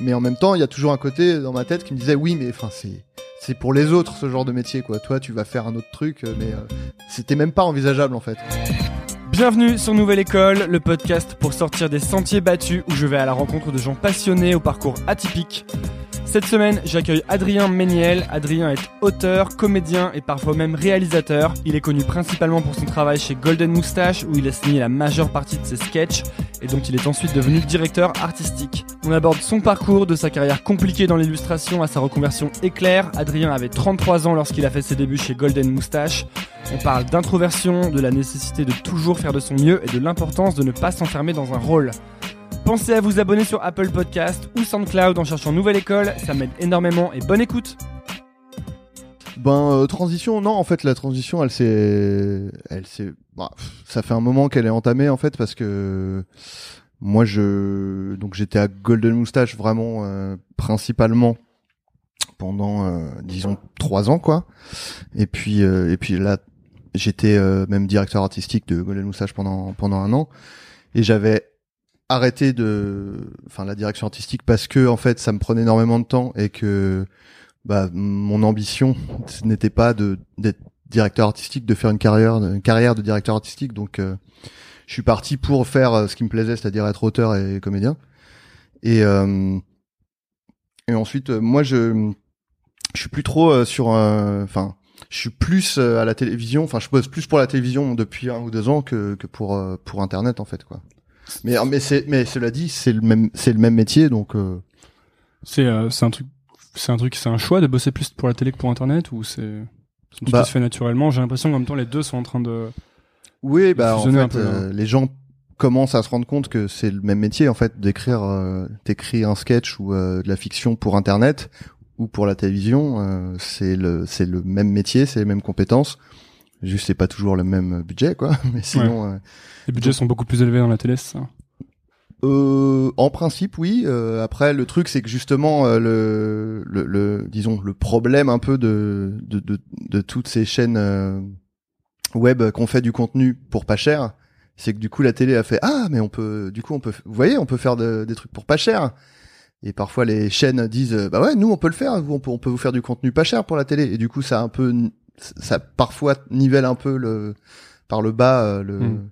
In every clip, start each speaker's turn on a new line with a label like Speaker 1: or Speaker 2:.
Speaker 1: Mais en même temps, il y a toujours un côté dans ma tête qui me disait oui, mais enfin c'est c'est pour les autres ce genre de métier quoi. Toi, tu vas faire un autre truc, euh, mais euh, c'était même pas envisageable en fait.
Speaker 2: Bienvenue sur Nouvelle École, le podcast pour sortir des sentiers battus où je vais à la rencontre de gens passionnés au parcours atypique. Cette semaine, j'accueille Adrien Méniel. Adrien est auteur, comédien et parfois même réalisateur. Il est connu principalement pour son travail chez Golden Moustache où il a signé la majeure partie de ses sketchs et dont il est ensuite devenu directeur artistique. On aborde son parcours, de sa carrière compliquée dans l'illustration à sa reconversion éclair. Adrien avait 33 ans lorsqu'il a fait ses débuts chez Golden Moustache. On parle d'introversion, de la nécessité de toujours faire de son mieux et de l'importance de ne pas s'enfermer dans un rôle. Pensez à vous abonner sur Apple Podcast ou SoundCloud en cherchant Nouvelle École, ça m'aide énormément et bonne écoute.
Speaker 1: Ben euh, transition, non en fait la transition elle s'est, elle s'est, bah, ça fait un moment qu'elle est entamée en fait parce que moi je, donc j'étais à Golden Moustache vraiment euh, principalement pendant euh, disons trois ans quoi, et puis et puis là j'étais même directeur artistique de Golden Moustache pendant pendant un an. Et j'avais arrêté de enfin la direction artistique parce que en fait ça me prenait énormément de temps et que bah mon ambition n'était pas de d'être directeur artistique de faire une carrière une carrière de directeur artistique. Donc euh, je suis parti pour faire euh, ce qui me plaisait c'est-à-dire être auteur et comédien. Et euh, et ensuite euh, moi je je suis plus trop euh, sur enfin je suis plus à la télévision. Enfin je bosse plus pour la télévision depuis un ou deux ans que que pour pour internet en fait quoi mais mais c'est mais cela dit c'est le même c'est le même métier donc euh,
Speaker 2: C'est euh, c'est un truc, c'est un truc, c'est un choix de bosser plus pour la télé que pour Internet ou c'est c'est
Speaker 1: Bah.
Speaker 2: se fait naturellement? J'ai l'impression qu'en même temps les deux sont en train de.
Speaker 1: Oui, bah en fait,
Speaker 2: peu,
Speaker 1: euh, les gens commencent à se rendre compte que c'est le même métier en fait d'écrire, euh, d'écrire un sketch ou euh, de la fiction pour Internet ou pour la télévision. euh, c'est le c'est le même métier, c'est les mêmes compétences. Juste c'est pas toujours le même budget quoi. Mais sinon, euh,
Speaker 2: Les budgets sont beaucoup plus élevés dans la télé, ça.
Speaker 1: euh, en principe oui. Euh, après le truc c'est que justement euh, le, le le disons le problème un peu de de de, de toutes ces chaînes web qu'on fait du contenu pour pas cher, c'est que du coup la télé a fait ah mais on peut du coup on peut vous voyez on peut faire de- des trucs pour pas cher et parfois les chaînes disent bah ouais nous on peut le faire vous, on peut on peut vous faire du contenu pas cher pour la télé et du coup ça a un peu ça parfois nivelle un peu le par le bas euh, le,
Speaker 2: Mm.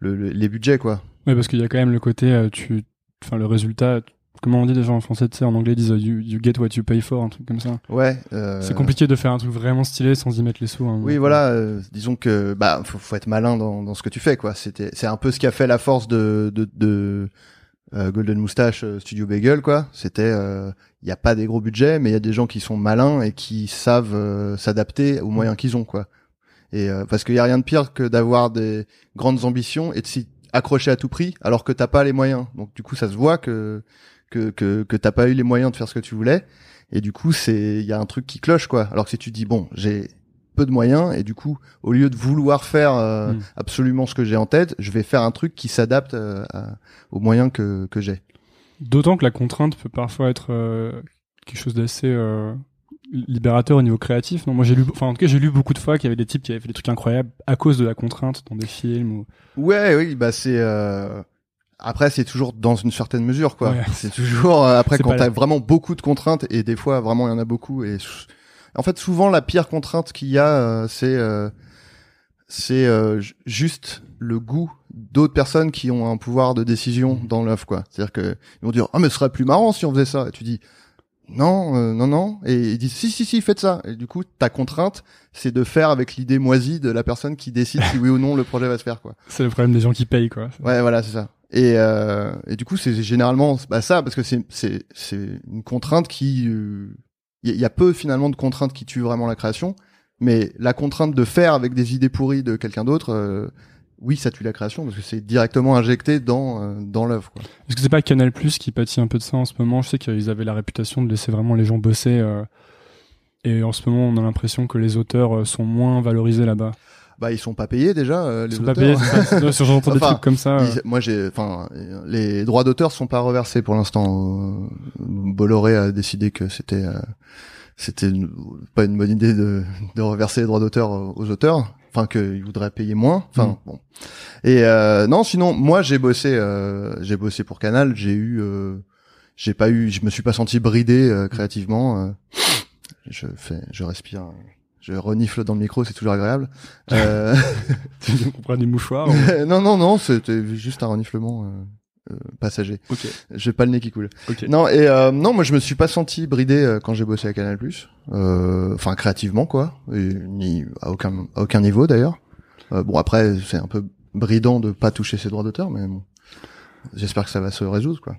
Speaker 1: le- le- les budgets quoi
Speaker 2: Oui, parce qu'il y a quand même le côté, euh, tu, enfin le résultat. Comment on dit déjà en français, tu sais, en anglais ils disent euh, you, you get what you pay for, un truc comme ça.
Speaker 1: ouais euh,
Speaker 2: C'est compliqué de faire un truc vraiment stylé sans y mettre les sous. hein.
Speaker 1: Oui, voilà. euh, disons que bah faut, faut être malin dans, dans ce que tu fais, quoi. C'était c'est un peu ce qui a fait la force de de, de euh, Golden Moustache euh, Studio Bagel, quoi. C'était il y a pas des gros budgets, mais il y a des gens qui sont malins et qui savent euh, s'adapter aux moyens qu'ils ont, quoi. Et euh, parce qu'il y a rien de pire que d'avoir des grandes ambitions et de s'y accrocher à tout prix, alors que t'as pas les moyens. Donc du coup, ça se voit que que que, que t'as pas eu les moyens de faire ce que tu voulais. Et du coup, c'est il y a un truc qui cloche, quoi. Alors que si tu dis bon, j'ai peu de moyens et du coup, au lieu de vouloir faire euh,
Speaker 3: Mm.
Speaker 1: absolument ce que j'ai en tête, je vais faire un truc qui s'adapte euh, à- aux moyens que que j'ai.
Speaker 2: D'autant que la contrainte peut parfois être euh, quelque chose d'assez euh, libérateur au niveau créatif. Non, moi j'ai lu, enfin en tout cas j'ai lu beaucoup de fois qu'il y avait des types qui avaient fait des trucs incroyables à cause de la contrainte dans des films. Ou...
Speaker 1: Ouais, oui, bah c'est. euh, Après, c'est toujours dans une certaine mesure, quoi.
Speaker 2: Ouais.
Speaker 1: C'est toujours euh, après quand t'as vraiment beaucoup de contraintes et des fois vraiment il y en a beaucoup et en fait souvent la pire contrainte qu'il y a euh, c'est euh, c'est euh, ju- juste le goût d'autres personnes qui ont un pouvoir de décision
Speaker 2: Mhm.
Speaker 1: dans l'œuvre, quoi. C'est-à-dire que ils vont dire ah mais ce serait plus marrant si on faisait ça et tu dis non euh, non non et ils disent si si si faites ça et du coup ta contrainte c'est de faire avec l'idée moisie de la personne qui décide si oui ou non le projet va se faire quoi.
Speaker 2: C'est le problème des gens qui payent quoi.
Speaker 1: Ouais, voilà, c'est ça. Et, euh, et du coup, c'est généralement bah, ça, parce que c'est c'est c'est une contrainte qui, il y, a peu finalement de contraintes qui tuent vraiment la création, mais la contrainte de faire avec des idées pourries de quelqu'un d'autre, euh, oui, ça tue la création parce que c'est directement injecté dans euh, dans l'œuvre.
Speaker 2: Est-ce que c'est pas Canal Plus qui pâtit un peu de ça en ce moment? Je sais qu'ils avaient la réputation de laisser vraiment les gens bosser. euh, et en ce moment, on a l'impression que les auteurs euh, sont moins valorisés là-bas.
Speaker 1: Bah, ils sont pas payés déjà. euh, les
Speaker 2: Ils sont pas
Speaker 1: auteurs.
Speaker 2: payés. c'est ça. Ouais, J'entends des
Speaker 1: Enfin,
Speaker 2: trucs comme ça. euh.
Speaker 1: Ils- moi, j'ai, enfin, euh, les droits d'auteur sont pas reversés pour l'instant. Euh, Bolloré a décidé que c'était, euh, c'était pas une bonne idée de, de reverser les droits d'auteur euh, aux auteurs. Enfin, qu'ils voudraient payer moins. Enfin,
Speaker 2: Mm.
Speaker 1: bon. Et euh, non, sinon, moi, j'ai bossé, euh, j'ai bossé pour Canal. J'ai eu, euh, j'ai pas eu, je me suis pas senti bridé euh, créativement. euh. je fais, je respire. Je renifle dans le micro, c'est toujours agréable. Euh,
Speaker 2: Tu prenne des mouchoirs ou-
Speaker 1: non, non, non, c'était juste un reniflement euh, euh, passager.
Speaker 2: Ok.
Speaker 1: J'ai pas le nez qui coule.
Speaker 2: Ok.
Speaker 1: Non, et euh, non, moi je me suis pas senti bridé euh, quand j'ai bossé à Canal+. Enfin, créativement quoi, et ni à aucun à aucun niveau d'ailleurs. Euh, bon après, c'est un peu bridant de pas toucher ses droits d'auteur, mais bon, j'espère que ça va se résoudre quoi.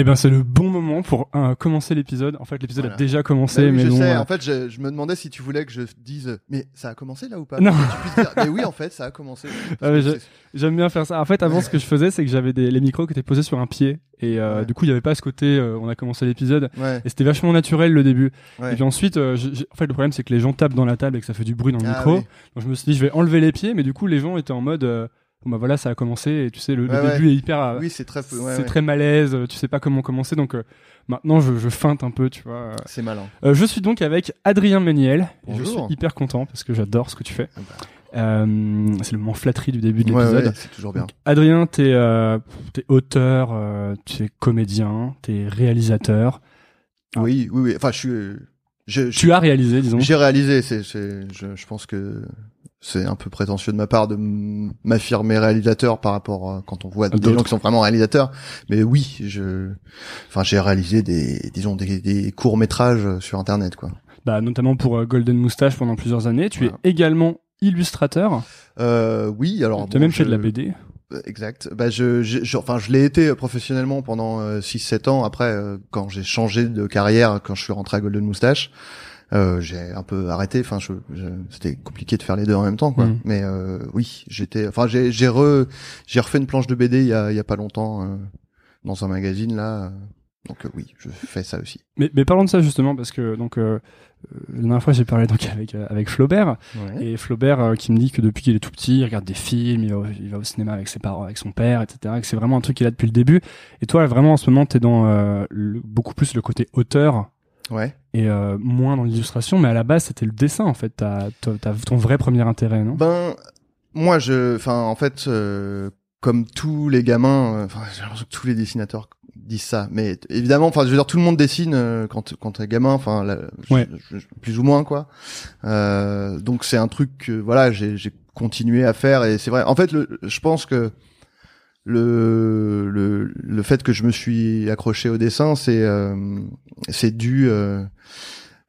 Speaker 2: Eh ben, c'est le bon moment pour euh, commencer l'épisode. En fait, l'épisode
Speaker 1: Voilà.
Speaker 2: a déjà commencé,
Speaker 1: Bah oui,
Speaker 2: mais
Speaker 1: je sais.
Speaker 2: euh,
Speaker 1: En fait, je, je me demandais si tu voulais que je dise, mais ça a commencé là ou pas?
Speaker 2: Non.
Speaker 1: Tu dire, mais oui, en fait, ça a commencé.
Speaker 2: Ah, je- J'aime bien faire ça. En fait, avant, ce que je faisais, c'est que j'avais des, les micros qui étaient posés sur un pied. Et euh,
Speaker 1: Ouais.
Speaker 2: du coup, il n'y avait pas ce côté, euh, on a commencé l'épisode.
Speaker 1: Ouais.
Speaker 2: Et c'était vachement naturel le début.
Speaker 1: ouais.
Speaker 2: Et puis ensuite, euh, j'ai- en fait, le problème, c'est que les gens tapent dans la table et que ça fait du bruit dans le
Speaker 1: Ah
Speaker 2: micro.
Speaker 1: oui.
Speaker 2: Donc je me suis dit, je vais enlever les pieds. Mais du coup, les gens étaient en mode, euh, bon bah voilà, ça a commencé. Et tu sais, le, le
Speaker 1: Ouais, ouais.
Speaker 2: début est hyper. euh,
Speaker 1: Oui, c'est très ouais,
Speaker 2: c'est très malaise. euh, Tu sais pas comment commencer. Donc euh, maintenant, je, je feinte un peu, tu vois.
Speaker 1: C'est malin.
Speaker 2: Euh, je suis donc avec Adrien Méniel. Et je suis
Speaker 1: Bonjour.
Speaker 2: hyper content parce que j'adore ce que tu fais.
Speaker 1: Ah bah.
Speaker 2: Euh, c'est le moment flatterie du début de l'épisode.
Speaker 1: ouais, c'est toujours bien.
Speaker 2: Donc, Adrien, t'es euh, t'es auteur, euh, tu es comédien, t'es réalisateur. Ah.
Speaker 1: Oui, oui, oui. Enfin, je suis. je- je-
Speaker 2: Tu as réalisé, disons.
Speaker 1: J'ai réalisé. C'est, c'est. Je, je pense que c'est un peu prétentieux de ma part de m'affirmer réalisateur par rapport à quand on voit des gens qui sont vraiment réalisateurs. Mais oui, je. Enfin, j'ai réalisé des, disons, des, des courts métrages sur Internet, quoi.
Speaker 2: Bah, notamment pour euh, Golden Moustache pendant plusieurs années. Tu
Speaker 1: Voilà.
Speaker 2: es également illustrateur.
Speaker 1: Euh, oui, alors.
Speaker 2: tu as
Speaker 1: bon,
Speaker 2: même fait
Speaker 1: je-
Speaker 2: de la BD.
Speaker 1: Euh, Exact. Bah je, je, je- enfin je l'ai été professionnellement pendant 6-7 ans. Après, euh, quand j'ai changé de carrière, quand je suis rentré à Golden Moustache, euh, j'ai un peu arrêté. Enfin, je, je- c'était compliqué de faire les deux en même temps, quoi.
Speaker 2: Mm.
Speaker 1: Mais euh, oui, j'étais. Enfin, j'ai, j'ai re, j'ai refait une planche de BD il y a, il y a pas longtemps euh, dans un magazine là. Donc euh, oui, je fais ça aussi.
Speaker 2: Mais, mais parlons de ça justement parce que donc euh, la dernière fois j'ai parlé donc avec avec Flaubert et Flaubert qui me dit que depuis qu'il est tout petit il regarde des films, il va, au- il va au cinéma avec ses parents, avec son père, etc. Et que c'est vraiment un truc qu'il a depuis le début. Et toi vraiment en ce moment t'es dans euh, le- beaucoup plus le côté auteur
Speaker 1: Ouais.
Speaker 2: et euh, moins dans l'illustration, mais à la base c'était le dessin en fait. T'as t'as- ton vrai premier intérêt, non?
Speaker 1: Ben, moi, je, enfin, en fait, euh, comme tous les gamins, euh, enfin, j'ai l'impression que tous les dessinateurs disent ça. Mais évidemment, enfin, je veux dire, tout le monde dessine euh, quand quand t'es gamin, enfin,
Speaker 2: Ouais.
Speaker 1: plus ou moins, quoi. Euh, donc c'est un truc que, voilà, j'ai j'ai continué à faire et c'est vrai. En fait, le, je pense que le, le le fait que je me suis accroché au dessin, c'est euh, c'est dû euh,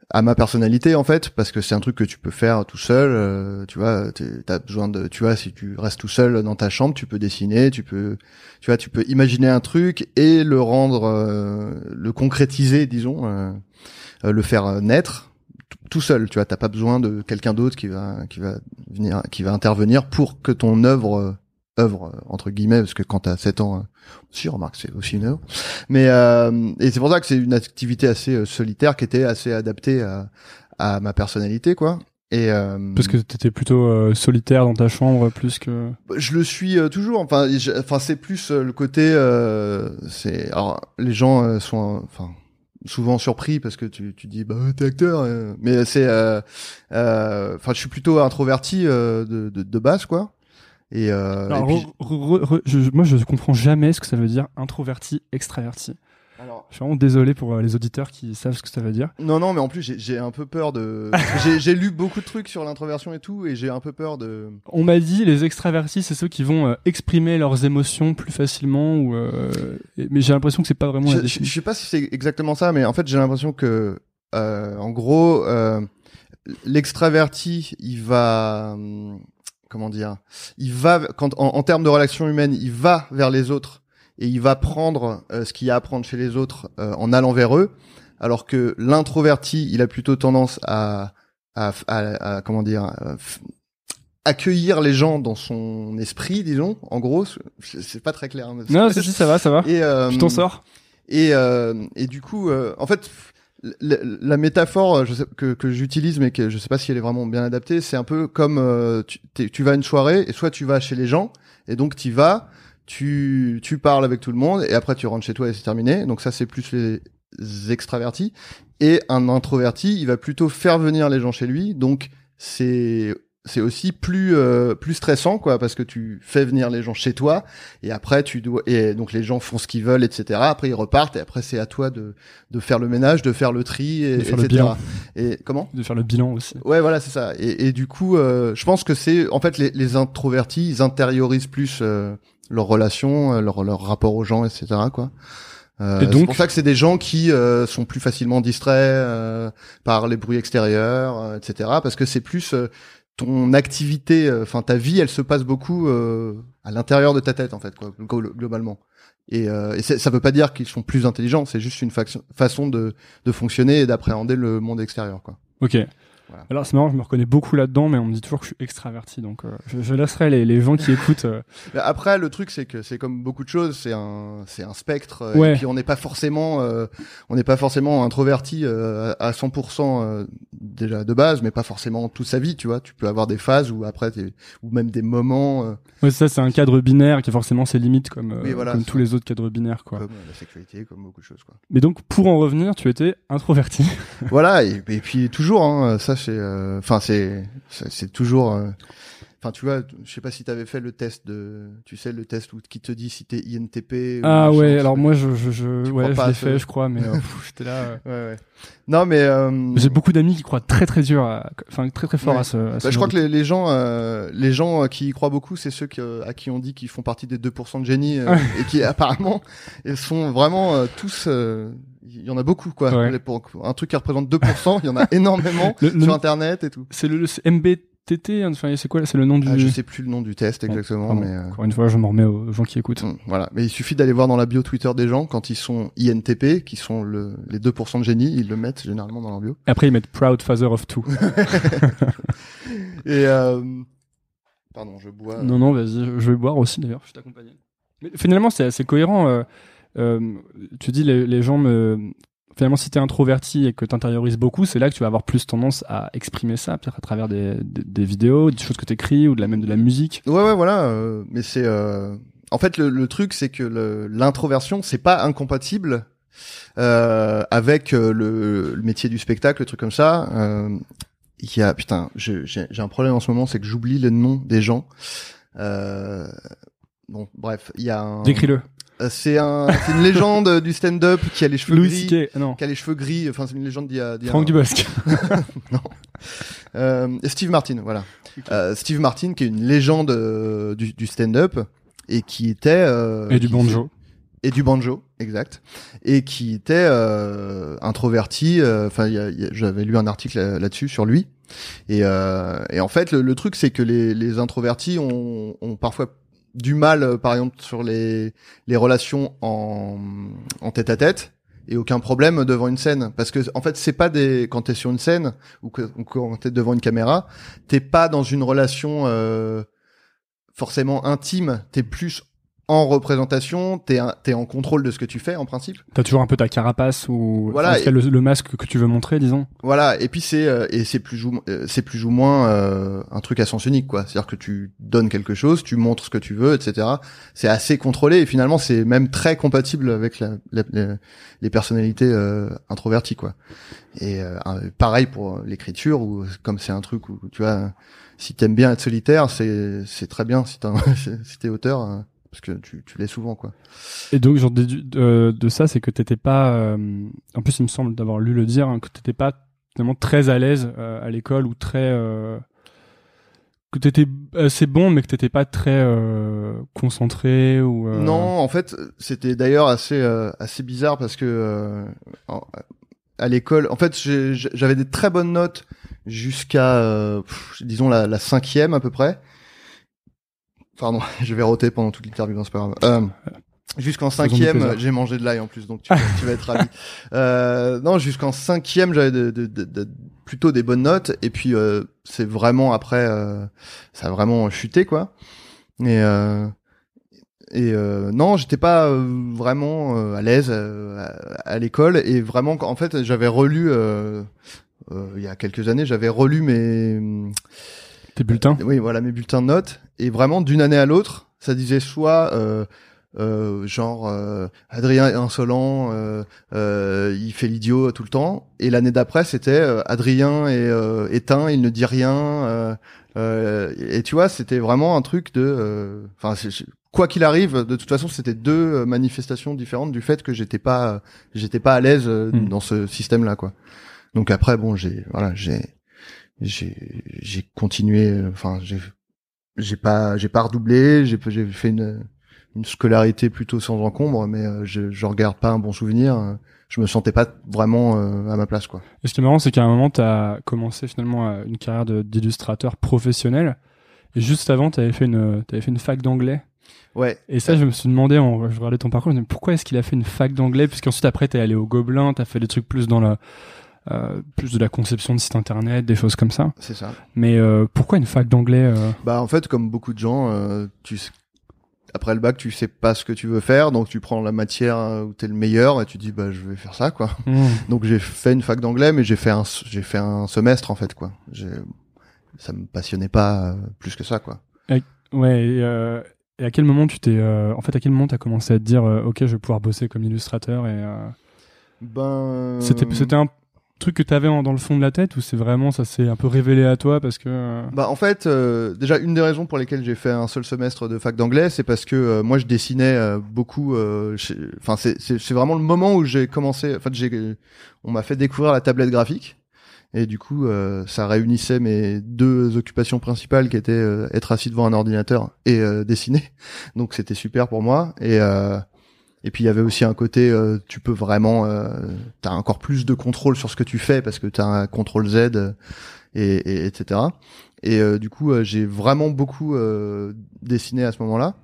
Speaker 1: à ma personnalité en fait parce que c'est un truc que tu peux faire tout seul euh, tu vois t'as besoin de tu vois si tu restes tout seul dans ta chambre tu peux dessiner tu peux tu vois tu peux imaginer un truc et le rendre euh, le concrétiser disons le faire naître tout seul tu vois. T'as pas besoin de quelqu'un d'autre qui va qui va venir qui va intervenir pour que ton œuvre œuvre euh, entre guillemets parce que quand t'as 7 ans euh, si remarque c'est aussi une œuvre mais euh, et c'est pour ça que c'est une activité assez euh, solitaire qui était assez adaptée à, à ma personnalité quoi Et euh,
Speaker 2: Parce que t'étais plutôt euh, solitaire dans ta chambre plus que.
Speaker 1: je le suis euh, toujours. Enfin, je- enfin c'est plus le côté. euh, c'est alors les gens sont enfin souvent surpris parce que tu tu dis bah t'es acteur, mais c'est euh, euh, enfin je suis plutôt introverti euh, de, de de base quoi. Et, euh,
Speaker 2: Alors,
Speaker 1: et puis-
Speaker 2: re- re- re- je- moi, je comprends jamais ce que ça veut dire introverti, extraverti.
Speaker 1: alors,
Speaker 2: Je suis vraiment désolé pour euh, les auditeurs qui savent ce que ça veut dire.
Speaker 1: non non mais en plus j'ai j'ai un peu peur de j'ai j'ai lu beaucoup de trucs sur l'introversion et tout et j'ai un peu peur de
Speaker 2: On m'a dit les extravertis, c'est ceux qui vont euh, exprimer leurs émotions plus facilement ou. euh, et- mais j'ai l'impression que c'est pas vraiment.
Speaker 1: Je, je, je sais pas si c'est exactement ça, mais en fait, j'ai l'impression que, euh, en gros, euh, l'extraverti, il va, hum, comment dire, il va quand en, en termes de relations humaines, il va vers les autres et il va prendre euh, ce qu'il y a à prendre chez les autres euh, en allant vers eux, alors que l'introverti, il a plutôt tendance à, à, à- à- comment dire. accueillir les gens dans son esprit disons en gros c'est pas très clair hein,
Speaker 2: Non, si, si, ça va, ça va.
Speaker 1: et euh,
Speaker 2: Tu t'en sors
Speaker 1: et, euh, et du coup, euh, en fait, la, métaphore euh, que, j'utilise, mais que je sais pas si elle est vraiment bien adaptée, c'est un peu comme euh, tu vas à une soirée et soit tu vas chez les gens et donc tu vas, tu, tu parles avec tout le monde et après tu rentres chez toi et c'est terminé. Donc ça, c'est plus les extravertis. Et un introverti, il va plutôt faire venir les gens chez lui. Donc c'est c'est aussi plus euh, plus stressant quoi parce que tu fais venir les gens chez toi et après tu dois et donc les gens font ce qu'ils veulent etc après ils repartent et après c'est à toi de de faire le ménage de faire le tri et,
Speaker 2: De faire le
Speaker 1: etc
Speaker 2: bilan.
Speaker 1: et comment?
Speaker 2: De faire le bilan aussi.
Speaker 1: ouais voilà c'est ça et, et du coup euh, je pense que c'est en fait les, les introvertis ils intériorisent plus euh, leurs relations euh, leur leur rapport aux gens etc quoi Euh, c'est
Speaker 2: donc-
Speaker 1: pour ça que c'est des gens qui euh, sont plus facilement distraits euh, par les bruits extérieurs, euh, etc. Parce que c'est plus euh, ton activité, euh, enfin ta vie, elle se passe beaucoup euh, à l'intérieur de ta tête en fait, quoi, glo- globalement. Et, euh, ça veut pas dire qu'ils sont plus intelligents, c'est juste une façon de, de fonctionner et d'appréhender le monde extérieur, quoi.
Speaker 2: Ok.
Speaker 1: Voilà.
Speaker 2: Alors c'est marrant, je me reconnais beaucoup là-dedans, mais on me dit toujours que je suis extraverti, donc euh, je, je laisserai les, les gens qui écoutent. euh,
Speaker 1: Après, le truc, c'est que c'est comme beaucoup de choses, c'est un, c'est un spectre. euh,
Speaker 2: Ouais.
Speaker 1: Et puis on n'est pas forcément, euh, on n'est pas forcément introverti à à 100% euh, déjà de base, mais pas forcément toute sa vie, tu vois. Tu peux avoir des phases où après, ou même des moments
Speaker 2: Ouais, ça c'est un cadre binaire qui a forcément ses limites comme,
Speaker 1: Oui, voilà,
Speaker 2: comme
Speaker 1: ça.
Speaker 2: tous les autres cadres binaires, quoi.
Speaker 1: comme la sexualité, comme beaucoup de choses, quoi.
Speaker 2: Mais donc pour en revenir, tu étais introverti.
Speaker 1: voilà. Et, et puis toujours, hein, ça c'est, euh, enfin c'est, c'est c'est toujours. euh, Enfin, tu vois, je sais pas si t'avais fait le test de, tu sais, le test où qui te dit si t'es INTP. ou
Speaker 2: ah ouais,
Speaker 1: tu
Speaker 2: alors moi je, je, je
Speaker 1: Tu
Speaker 2: ouais, je l'ai fait, je crois, mais euh, j'étais là. euh,
Speaker 1: Ouais, ouais. Non, mais euh,
Speaker 2: J'ai beaucoup d'amis qui croient très très dur, enfin très très fort
Speaker 1: Ouais.
Speaker 2: à ce. à ce
Speaker 1: Bah, je crois que les, les gens, euh, les gens qui y croient beaucoup, c'est ceux qui, euh, à qui on dit qu'ils font partie des 2% de génie et qui apparemment ils sont vraiment euh, tous. Il y en a beaucoup quoi.
Speaker 2: Ouais.
Speaker 1: Les- Pour un truc qui représente 2%, il y en a énormément
Speaker 2: Le- le-
Speaker 1: sur internet et tout.
Speaker 2: C'est le, MBTT, enfin c'est quoi là C'est le nom du.
Speaker 1: Ah, je sais plus le nom du test exactement,
Speaker 2: pardon.
Speaker 1: mais euh,
Speaker 2: Encore une fois, je m'en remets aux gens qui écoutent.
Speaker 1: hum, voilà. Mais il suffit d'aller voir dans la bio Twitter des gens quand ils sont INTP, qui sont le, les 2% de génie, ils le mettent généralement dans leur bio.
Speaker 2: Après ils mettent Proud Father of Two.
Speaker 1: Et euh, pardon, je bois.
Speaker 2: Non, non, vas-y, je- vais boire aussi d'ailleurs, je t'accompagne. Mais finalement, c'est assez cohérent. euh, tu dis, les, les gens me. Finalement, si t'es introverti et que t'intériorises beaucoup, c'est là que tu vas avoir plus tendance à exprimer ça, peut-être à travers des, des, des vidéos, des choses que t'écris ou de la, même de la musique.
Speaker 1: Ouais, ouais, voilà. euh, mais c'est, euh, en fait, le, le truc, c'est que l'introversion, c'est pas incompatible euh, avec euh, le, le métier du spectacle, le truc comme ça. Euh, Il y a, putain, j'ai un problème en ce moment, c'est que j'oublie le nom des gens. Euh, bon, bref, il y a un.
Speaker 2: Décris-le.
Speaker 1: Euh, C'est un, c'est une légende du stand-up qui a les cheveux
Speaker 2: Louis
Speaker 1: gris.
Speaker 2: C.K. Non.
Speaker 1: Qui a les cheveux gris. Enfin, c'est une légende d'il y a. d'il y a
Speaker 2: Franck
Speaker 1: un-
Speaker 2: Dubosc.
Speaker 1: euh, Steve Martin, voilà. Euh, Steve Martin, qui est une légende euh, du, du stand-up et qui était euh,
Speaker 2: et du banjo.
Speaker 1: et du banjo, exact, et qui était euh, introverti. euh, Enfin, il y a- il y a- j'avais lu un article là- là-dessus sur lui. Et, euh, et en fait, le, le truc, c'est que les, les introvertis ont, ont parfois du mal, euh, par exemple, sur les, les relations en, tête à tête. Et aucun problème devant une scène, parce que en fait c'est pas des quand t'es sur une scène ou quand t'es devant une caméra, t'es pas dans une relation euh, forcément intime, t'es plus en représentation, t'es es en contrôle de ce que tu fais en principe.
Speaker 2: T'as toujours un peu ta carapace ou
Speaker 1: voilà,
Speaker 2: le, masque que tu veux montrer, disons?
Speaker 1: Voilà, et puis c'est euh, et c'est plus ou euh, c'est plus ou moins euh, un truc à sens unique quoi. C'est-à-dire que tu donnes quelque chose, tu montres ce que tu veux, etc. C'est assez contrôlé et finalement c'est même très compatible avec la, les personnalités introverties quoi. Et pareil pour l'écriture ou comme c'est un truc où tu vois si t'aimes bien être solitaire, c'est c'est très bien si t'es si t'es auteur parce que tu, tu l'es souvent quoi.
Speaker 2: Et donc genre de, de, ça c'est que t'étais pas euh, en plus il me semble d'avoir lu le dire hein, que t'étais pas vraiment très à l'aise euh, à l'école ou très euh, que t'étais assez bon mais que t'étais pas très concentré ou
Speaker 1: Non, en fait, c'était d'ailleurs assez assez bizarre parce que à l'école, en fait, j'avais des très bonnes notes jusqu'à disons la, la cinquième à peu près Pardon, je vais roter pendant toute l'interview, c'est pas grave. Euh, jusqu'en cinquième, j'ai mangé de l'ail en plus, donc tu, vas être ravi. Euh, non, jusqu'en cinquième, j'avais de, de, de, plutôt des bonnes notes, et puis euh, c'est vraiment après, euh, ça a vraiment chuté quoi. Et euh, et euh, non, j'étais pas vraiment à l'aise à, l'école, et vraiment, en fait, j'avais relu il y a quelques années, j'avais relu mes
Speaker 2: tes bulletins?
Speaker 1: Oui, voilà mes bulletins de notes et vraiment d'une année à l'autre, ça disait soit euh, euh, genre euh, Adrien est insolent, euh, euh, il fait l'idiot tout le temps, et l'année d'après c'était Adrien est éteint, il ne dit rien, et tu vois c'était vraiment un truc de, enfin quoi qu'il arrive, de toute façon c'était deux manifestations différentes du fait que j'étais pas j'étais pas à l'aise hmm. dans ce système là quoi. Donc après bon j'ai voilà j'ai j'ai j'ai continué enfin j'ai j'ai pas j'ai pas redoublé j'ai j'ai fait une une scolarité plutôt sans encombre mais euh, je je regarde pas un bon souvenir je me sentais pas vraiment euh, à ma place quoi.
Speaker 2: Et ce qui est marrant c'est qu'à un moment tu as commencé finalement euh, une carrière d'illustrateur professionnel et juste avant tu avais fait une avais fait une fac d'anglais.
Speaker 1: Ouais.
Speaker 2: Et ça je me suis demandé en je regardais ton parcours je me pourquoi est-ce qu'il a fait une fac d'anglais puisqu'ensuite après t'es allé au Gobelin t'as fait des trucs plus dans la euh, plus de la conception de site internet, des choses comme ça.
Speaker 1: C'est ça.
Speaker 2: Mais euh, pourquoi une fac d'anglais euh?
Speaker 1: Bah en fait, comme beaucoup de gens, tu après le bac, tu sais pas ce que tu veux faire, donc tu prends la matière où t'es le meilleur et tu dis bah je vais faire ça quoi. Mmh. Donc j'ai fait une fac d'anglais, mais j'ai fait un j'ai fait un semestre en fait quoi. Ça me passionnait pas plus que ça quoi.
Speaker 2: ouais. Et, et à quel moment tu t'es en fait à quel moment t'as commencé à te dire ok je vais pouvoir bosser comme illustrateur et
Speaker 1: ben
Speaker 2: c'était c'était un truc que tu avais dans le fond de la tête ou c'est vraiment ça s'est un peu révélé à toi parce que euh,
Speaker 1: bah en fait euh, déjà une des raisons pour lesquelles j'ai fait un seul semestre de fac d'anglais c'est parce que euh, moi je dessinais beaucoup enfin c'est c'est vraiment le moment où j'ai commencé en fait j'ai on m'a fait découvrir la tablette graphique. Et du coup ça réunissait mes deux occupations principales qui étaient être assis devant un ordinateur et dessiner. Donc c'était super pour moi. Et et puis il y avait aussi un côté, euh, tu peux vraiment, euh, t'as encore plus de contrôle sur ce que tu fais parce que t'as un contrôle Z euh, et, et etc. Et euh, du coup, j'ai vraiment beaucoup dessiné à ce moment-là.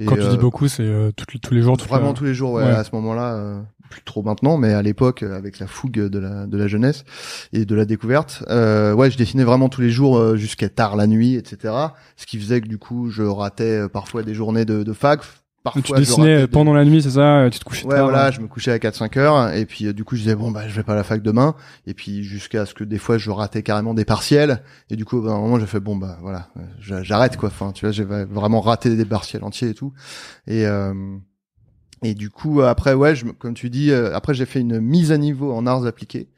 Speaker 2: Et Quand tu dis beaucoup, c'est tous les jours.
Speaker 1: Vraiment tous les jours, ouais, À ce moment-là, plus trop maintenant, mais à l'époque, avec la fougue de la de la jeunesse et de la découverte, ouais, je dessinais vraiment tous les jours jusqu'à tard la nuit, etc. Ce qui faisait que du coup, je ratais parfois des journées de, de fac
Speaker 2: Parfois, tu dessinais pendant la nuit, c'est ça Tu te couchais
Speaker 1: ouais, tard voilà, je me couchais à 4-5 heures et puis euh, du coup je disais bon bah je vais pas à la fac demain et puis jusqu'à ce que des fois je ratais carrément des partiels et du coup à un moment j'ai fait bon bah voilà j'arrête quoi. Enfin tu vois j'ai vraiment raté des partiels entiers et tout. Et euh, et du coup après ouais je, comme tu dis euh, après j'ai fait une mise à niveau en arts appliqués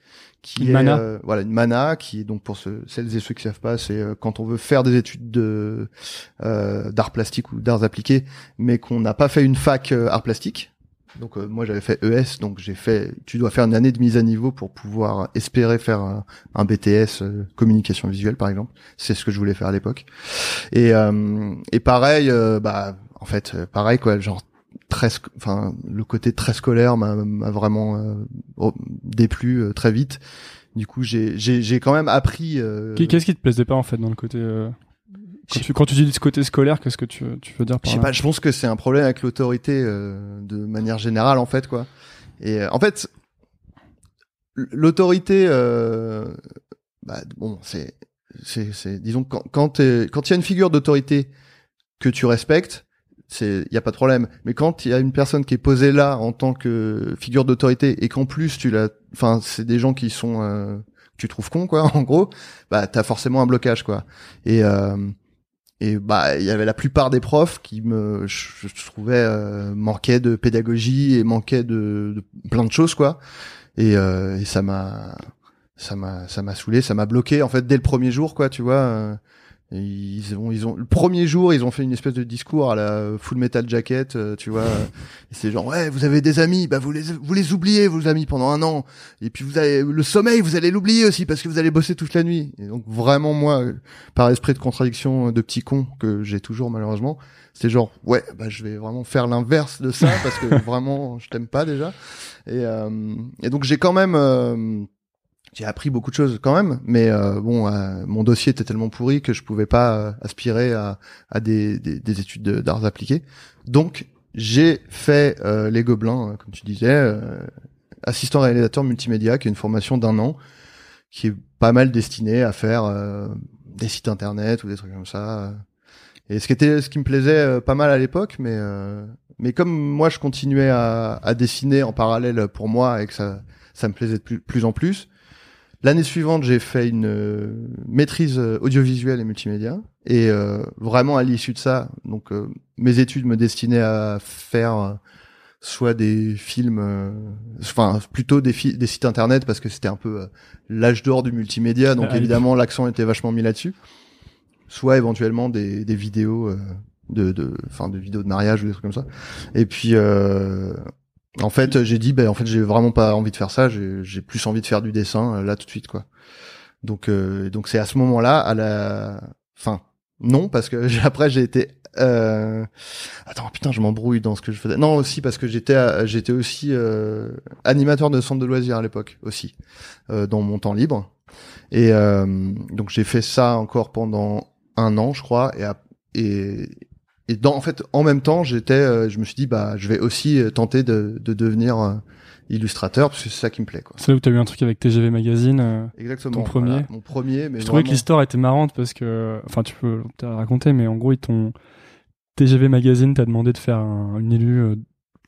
Speaker 1: qui
Speaker 2: une est mana.
Speaker 1: Euh, voilà une mana qui est donc pour ceux, celles et ceux qui savent pas c'est euh, quand on veut faire des études de euh, d'art plastique ou d'arts appliqués mais qu'on n'a pas fait une fac art plastique donc moi j'avais fait ES donc j'ai fait tu dois faire une année de mise à niveau pour pouvoir espérer faire un, BTS communication visuelle par exemple c'est ce que je voulais faire à l'époque et et pareil bah en fait pareil quoi genre très enfin le côté très scolaire m'a vraiment euh, déplu euh, très vite du coup j'ai j'ai quand même appris euh,
Speaker 2: qu'est-ce qui te plaisait pas en fait dans le côté quand tu, quand tu dis ce côté scolaire, qu'est-ce que tu, tu veux dire par
Speaker 1: Je sais pas, je pense que c'est un problème avec l'autorité de manière générale en fait quoi. Et en fait l'autorité bah, bon, c'est c'est disons quand quand il y a une figure d'autorité que tu respectes, c'est il y a pas de problème. Mais quand il y a une personne qui est posée là en tant que figure d'autorité et qu'en plus tu l'as, enfin c'est des gens qui sont euh, tu trouves con quoi en gros, bah t'as forcément un blocage quoi. Et euh, et bah il y avait la plupart des profs qui me je, je trouvais euh, manquaient de pédagogie et manquaient de, plein de choses quoi. Et, euh, et ça m'a ça m'a ça m'a saoulé, ça m'a bloqué en fait dès le premier jour quoi, tu vois. Ils ont, ils ont, le premier jour, ils ont fait une espèce de discours à la Full Metal Jacket, euh, tu vois. C'est genre, ouais, vous avez des amis, bah vous les, vous les oubliez vos amis pendant un an. Et puis vous avez le sommeil, vous allez l'oublier aussi parce que vous allez bosser toute la nuit. Et donc vraiment moi, par esprit de contradiction euh, de petit con que j'ai toujours malheureusement, c'est genre, ouais, bah je vais vraiment faire l'inverse de ça parce que vraiment, je t'aime pas déjà. Et, euh, et donc j'ai quand même euh, j'ai appris beaucoup de choses quand même, mais euh, bon, euh, mon dossier était tellement pourri que je pouvais pas euh, aspirer à, à des, des, des études de- d'arts appliqués. Donc, j'ai fait euh, les Gobelins, euh, comme tu disais, euh, assistant réalisateur multimédia, qui est une formation d'un an, qui est pas mal destinée à faire des sites internet ou des trucs comme ça. Et ce qui était, ce qui me plaisait pas mal à l'époque, mais mais comme moi je continuais à, à dessiner en parallèle pour moi et que ça ça me plaisait de plus en plus. L'année suivante, j'ai fait une euh, maîtrise euh, audiovisuelle et multimédia. Et euh, vraiment à l'issue de ça, donc euh, mes études me destinaient à faire euh, soit des films, euh, enfin plutôt des, sites internet parce que c'était un peu l'âge d'or du multimédia, donc
Speaker 2: Ah oui.
Speaker 1: évidemment l'accent était vachement mis là-dessus. Soit éventuellement des, des vidéos de, de, enfin de vidéos de mariage ou des trucs comme ça. Et puis euh, en fait, j'ai dit, ben en fait, j'ai vraiment pas envie de faire ça. J'ai plus envie de faire du dessin euh, là tout de suite, quoi. Donc, euh, donc c'est à ce moment-là, à la fin, non, parce que après j'ai été. Euh... Attends, putain, je m'embrouille dans ce que je faisais. Non, aussi parce que j'étais, j'étais aussi euh, animateur de centre de loisirs à l'époque aussi, dans mon temps libre. Et donc j'ai fait ça encore pendant un an, je crois, et et et dans en fait en même temps j'étais euh, je me suis dit bah je vais aussi euh, tenter de, de devenir euh, illustrateur parce que c'est ça qui me plaît quoi
Speaker 2: C'est là où t'as eu un truc avec TGV Magazine. euh,
Speaker 1: exactement
Speaker 2: Ton premier
Speaker 1: Voilà, mon premier mais
Speaker 2: Je trouvais que l'histoire était marrante parce que, enfin, tu peux la raconter, mais en gros, ils t'ont TGV Magazine t'a demandé de faire un, une élue euh,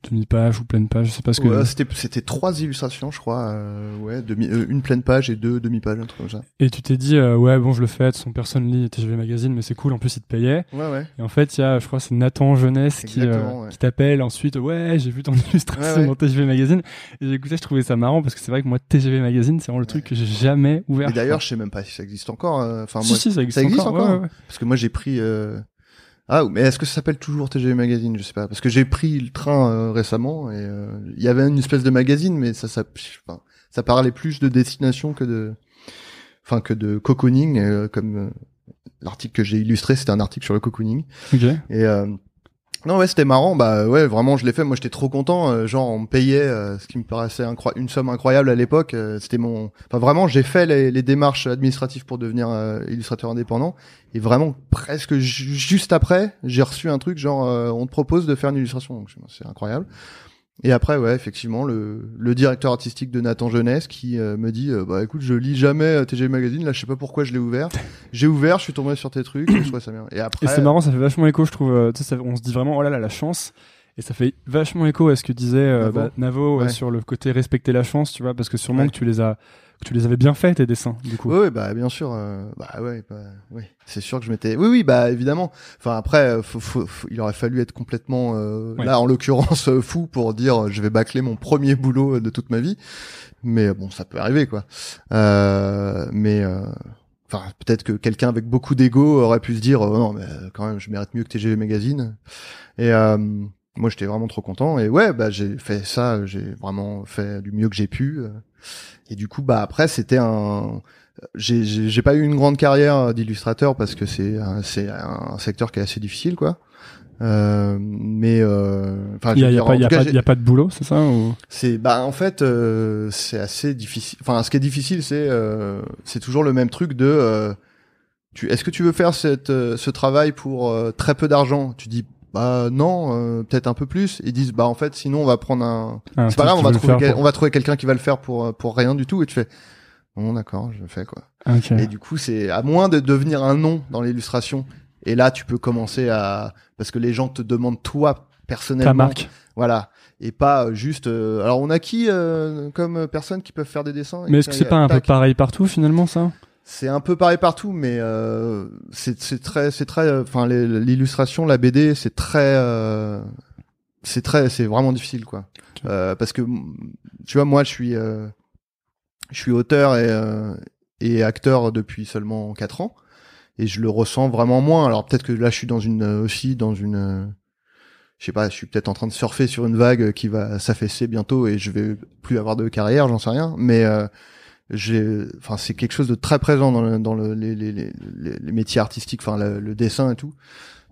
Speaker 2: demi-page ou pleine page, je sais pas ce que.
Speaker 1: Ouais, c'était c'était trois illustrations je crois euh, ouais demi euh, une pleine page et deux demi pages un truc comme ça
Speaker 2: Et tu t'es dit, euh, ouais, bon, je le fais, de façon, personne lit TGV Magazine, mais c'est cool, en plus, il te payait.
Speaker 1: ouais ouais
Speaker 2: Et en fait, il y a, je crois, c'est Nathan Jeunesse qui, euh,
Speaker 1: ouais.
Speaker 2: qui t'appelle ensuite, ouais, j'ai vu ton illustration
Speaker 1: Ouais,
Speaker 2: dans TGV Magazine. Et j'ai écouté, je trouvais ça marrant parce que c'est vrai que moi, TGV Magazine, c'est vraiment le truc que j'ai jamais ouvert.
Speaker 1: et d'ailleurs je sais même pas si ça existe encore euh, enfin
Speaker 2: si,
Speaker 1: moi
Speaker 2: si, ça existe,
Speaker 1: ça existe
Speaker 2: encore.
Speaker 1: encore parce que moi j'ai pris euh... ah mais est-ce que ça s'appelle toujours TGV Magazine? Je sais pas. Parce que j'ai pris le train euh, récemment et euh, il y avait une espèce de magazine mais ça ça enfin, ça parlait plus de destination que de enfin que de cocooning euh, comme euh, l'article que j'ai illustré c'était un article sur le cocooning.
Speaker 2: Ok.
Speaker 1: et euh, non ouais c'était marrant. Bah ouais vraiment je l'ai fait. Moi j'étais trop content. Euh, genre on me payait euh, ce qui me paraissait une somme incroyable à l'époque. Euh, c'était mon enfin vraiment j'ai fait les, démarches administratives pour devenir euh, illustrateur indépendant. Et vraiment presque ju- juste après j'ai reçu un truc genre on te propose de faire une illustration. C'est incroyable et après ouais effectivement le, le directeur artistique de Nathan Jeunesse qui euh, me dit euh, bah écoute je lis jamais euh, TG Magazine là je sais pas pourquoi je l'ai ouvert j'ai ouvert je suis tombé sur tes trucs je trouvais ça bien et après
Speaker 2: Et c'est marrant, ça fait vachement écho, je trouve. euh, ça- on se dit vraiment, oh là là, la chance. Et ça fait vachement écho à ce que disait
Speaker 1: Navo.
Speaker 2: bah, Navo
Speaker 1: Ouais.
Speaker 2: sur le côté respecter la chance, tu vois, parce que sûrement
Speaker 1: Ouais.
Speaker 2: que tu les as, tu les avais bien fait tes dessins, du coup.
Speaker 1: Oui, oui, bah bien sûr. euh, bah ouais, bah, oui. C'est sûr que je m'étais. Oui, oui, bah évidemment. Enfin après, euh, faut, faut- faut- il aurait fallu être complètement euh,
Speaker 2: Ouais.
Speaker 1: là, en l'occurrence, euh, fou pour dire je vais bâcler mon premier boulot de toute ma vie. Mais bon, ça peut arriver quoi. Euh, mais euh, enfin, peut-être que quelqu'un avec beaucoup d'ego aurait pu se dire euh, non, mais quand même, je mérite mieux que TGV Magazine. Et euh, moi, j'étais vraiment trop content. Et ouais, bah j'ai fait ça. J'ai vraiment fait du mieux que j'ai pu. euh. Et du coup, bah après, c'était un j'ai j'ai pas eu une grande carrière d'illustrateur parce que c'est c'est un secteur qui est assez difficile quoi. Euh, mais euh, enfin,
Speaker 2: Il y a, y a pas, y a
Speaker 1: cas,
Speaker 2: pas, y a pas de boulot, c'est ça ou...
Speaker 1: c'est bah en fait euh, c'est assez difficile. Enfin, ce qui est difficile, c'est euh, c'est toujours le même truc de euh, tu est-ce que tu veux faire cette euh, ce travail pour euh, très peu d'argent? Tu dis bah non, euh, peut-être un peu plus. Ils disent bah en fait sinon on va prendre un c'est pas grave, on va trouver
Speaker 2: le faire
Speaker 1: quel-
Speaker 2: pour-
Speaker 1: on va trouver quelqu'un qui va le faire pour euh, pour rien du tout et tu fais bon d'accord, je le fais quoi. Et du coup, c'est à moins de devenir un nom dans l'illustration Et là, tu peux commencer à parce que les gens te demandent toi personnellement.
Speaker 2: Ta marque.
Speaker 1: Voilà. Et pas euh, juste. euh, Alors, on a qui euh, comme personnes qui peuvent faire des dessins
Speaker 2: Mais est-ce que c'est pas un peu pareil partout finalement ça?
Speaker 1: C'est un peu pareil partout, mais euh, c'est très c'est très. euh, Enfin, l'illustration, la BD, c'est très. euh, c'est très, c'est vraiment difficile, quoi. Euh, parce que tu vois, moi, je suis, euh, je suis auteur et euh, et acteur depuis seulement quatre ans, et je le ressens vraiment moins. Alors peut-être que là, je suis dans une aussi dans une. je sais pas, je suis peut-être en train de surfer sur une vague qui va s'affaisser bientôt et je vais plus avoir de carrière, j'en sais rien. Mais euh, enfin, c'est quelque chose de très présent dans, le, dans le, les, les, les, les métiers artistiques, enfin, le, le dessin et tout.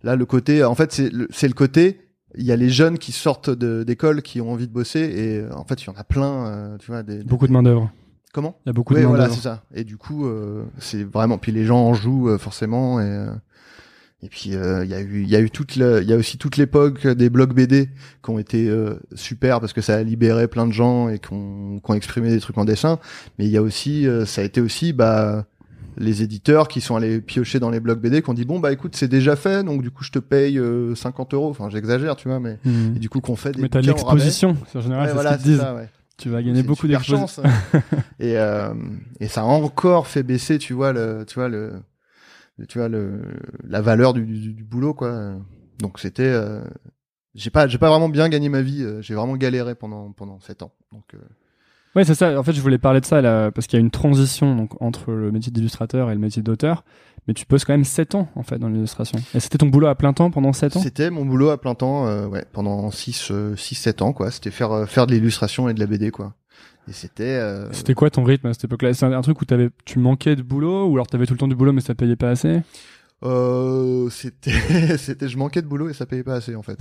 Speaker 1: Là, le côté, en fait, c'est le, c'est le côté. Il y a les jeunes qui sortent d'école, qui ont envie de bosser, et en fait, il y en a plein, euh, tu vois. Des, des-
Speaker 2: Beaucoup de main d'œuvre.
Speaker 1: Comment?
Speaker 2: Il y a beaucoup de main
Speaker 1: voilà, c'est ça. Et du coup, euh, c'est vraiment. Puis les gens en jouent euh, forcément, et euh, et puis euh, il y a eu, il y a eu toute, il y a aussi toute l'époque des blogs BD qui ont été euh, super parce que ça a libéré plein de gens et qui ont exprimé des trucs en dessin. Mais il y a aussi, euh, ça a été aussi, bah les éditeurs qui sont allés piocher dans les blogs BD qui ont dit bon bah écoute c'est déjà fait donc du coup je te paye euh, 50 euros enfin j'exagère tu vois mais
Speaker 2: Mhm.
Speaker 1: et du coup qu'on fait des
Speaker 2: Mais t'as l'exposition. En général,
Speaker 1: Ouais,
Speaker 2: c'est
Speaker 1: voilà
Speaker 2: ce qu'ils
Speaker 1: c'est
Speaker 2: te disent.
Speaker 1: ça ouais
Speaker 2: Tu vas gagner beaucoup
Speaker 1: hein. et euh, et ça a encore fait baisser tu vois le tu vois le- tu vois le la valeur du, du, du boulot quoi donc c'était euh, j'ai pas j'ai pas vraiment bien gagné ma vie euh, j'ai vraiment galéré pendant pendant sept ans donc euh,
Speaker 2: Ouais, c'est ça. En fait, je voulais parler de ça là, parce qu'il y a une transition donc entre le métier d'illustrateur et le métier d'auteur. Mais tu poses quand même 7 ans en fait dans l'illustration. Et c'était ton boulot à plein temps pendant 7 ans?
Speaker 1: C'était mon boulot à plein temps euh, ouais pendant 6 6 7 ans quoi c'était faire euh, faire de l'illustration et de la BD quoi et c'était euh,
Speaker 2: C'était quoi ton rythme à cette époque-là? C'est un, un truc où t'avais, tu manquais de boulot ou alors t'avais tout le temps du boulot mais ça payait pas assez?
Speaker 1: Euh, c'était, c'était, je manquais de boulot et ça payait pas assez en fait.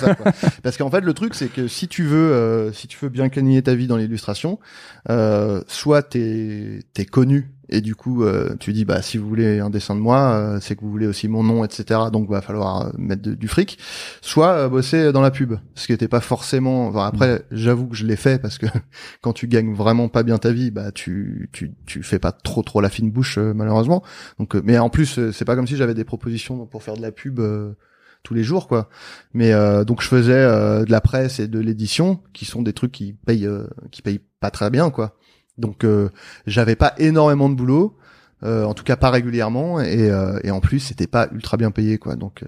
Speaker 1: Ça, quoi. Parce qu'en fait, le truc, c'est que si tu veux, euh, si tu veux bien gagner ta vie dans l'illustration, euh, soit t'es, t'es connu et du coup, euh, tu dis bah si vous voulez un dessin de moi, euh, c'est que vous voulez aussi mon nom, etc. Donc va falloir euh, mettre de- du fric. Soit euh, bosser dans la pub, ce qui était pas forcément. Enfin, après, j'avoue que je l'ai fait parce que quand tu gagnes vraiment pas bien ta vie, bah tu, tu, tu fais pas trop trop la fine bouche euh, malheureusement. Donc, euh, mais en plus, c'est pas comme si j'avais des propositions pour faire de la pub euh, tous les jours, quoi. Mais euh, donc, je faisais euh, de la presse et de l'édition, qui sont des trucs qui payent, euh, qui payent pas très bien, quoi. Donc, euh, j'avais pas énormément de boulot, euh, en tout cas pas régulièrement, et, euh, et en plus, c'était pas ultra bien payé, quoi. Donc, euh,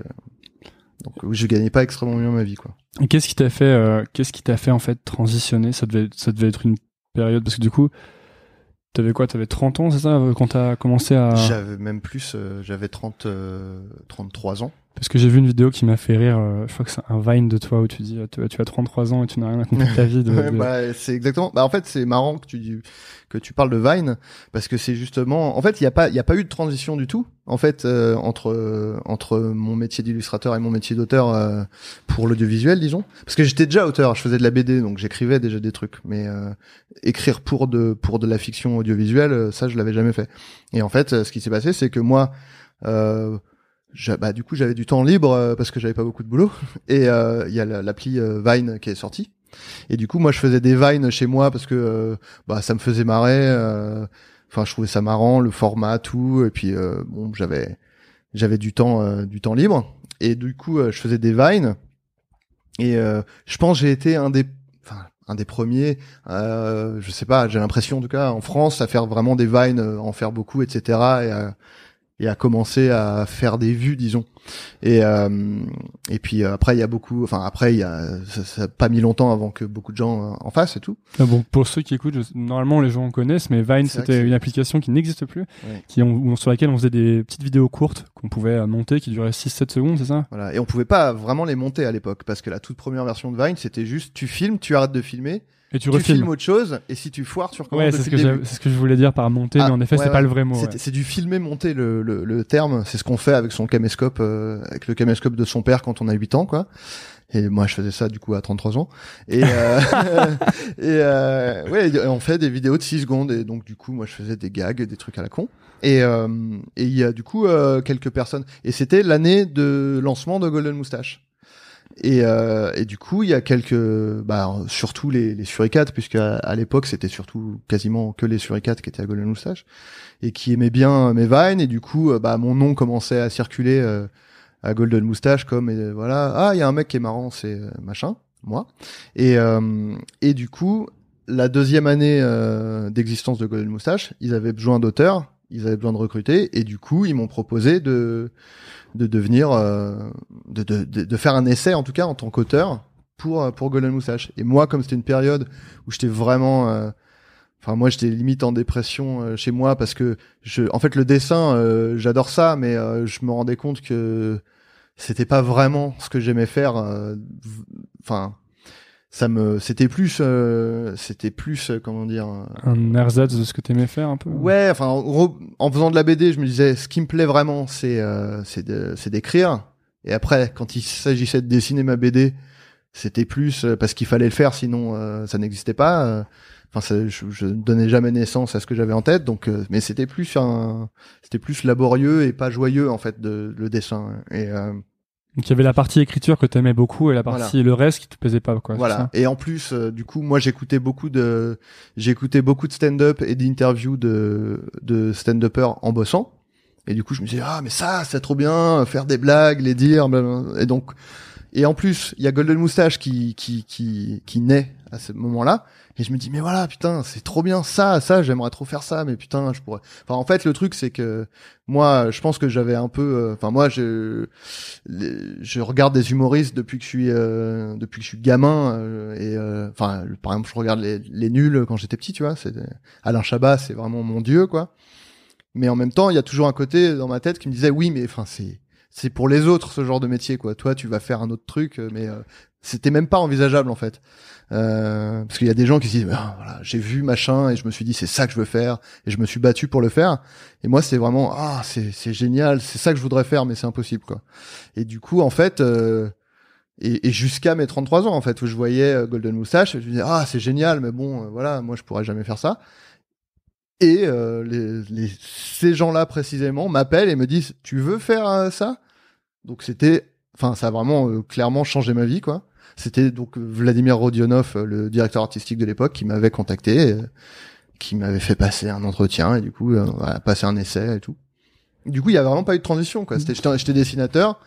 Speaker 1: donc, je gagnais pas extrêmement bien ma vie, quoi.
Speaker 2: Et qu'est-ce qui t'a fait, euh, qu'est-ce qui t'a fait en fait transitionner? Ça devait, ça devait être une période parce que du coup, t'avais quoi? T'avais 30 ans, c'est ça, quand t'as commencé à
Speaker 1: J'avais même plus, euh, j'avais 30, euh, 33 ans.
Speaker 2: Parce que j'ai vu une vidéo qui m'a fait rire. euh, je crois que c'est un Vine de toi où tu dis, euh, tu, tu as 33 ans et tu n'as rien compris de ta vie. De,
Speaker 1: bah, c'est exactement. Bah, en fait, c'est marrant que tu dis- que tu parles de Vine parce que c'est justement. En fait, il y a pas il y a pas eu de transition du tout. En fait, euh, entre entre mon métier d'illustrateur et mon métier d'auteur euh, pour l'audiovisuel, disons. Parce que j'étais déjà auteur. Je faisais de la BD, donc j'écrivais déjà des trucs. Mais euh, écrire pour de pour de la fiction audiovisuelle, euh, ça, je l'avais jamais fait. Et en fait, ce qui s'est passé, c'est que moi. Euh, bah, du coup, j'avais du temps libre euh, parce que j'avais pas beaucoup de boulot. Et euh, il y a la- l'appli euh, Vine qui est sortie. Et du coup, moi, je faisais des vines chez moi parce que bah ça me faisait marrer. Enfin, je trouvais ça marrant, le format, tout. Et puis bon, j'avais j'avais du temps du temps libre. Et du coup, je faisais des vines. Et je pense j'ai été un des un des premiers. Je sais pas, j'ai l'impression en tout cas en France à faire vraiment des vines, en faire beaucoup, etc. Et et à commencer à faire des vues, disons. Et euh, et puis euh, après il y a beaucoup, enfin après il y a ça, ça a pas mis longtemps avant que beaucoup de gens euh, en fassent et tout.
Speaker 2: Ah bon, pour ceux qui écoutent, je- normalement les gens connaissent, mais Vine c'était une application qui n'existe plus,
Speaker 1: Ouais.
Speaker 2: qui on- sur laquelle on faisait des petites vidéos courtes qu'on pouvait monter qui duraient 6-7 secondes, c'est ça?
Speaker 1: Voilà. Et on pouvait pas vraiment les monter à l'époque parce que la toute première version de Vine c'était juste tu filmes, tu arrêtes de filmer,
Speaker 2: Et tu
Speaker 1: tu, filmes autre chose et si tu foires tu recommences
Speaker 2: Ouais, c'est ce, ce que je voulais dire par monter,
Speaker 1: Ah,
Speaker 2: mais en effet,
Speaker 1: ouais,
Speaker 2: c'est pas le vrai mot.
Speaker 1: C'est du filmer monter le, le, le terme, c'est ce qu'on fait avec son caméscope, euh, avec le caméscope de son père quand on a 8 ans, quoi. Et moi, je faisais ça du coup à 33 ans. Et, euh, et euh, ouais, on fait des vidéos de 6 secondes. Et donc du coup, moi, je faisais des gags, des trucs à la con. Et euh, et il y a du coup euh, quelques personnes. Et c'était l'année de lancement de Golden Moustache. Et, euh, et du coup, il y a quelques, bah, surtout les, les suricates, puisque à, l'époque c'était surtout quasiment que les suricates qui étaient à Golden Moustache et qui aimaient bien mes vines. Et du coup, euh, bah, mon nom commençait à circuler euh, à Golden Moustache comme et voilà, ah, il y a un mec qui est marrant, c'est euh, machin, moi. Et et du coup, la deuxième année d'existence de Golden Moustache, ils avaient besoin d'auteurs, ils avaient besoin de recruter, et du coup, ils m'ont proposé de de devenir, euh, de, de, de, faire un essai en tout cas en tant qu'auteur pour euh, pour Golden. Et moi, comme c'était une période où j'étais vraiment, euh, enfin moi j'étais limite en dépression chez moi parce que je, en fait le dessin, j'adore ça, mais je me rendais compte que c'était pas vraiment ce que j'aimais faire. Enfin ça me c'était plus euh, c'était plus euh, comment dire euh,
Speaker 2: un ersatz de ce que t'aimais faire un peu
Speaker 1: ouais enfin en, en, faisant de la BD je me disais ce qui me plaît vraiment c'est c'est c'est d'écrire. Et après quand il s'agissait de dessiner ma BD c'était plus parce qu'il fallait le faire sinon ça n'existait pas enfin je, je ne donnais jamais naissance à ce que j'avais en tête donc mais c'était plus un c'était plus laborieux et pas joyeux en fait de le dessin. Et
Speaker 2: donc il y avait la partie écriture que t'aimais beaucoup et la partie le reste qui te plaisait pas quoi.
Speaker 1: Voilà. Et en plus, euh, du coup, moi j'écoutais beaucoup de j'écoutais beaucoup de stand-up et d'interviews de de stand-uppers en bossant. Et du coup, je me disais ah mais ça c'est trop bien, faire des blagues, les dire. Et donc et en plus, il y a Golden Moustache qui qui qui qui naît à ce moment-là. Et je me dis mais voilà putain c'est trop bien ça ça j'aimerais trop faire ça mais putain je pourrais. Enfin en fait le truc c'est que moi je pense que j'avais un peu euh, enfin moi je je regarde des humoristes depuis que je suis euh, depuis que je suis gamin euh, et enfin par exemple je regarde les, les nuls quand j'étais petit tu vois c'est Alain Chabat c'est vraiment mon dieu quoi. Mais en même temps il y a toujours un côté dans ma tête qui me disait oui mais enfin c'est c'est pour les autres ce genre de métier quoi. Toi tu vas faire un autre truc mais c'était même pas envisageable en fait. Euh, parce qu'il y a des gens qui se disent ah, voilà, j'ai vu machin et je me suis dit c'est ça que je veux faire et je me suis battu pour le faire et moi c'est vraiment ah c'est c'est génial c'est ça que je voudrais faire mais c'est impossible quoi et du coup en fait euh, et, et jusqu'à mes 33 ans en fait où je voyais euh, Golden Moustache je me disais ah c'est génial mais bon voilà moi je pourrais jamais faire ça et les, les, ces gens-là précisément m'appellent et me disent tu veux faire ça? Donc c'était enfin ça a vraiment clairement changé ma vie quoi c'était donc Vladimir Rodionov, euh, le directeur artistique de l'époque, qui m'avait contacté, euh, qui m'avait fait passer un entretien et du coup, euh, voilà, passer un essai et tout. Du coup, il y a vraiment pas eu de transition. Quoi. J'étais dessinateur.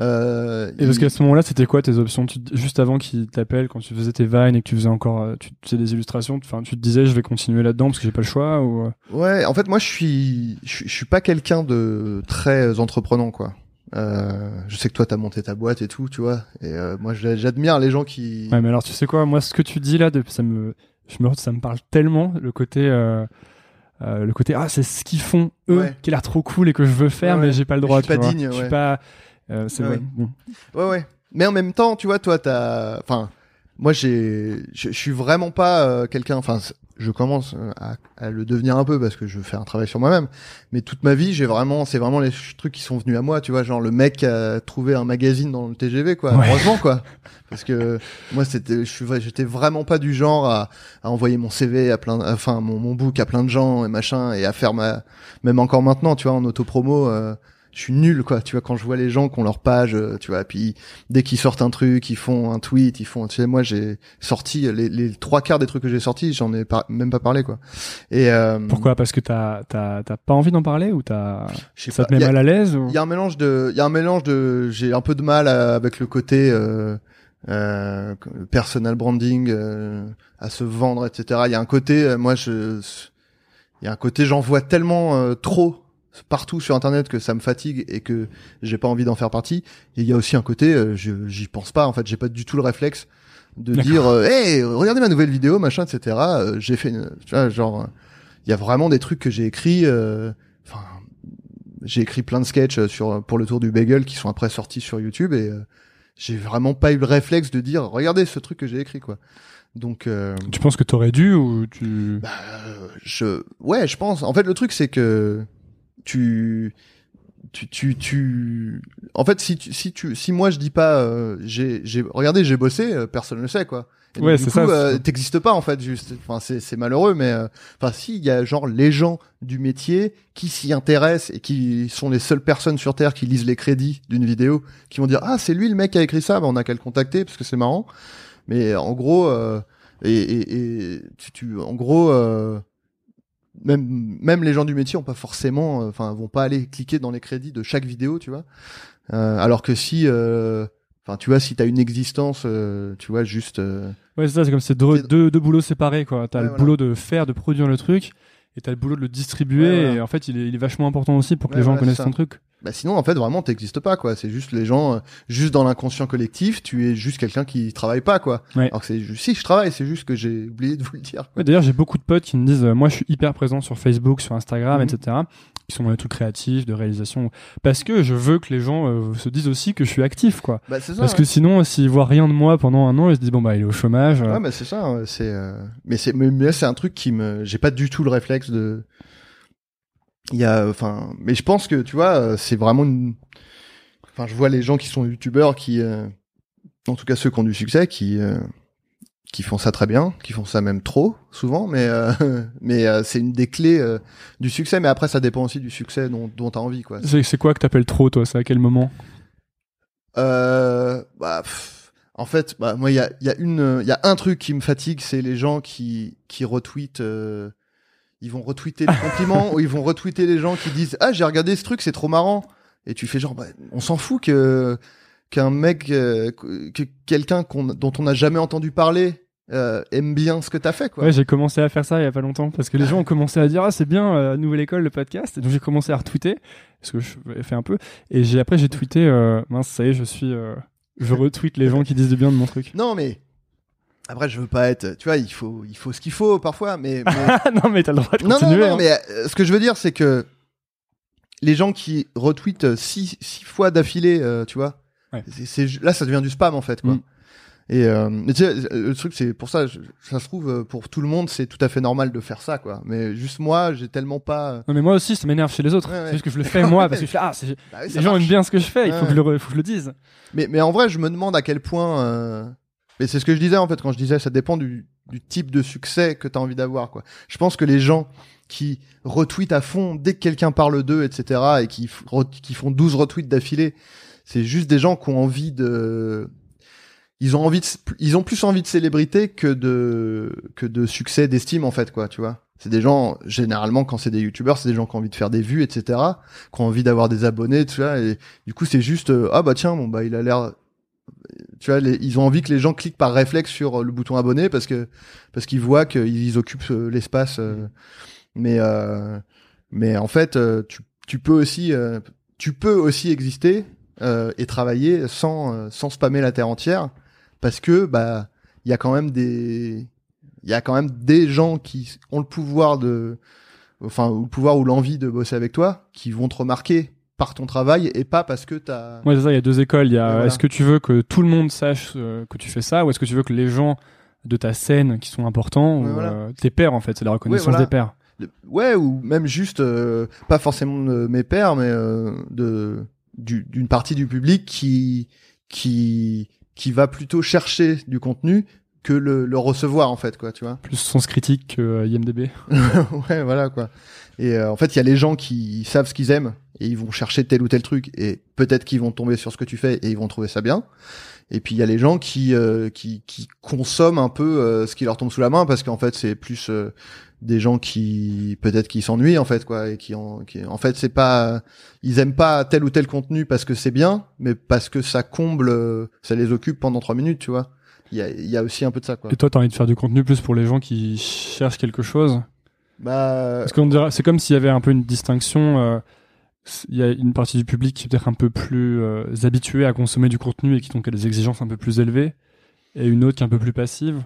Speaker 2: Euh, et parce qu'à ce moment-là, c'était quoi tes options? Tu, Juste avant qu'il t'appelle, quand tu faisais tes vines et que tu faisais encore, tu, faisais des illustrations, enfin, tu te disais, je vais continuer là-dedans parce que j'ai pas le choix ou
Speaker 1: Ouais, en fait, moi, je suis, je, je suis pas quelqu'un de très entreprenant, quoi. Euh, je sais que toi t'as monté ta boîte et tout, tu vois. Et euh, moi j'admire les gens qui.
Speaker 2: Ouais, mais alors tu sais quoi, moi ce que tu dis là, ça me, je me, ça me parle tellement le côté, euh, euh le côté ah c'est ce qu'ils font eux qui a l'air trop cool et que je veux faire mais j'ai pas le droit. Je
Speaker 1: suis pas
Speaker 2: vois.
Speaker 1: digne.
Speaker 2: Je suis pas. C'est
Speaker 1: ouais. ouais ouais. Mais en même temps, tu vois, toi t'as, enfin, moi j'ai, je suis vraiment pas quelqu'un, enfin je commence euh, à, à, le devenir un peu parce que je fais un travail sur moi-même. Mais toute ma vie, j'ai vraiment, c'est vraiment les trucs qui sont venus à moi, tu vois, genre le mec a trouvé un magazine dans le TGV, quoi. Heureusement, quoi. Parce que moi, c'était, je suis, j'étais vraiment pas du genre à, à, envoyer mon CV à plein, enfin mon, mon book à plein de gens et machin et à faire ma, même encore maintenant, tu vois, en autopromo. Euh, je suis nul quoi. Tu vois quand je vois les gens qui ont leur page euh, tu vois puis dès qu'ils sortent un truc ils font un tweet ils font tu sais moi j'ai sorti les, les trois quarts des trucs que j'ai sortis j'en ai même pas parlé quoi. Et euh,
Speaker 2: pourquoi? Parce que t'as t'as t'as pas envie d'en parler ou t'as ça te met mal à l'aise ou?
Speaker 1: il y a un mélange de il y a un mélange de j'ai un peu de mal avec le côté euh, euh, personal branding euh, à se vendre etc il y a un côté moi je il y a un côté j'en vois tellement trop partout sur internet que ça me fatigue et que j'ai pas envie d'en faire partie. Et il y a aussi un côté, euh, j'y pense pas en fait, j'ai pas du tout le réflexe de dire, euh, hey, regardez ma nouvelle vidéo, machin, etc. Euh, j'ai fait, une, tu vois, genre, il y a vraiment des trucs que j'ai écrits. Enfin, j'ai écrit plein de sketchs sur pour le tour du bagel qui sont après sortis sur YouTube et j'ai vraiment pas eu le réflexe de dire, regardez ce truc que j'ai écrit quoi. Donc,
Speaker 2: tu penses que t'aurais dû ou tu
Speaker 1: bah, je, ouais, je pense. En fait, le truc c'est que tu tu, tu, tu, en fait, si tu, si tu, si moi je dis pas, euh, j'ai, j'ai, regardez, j'ai bossé, euh, personne ne le sait, quoi. Et
Speaker 2: Ouais,
Speaker 1: du
Speaker 2: c'est ça,
Speaker 1: euh, t'existes pas, en fait, juste. Enfin, c'est, c'est malheureux, mais, euh, enfin, si, il y a genre les gens du métier qui s'y intéressent et qui sont les seules personnes sur Terre qui lisent les crédits d'une vidéo, qui vont dire, ah, c'est lui le mec qui a écrit ça, bah, on a qu'à le contacter parce que c'est marrant. Mais en gros, euh, et, et, et tu, tu, en gros, euh, même même les gens du métier ont pas forcément euh, enfin vont pas aller cliquer dans les crédits de chaque vidéo tu vois Euh, alors que si euh, enfin tu vois si t'as une existence euh, tu vois juste euh,
Speaker 2: Ouais, c'est ça, c'est comme c'est deux, deux, deux boulots séparés, quoi. T'as
Speaker 1: Ouais,
Speaker 2: le
Speaker 1: voilà.
Speaker 2: boulot de faire, de produire le truc, et t'as le boulot de le distribuer,
Speaker 1: Ouais, voilà.
Speaker 2: et en fait, il est, il est vachement important aussi pour que
Speaker 1: Ouais,
Speaker 2: les gens
Speaker 1: voilà,
Speaker 2: connaissent ton truc.
Speaker 1: bah sinon en fait vraiment t'existes pas quoi c'est juste les gens euh, juste dans l'inconscient collectif tu es juste quelqu'un qui travaille pas quoi
Speaker 2: Ouais.
Speaker 1: alors que c'est juste si je travaille c'est juste que j'ai oublié de vous le dire.
Speaker 2: Ouais, D'ailleurs, j'ai beaucoup de potes qui me disent, euh, moi, je suis hyper présent sur Facebook, sur Instagram,
Speaker 1: Mhm.
Speaker 2: etc. Qui sont dans les trucs créatifs, de réalisation, parce que je veux que les gens euh, se disent aussi que je suis actif, quoi.
Speaker 1: bah ça
Speaker 2: Parce
Speaker 1: ouais.
Speaker 2: que sinon, s'ils voient rien de moi pendant un an, ils se disent bon bah il est au chômage. euh,
Speaker 1: Ouais, mais c'est ça. hein, C'est, euh, mais c'est, mais, c'est un truc qui me, j'ai pas du tout le réflexe de. Il y a, enfin, mais je pense que tu vois, c'est vraiment une. Enfin, je vois les gens qui sont youtubeurs qui, en tout cas ceux qui ont du succès, qui, qui font ça très bien, qui font ça même trop souvent, mais, euh, mais euh, c'est une des clés euh, du succès. Mais après, ça dépend aussi du succès dont, dont t'as envie, quoi.
Speaker 2: C'est quoi que t'appelles trop toi C'est à quel moment?
Speaker 1: Euh, bah, pff, en fait, bah, moi, il y a, il y a une, il y a un truc qui me fatigue, c'est les gens qui, qui retweetent. euh, ils vont retweeter les compliments ou ils vont retweeter les gens qui disent ah j'ai regardé ce truc c'est trop marrant et tu fais genre bah, on s'en fout que qu'un mec euh, que que quelqu'un qu'on dont on n'a jamais entendu parler euh, aime bien ce que t'as fait quoi
Speaker 2: Ouais, j'ai commencé à faire ça il y a pas longtemps parce que les gens ont commencé à dire ah c'est bien euh, nouvelle école le podcast et donc j'ai commencé à retweeter ce que je fais un peu et j'ai après j'ai tweeté euh, mince ça y est je suis je retweet les gens qui disent du bien de mon truc.
Speaker 1: non mais après je veux pas être tu vois il faut il faut ce qu'il faut parfois mais, mais
Speaker 2: non mais t'as le droit de
Speaker 1: non, non,
Speaker 2: continuer.
Speaker 1: non,
Speaker 2: hein.
Speaker 1: mais euh, ce que je veux dire, c'est que les gens qui retweetent six, six fois d'affilée, tu vois,
Speaker 2: Ouais.
Speaker 1: c'est, là, ça devient du spam, en fait, quoi.
Speaker 2: Mm.
Speaker 1: Et euh, mais tu sais, le truc, c'est pour ça, je- ça se trouve, euh, pour tout le monde, c'est tout à fait normal de faire ça, quoi. Mais juste moi, j'ai tellement pas. euh,
Speaker 2: Non mais moi aussi ça m'énerve chez les autres.
Speaker 1: Ouais, ouais.
Speaker 2: C'est juste que je le fais moi parce que je fais ah
Speaker 1: bah oui,
Speaker 2: les gens
Speaker 1: marche.
Speaker 2: aiment bien ce que je fais il faut que je le faut que je le dise.
Speaker 1: Mais, mais en vrai, je me demande à quel point. euh, Mais c'est ce que je disais en fait quand je disais ça dépend du, du type de succès que tu as envie d'avoir. quoi. Je pense que les gens qui retweetent à fond dès que quelqu'un parle d'eux, etc., et qui, qui font 12 retweets d'affilée, c'est juste des gens qui ont envie de. Ils ont envie de, ils ont plus envie de célébrité que de que de succès, d'estime en fait quoi, tu vois. C'est des gens généralement quand c'est des youtubeurs, c'est des gens qui ont envie de faire des vues, etc., qui ont envie d'avoir des abonnés, tu vois. Et du coup, c'est juste euh, ah bah tiens, bon bah il a l'air tu vois, ils ont envie que les gens cliquent par réflexe sur euh, le bouton abonner parce que parce qu'ils voient qu'ils occupent euh, l'espace. euh, mais mais en fait, tu, tu peux aussi tu peux aussi exister euh, et travailler sans euh, sans spammer la terre entière parce que bah il y a quand même des il y a quand même des gens qui ont le pouvoir de enfin ou le pouvoir ou l'envie de bosser avec toi qui vont te remarquer par ton travail et pas parce que t'as
Speaker 2: Ouais, c'est ça, il y a deux écoles. Il y a
Speaker 1: voilà.
Speaker 2: est-ce que tu veux que tout le monde sache euh, que tu fais ça ou est-ce que tu veux que les gens de ta scène qui sont importants
Speaker 1: Ouais,
Speaker 2: ou
Speaker 1: voilà.
Speaker 2: euh, tes pairs en fait, c'est la reconnaissance
Speaker 1: voilà.
Speaker 2: des pairs.
Speaker 1: ouais ou même juste euh, pas forcément de mes pairs mais euh, de du- d'une partie du public qui qui qui va plutôt chercher du contenu que le, le recevoir en fait quoi tu vois.
Speaker 2: Plus sens critique que euh, IMDb.
Speaker 1: ouais voilà quoi. Et euh, en fait il y a les gens qui savent ce qu'ils aiment et ils vont chercher tel ou tel truc et peut-être qu'ils vont tomber sur ce que tu fais et ils vont trouver ça bien. Et puis il y a les gens qui euh, qui qui consomment un peu euh, ce qui leur tombe sous la main parce qu'en fait c'est plus euh, des gens qui peut-être qui s'ennuient en fait quoi et qui en qui en fait c'est pas ils aiment pas tel ou tel contenu parce que c'est bien mais parce que ça comble euh, ça les occupe pendant trois minutes tu vois il y a il y a aussi un peu de ça quoi
Speaker 2: Et toi, t'as envie de faire du contenu plus pour les gens qui cherchent quelque chose?
Speaker 1: Bah
Speaker 2: Parce qu'on dirait, c'est comme s'il y avait un peu une distinction. euh, il y a une partie du public qui est peut-être un peu plus euh, habituée à consommer du contenu et qui donc a des exigences un peu plus élevées, et une autre qui est un peu plus passive.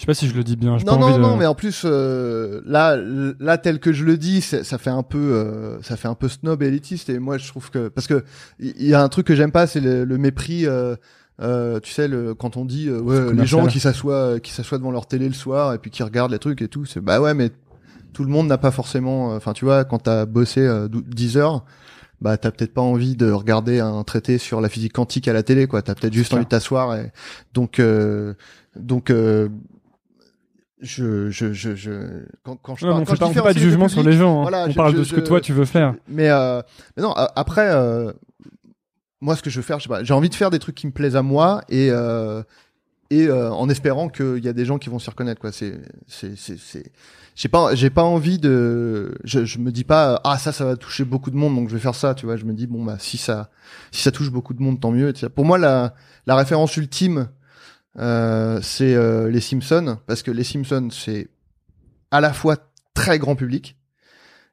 Speaker 2: Je sais pas si je le dis bien.
Speaker 1: Non, non,
Speaker 2: de...
Speaker 1: non, mais en plus, euh, là, là, tel que je le dis, ça fait un peu, euh, ça fait un peu snob et élitiste. Et moi, je trouve que, parce que il y a un truc que j'aime pas, c'est le, le mépris. Euh, euh, tu sais, le, quand on dit, euh, ouais, les gens qui s'assoient, qui s'assoient devant leur télé le soir et puis qui regardent les trucs et tout, c'est bah ouais, mais tout le monde n'a pas forcément. euh, Enfin, tu vois, quand t'as bossé euh, dou- 10 heures, bah t'as peut-être pas envie de regarder un traité sur la physique quantique à la télé quoi t'as peut-être juste envie de t'asseoir et donc euh, donc euh, je, je, je, je, quand, quand je
Speaker 2: Non,
Speaker 1: parle-
Speaker 2: on
Speaker 1: quand
Speaker 2: fait
Speaker 1: je
Speaker 2: pas, on fait pas de jugement sur les gens. hein.
Speaker 1: voilà,
Speaker 2: on
Speaker 1: je-
Speaker 2: parle
Speaker 1: je-
Speaker 2: de ce que toi tu veux faire.
Speaker 1: Mais, euh, mais non, après, euh, moi, ce que je veux faire, j'ai envie de faire des trucs qui me plaisent à moi et euh, et euh, en espérant qu'il y a des gens qui vont s'y reconnaître, quoi. C'est, c'est, c'est, c'est. J'ai pas, j'ai pas envie de. Je, je me dis pas, ah ça, ça va toucher beaucoup de monde, donc je vais faire ça, tu vois. Je me dis bon bah si ça, si ça touche beaucoup de monde, tant mieux. Pour moi, la la référence ultime, c'est euh, les Simpsons, parce que les Simpsons, c'est à la fois très grand public.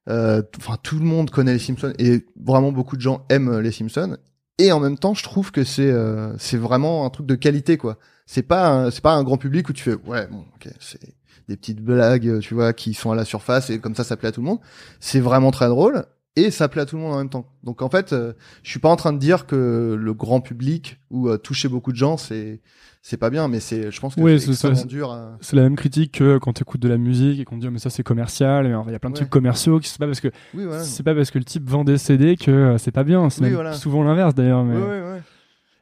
Speaker 1: Euh, Enfin, tout le monde connaît les Simpsons et vraiment beaucoup de gens aiment euh, les Simpsons. Et en même temps, je trouve que c'est euh, c'est vraiment un truc de qualité, quoi. C'est pas c'est pas un grand public où tu fais ouais bon ok c'est des petites blagues euh, tu vois qui sont à la surface et comme ça ça plaît à tout le monde. C'est vraiment très drôle et ça plaît à tout le monde en même temps. Donc en fait, euh, je suis pas en train de dire que le grand public ou euh, toucher beaucoup de gens c'est c'est pas bien, mais c'est je pense que
Speaker 2: Oui,
Speaker 1: c'est extrêmement dur. À...
Speaker 2: C'est la même critique que quand tu écoutes de la musique et qu'on te dit oh, mais ça c'est commercial. Il y a plein de
Speaker 1: Ouais.
Speaker 2: trucs commerciaux qui c'est pas parce que
Speaker 1: Oui
Speaker 2: c'est pas parce que le type vend des CD que euh, c'est pas bien. C'est
Speaker 1: Oui, voilà.
Speaker 2: souvent l'inverse d'ailleurs. Mais...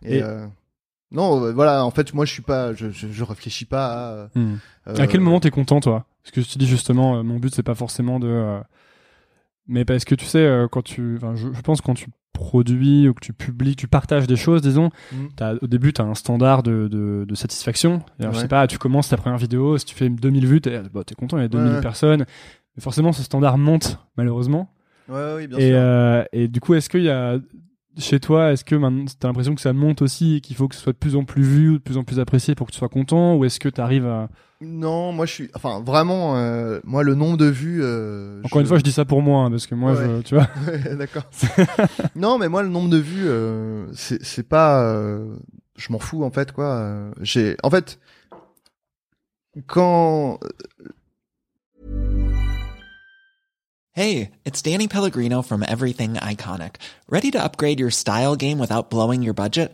Speaker 1: Et,
Speaker 2: Et-
Speaker 1: euh, non, euh, voilà, en fait, moi, je suis pas, je, je, je réfléchis pas à.
Speaker 2: Hmm.
Speaker 1: euh,
Speaker 2: À quel moment t'es content toi? Parce que je te dis justement, euh, mon but c'est pas forcément de. euh, Mais parce que tu sais, quand tu, enfin, je, je pense quand tu produis ou que tu publies, tu partages des choses, disons, t'as- au début t'as un standard de, de, de satisfaction. Alors, Je
Speaker 1: Ouais.
Speaker 2: sais pas, tu commences ta première vidéo, si tu fais 2000 vues, t'es bah, t'es content, il y a 2000
Speaker 1: Ouais.
Speaker 2: personnes. Mais forcément, ce standard monte malheureusement.
Speaker 1: Ouais, oui, bien
Speaker 2: Et,
Speaker 1: sûr.
Speaker 2: euh, et du coup, est-ce qu'il y a chez toi, est-ce que maintenant t'as l'impression que ça monte aussi et qu'il faut que ce soit de plus en plus vu, de plus en plus apprécié pour que tu sois content, ou est-ce que tu arrives à
Speaker 1: Non, moi, je suis, enfin, vraiment, euh, moi, le nombre de vues. euh,
Speaker 2: Encore une fois, je dis ça pour moi, hein, parce que moi,
Speaker 1: Ouais.
Speaker 2: je, tu vois.
Speaker 1: Ouais, D'accord. non, mais moi, le nombre de vues, euh, c'est c'est pas, euh, je m'en fous en fait, quoi. J'ai, en fait, quand
Speaker 4: Hey, it's Danny Pellegrino from Everything Iconic. Ready to upgrade your style game without blowing your budget?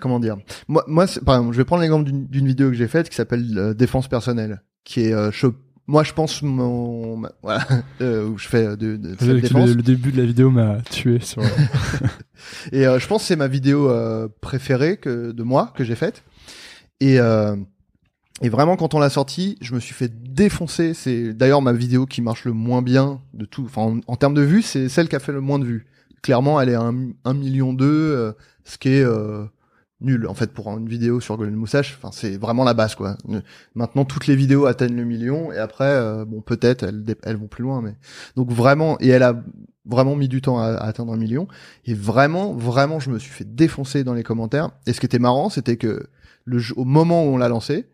Speaker 1: Comment dire? Moi moi par exemple je vais prendre l'exemple d'une vidéo que j'ai faite qui s'appelle euh, défense personnelle qui est euh, je- moi je pense mon ma- voilà euh, où je fais euh, de, de, de
Speaker 2: Le,
Speaker 1: défense.
Speaker 2: le début de la vidéo m'a tué sur.
Speaker 1: et euh, je pense c'est ma vidéo euh, préférée que de moi que j'ai faite. Et et vraiment quand on l'a sortie je me suis fait défoncer. C'est d'ailleurs ma vidéo qui marche le moins bien de tout enfin en, en termes de vues c'est celle qui a fait le moins de vues. Clairement elle est à un, un million deux euh, ce qui est euh, nul en fait pour une vidéo sur Golden Moustache. Enfin c'est vraiment la base quoi. Maintenant toutes les vidéos atteignent le million et après euh, bon peut-être elles, vont plus loin mais donc vraiment et elle a vraiment mis du temps à, atteindre un million. Et vraiment vraiment je me suis fait défoncer dans les commentaires. Et ce qui était marrant c'était que le au moment où on l'a lancé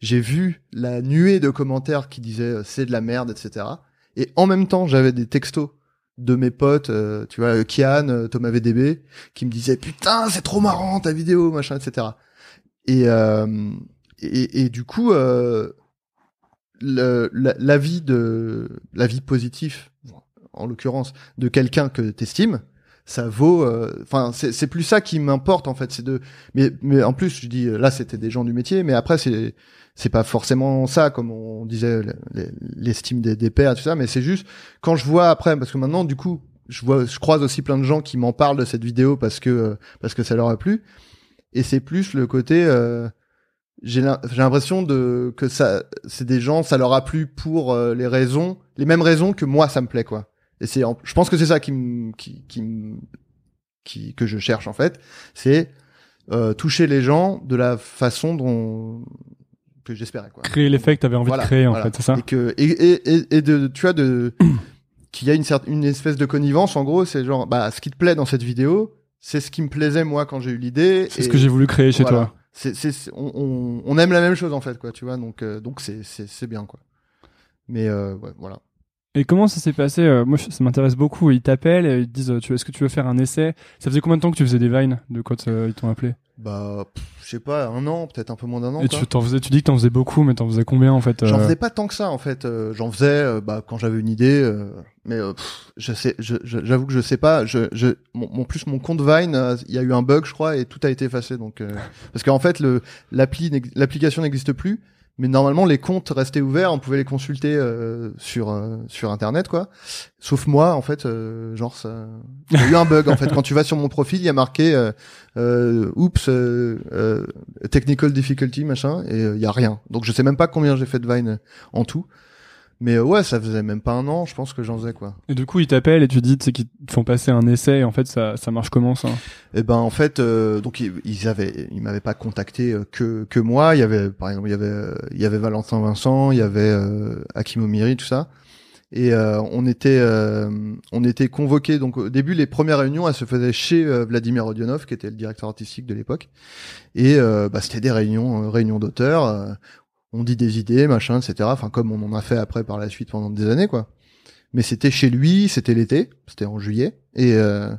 Speaker 1: j'ai vu la nuée de commentaires qui disaient euh, c'est de la merde etc et en même temps j'avais des textos de mes potes, euh, tu vois, Kian, euh, Thomas VDB, qui me disaient putain c'est trop marrant ta vidéo, machin, etc. Et euh, et, du coup, euh, le, la, de la vie en l'occurrence, de quelqu'un que t'estimes, ça vaut. euh, Enfin, c'est c'est plus ça qui m'importe en fait. C'est de. Mais mais en plus, je dis là, c'était des gens du métier, mais après c'est c'est pas forcément ça comme on disait l'estime des, des pairs tout ça mais c'est juste quand je vois après parce que maintenant du coup je vois je croise aussi plein de gens qui m'en parlent de cette vidéo parce que euh, parce que ça leur a plu et c'est plus le côté euh, j'ai l'impression de que ça c'est des gens ça leur a plu pour euh, les raisons les mêmes raisons que moi ça me plaît quoi et c'est je pense que c'est ça qui me qui, qui qui que je cherche en fait, c'est euh, toucher les gens de la façon dont que j'espérais quoi.
Speaker 2: Créer l'effet que t'avais envie
Speaker 1: Voilà,
Speaker 2: de créer en
Speaker 1: voilà.
Speaker 2: fait, c'est ça
Speaker 1: Et que et, et, et, de tu vois de qu'il y a une certaine une espèce de connivence en gros, c'est genre bah ce qui te plaît dans cette vidéo, c'est ce qui me plaisait moi quand j'ai eu l'idée.
Speaker 2: C'est ce que j'ai voulu créer chez
Speaker 1: voilà.
Speaker 2: toi.
Speaker 1: C'est c'est on, on on aime la même chose en fait quoi, tu vois donc euh, donc c'est c'est c'est bien quoi. Mais euh, ouais, voilà.
Speaker 2: Et comment ça s'est passé euh, Moi, je- ça m'intéresse beaucoup. Ils t'appellent et ils te disent euh, Est-ce que tu veux faire un essai? Ça faisait combien de temps que tu faisais des vines de quand euh, ils t'ont appelé?
Speaker 1: Bah je sais pas, un an, peut-être un peu moins d'un an
Speaker 2: Et
Speaker 1: quoi.
Speaker 2: tu t'en faisais, tu dis que t'en faisais beaucoup, mais t'en faisais combien en fait
Speaker 1: J'en faisais pas tant que ça en fait. J'en faisais bah, quand j'avais une idée, mais pff, je sais, je- je- j'avoue que je sais pas. Je, je, mon, mon- plus mon compte Vine, il y a eu un bug je crois et tout a été effacé. Donc euh, parce qu'en fait le l'appli, l'application n'existe plus. Mais normalement, les comptes restaient ouverts, on pouvait les consulter euh, sur euh, sur internet, quoi. Sauf moi, en fait, euh, genre ça, il y a eu un bug en fait. Quand tu vas sur mon profil, il y a marqué euh, euh, oups euh, technical difficulty machin et il y a rien. Donc je sais même pas combien j'ai fait de Vine en tout. Mais euh, ouais, ça faisait même pas un an, je pense que j'en faisais quoi.
Speaker 2: Et du coup, ils t'appellent et tu dis tu sais, qu'ils te font passer un essai. Et en fait, ça, ça marche comment ça?
Speaker 1: Et ben en fait, euh, donc ils, ils avaient, ils m'avaient pas contacté euh, que que moi. Il y avait par exemple, il y avait il y avait Valentin Vincent, il y avait euh, Hakim Omiri, tout ça. Et euh, on était euh, on était convoqués. Donc au début, les premières réunions, elles se faisaient chez Vladimir Odionov, qui était le directeur artistique de l'époque. Et euh, bah, c'était des réunions réunions d'auteurs. On dit des idées, machin, etc. Enfin comme on en a fait après par la suite pendant des années, quoi. Mais c'était chez lui, c'était l'été, c'était en juillet, et euh,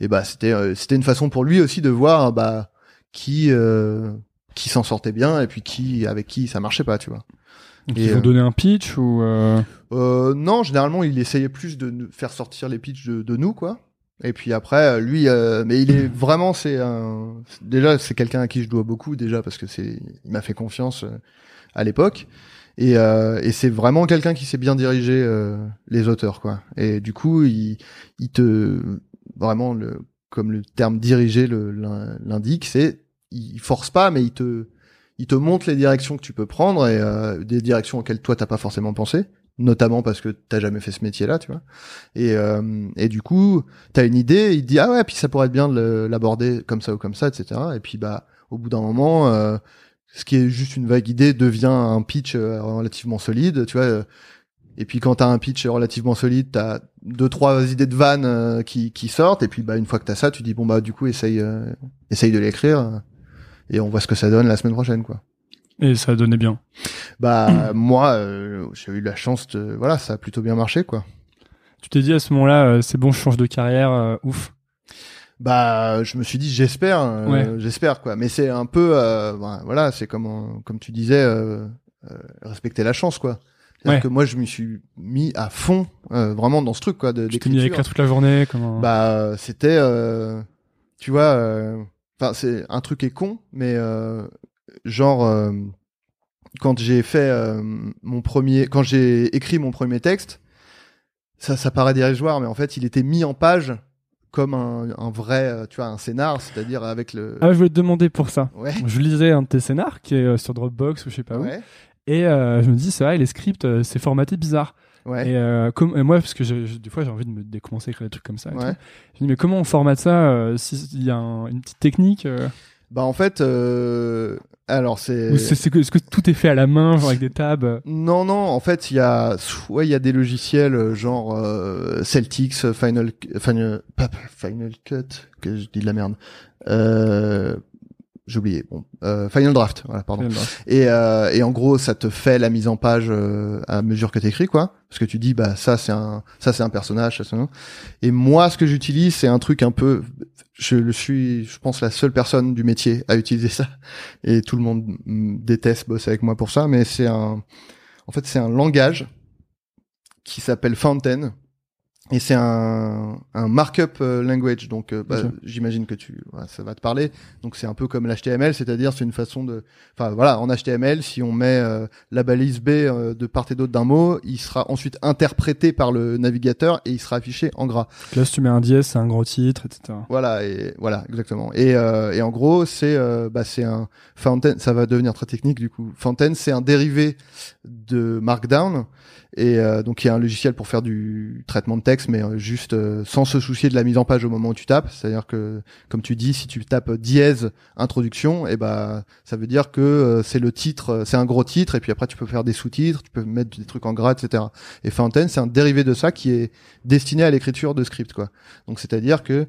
Speaker 1: et bah c'était euh, c'était une façon pour lui aussi de voir bah qui euh, qui s'en sortait bien et puis qui avec qui ça marchait pas tu vois
Speaker 2: Donc,
Speaker 1: Et,
Speaker 2: Ils vont
Speaker 1: euh,
Speaker 2: donner un pitch ou euh,
Speaker 1: euh, non généralement il essayait plus de faire sortir les pitchs de, de nous quoi et puis après lui euh, mais il est vraiment c'est un déjà c'est quelqu'un à qui je dois beaucoup déjà parce que c'est il m'a fait confiance à l'époque. Et, euh, et c'est vraiment quelqu'un qui sait bien diriger euh, les auteurs quoi. Et du coup il, il te vraiment le comme le terme diriger l'indique c'est il force pas mais il te il te montre les directions que tu peux prendre et euh, des directions auxquelles toi t'as pas forcément pensé notamment parce que t'as jamais fait ce métier là tu vois. Et euh, et du coup t'as une idée il te dit ah ouais puis ça pourrait être bien de l'aborder comme ça ou comme ça etc et puis bah au bout d'un moment euh, ce qui est juste une vague idée devient un pitch euh, relativement solide tu vois euh, et puis quand t'as un pitch relativement solide t'as deux trois idées de vannes euh, qui qui sortent et puis bah une fois que t'as ça tu dis bon bah du coup essaye euh, essaye de l'écrire et on voit ce que ça donne la semaine prochaine quoi
Speaker 2: et ça donnait bien.
Speaker 1: bah moi euh, j'ai eu la chance de voilà ça a plutôt bien marché quoi
Speaker 2: Tu t'es dit à ce moment-là, euh, c'est bon, je change de carrière, ouf.
Speaker 1: Bah je me suis dit j'espère euh,
Speaker 2: Ouais.
Speaker 1: j'espère quoi mais c'est un peu euh, bah, voilà c'est comme comme tu disais euh, respecter la chance quoi
Speaker 2: Ouais.
Speaker 1: que moi je me suis mis à fond vraiment dans ce truc quoi de
Speaker 2: Tu t'es mis à écrire toute la journée, comment
Speaker 1: bah c'était tu vois enfin c'est un truc est con mais genre quand j'ai fait mon premier quand j'ai écrit mon premier texte ça ça paraît dérisoire mais en fait il était mis en page comme un, un vrai euh, tu vois un scénar c'est-à-dire avec le
Speaker 2: Ah, je voulais te demander pour ça.
Speaker 1: ouais
Speaker 2: Je lisais un de tes scénars qui est euh, sur Dropbox ou je sais pas où. Et euh, je me dis, c'est vrai, les scripts, c'est formaté bizarre.
Speaker 1: ouais
Speaker 2: Et, euh, comme, et moi, parce que je- des fois, j'ai envie de me de commencer à écrire des trucs comme ça. Je me dis, mais comment on formate ça euh, S'il y a un- une petite technique
Speaker 1: bah en fait alors c'est
Speaker 2: que, est-ce que tout est fait à la main, genre avec des tabs euh
Speaker 1: Non, non, en fait, il y a, ouais, il y a des logiciels euh, genre euh, Celtics, Final, Final, pas Final Cut, que je dis de la merde. Euh, j'ai oublié. Bon, euh, Final Draft, voilà, pardon. Et, euh, et en gros, ça te fait la mise en page euh, à mesure que t'écris, quoi. Parce que tu dis, bah ça c'est un, ça c'est un personnage, ça c'est un. Et moi, ce que j'utilise, c'est un truc un peu. Je le suis, je pense, la seule personne du métier à utiliser ça. Et tout le monde déteste bosser avec moi pour ça, mais c'est un. En fait, c'est un langage qui s'appelle Fountain. Et c'est un, un markup euh, language, donc euh, bah, j'imagine que tu, voilà, ça va te parler. Donc c'est un peu comme l'HTML, c'est-à-dire c'est une façon de, enfin voilà, en HTML, si on met euh, la balise B euh, de part et d'autre d'un mot, il sera ensuite interprété par le navigateur et il sera affiché en gras.
Speaker 2: Là, si tu mets un dièse, c'est un gros titre, etc.
Speaker 1: Voilà et voilà exactement. Et, euh, et en gros c'est bah, c'est un Fountain, ça va devenir très technique du coup. Fountain c'est un dérivé de Markdown et euh, donc il y a un logiciel pour faire du traitement de texte mais euh, juste euh, sans se soucier de la mise en page au moment où tu tapes. C'est-à-dire que comme tu dis si tu tapes dièse introduction et ben ça veut dire que c'est le titre c'est un gros titre et puis après tu peux faire des sous-titres tu peux mettre des trucs en gras etc et Fountain c'est un dérivé de ça qui est destiné à l'écriture de script quoi. Donc c'est-à-dire que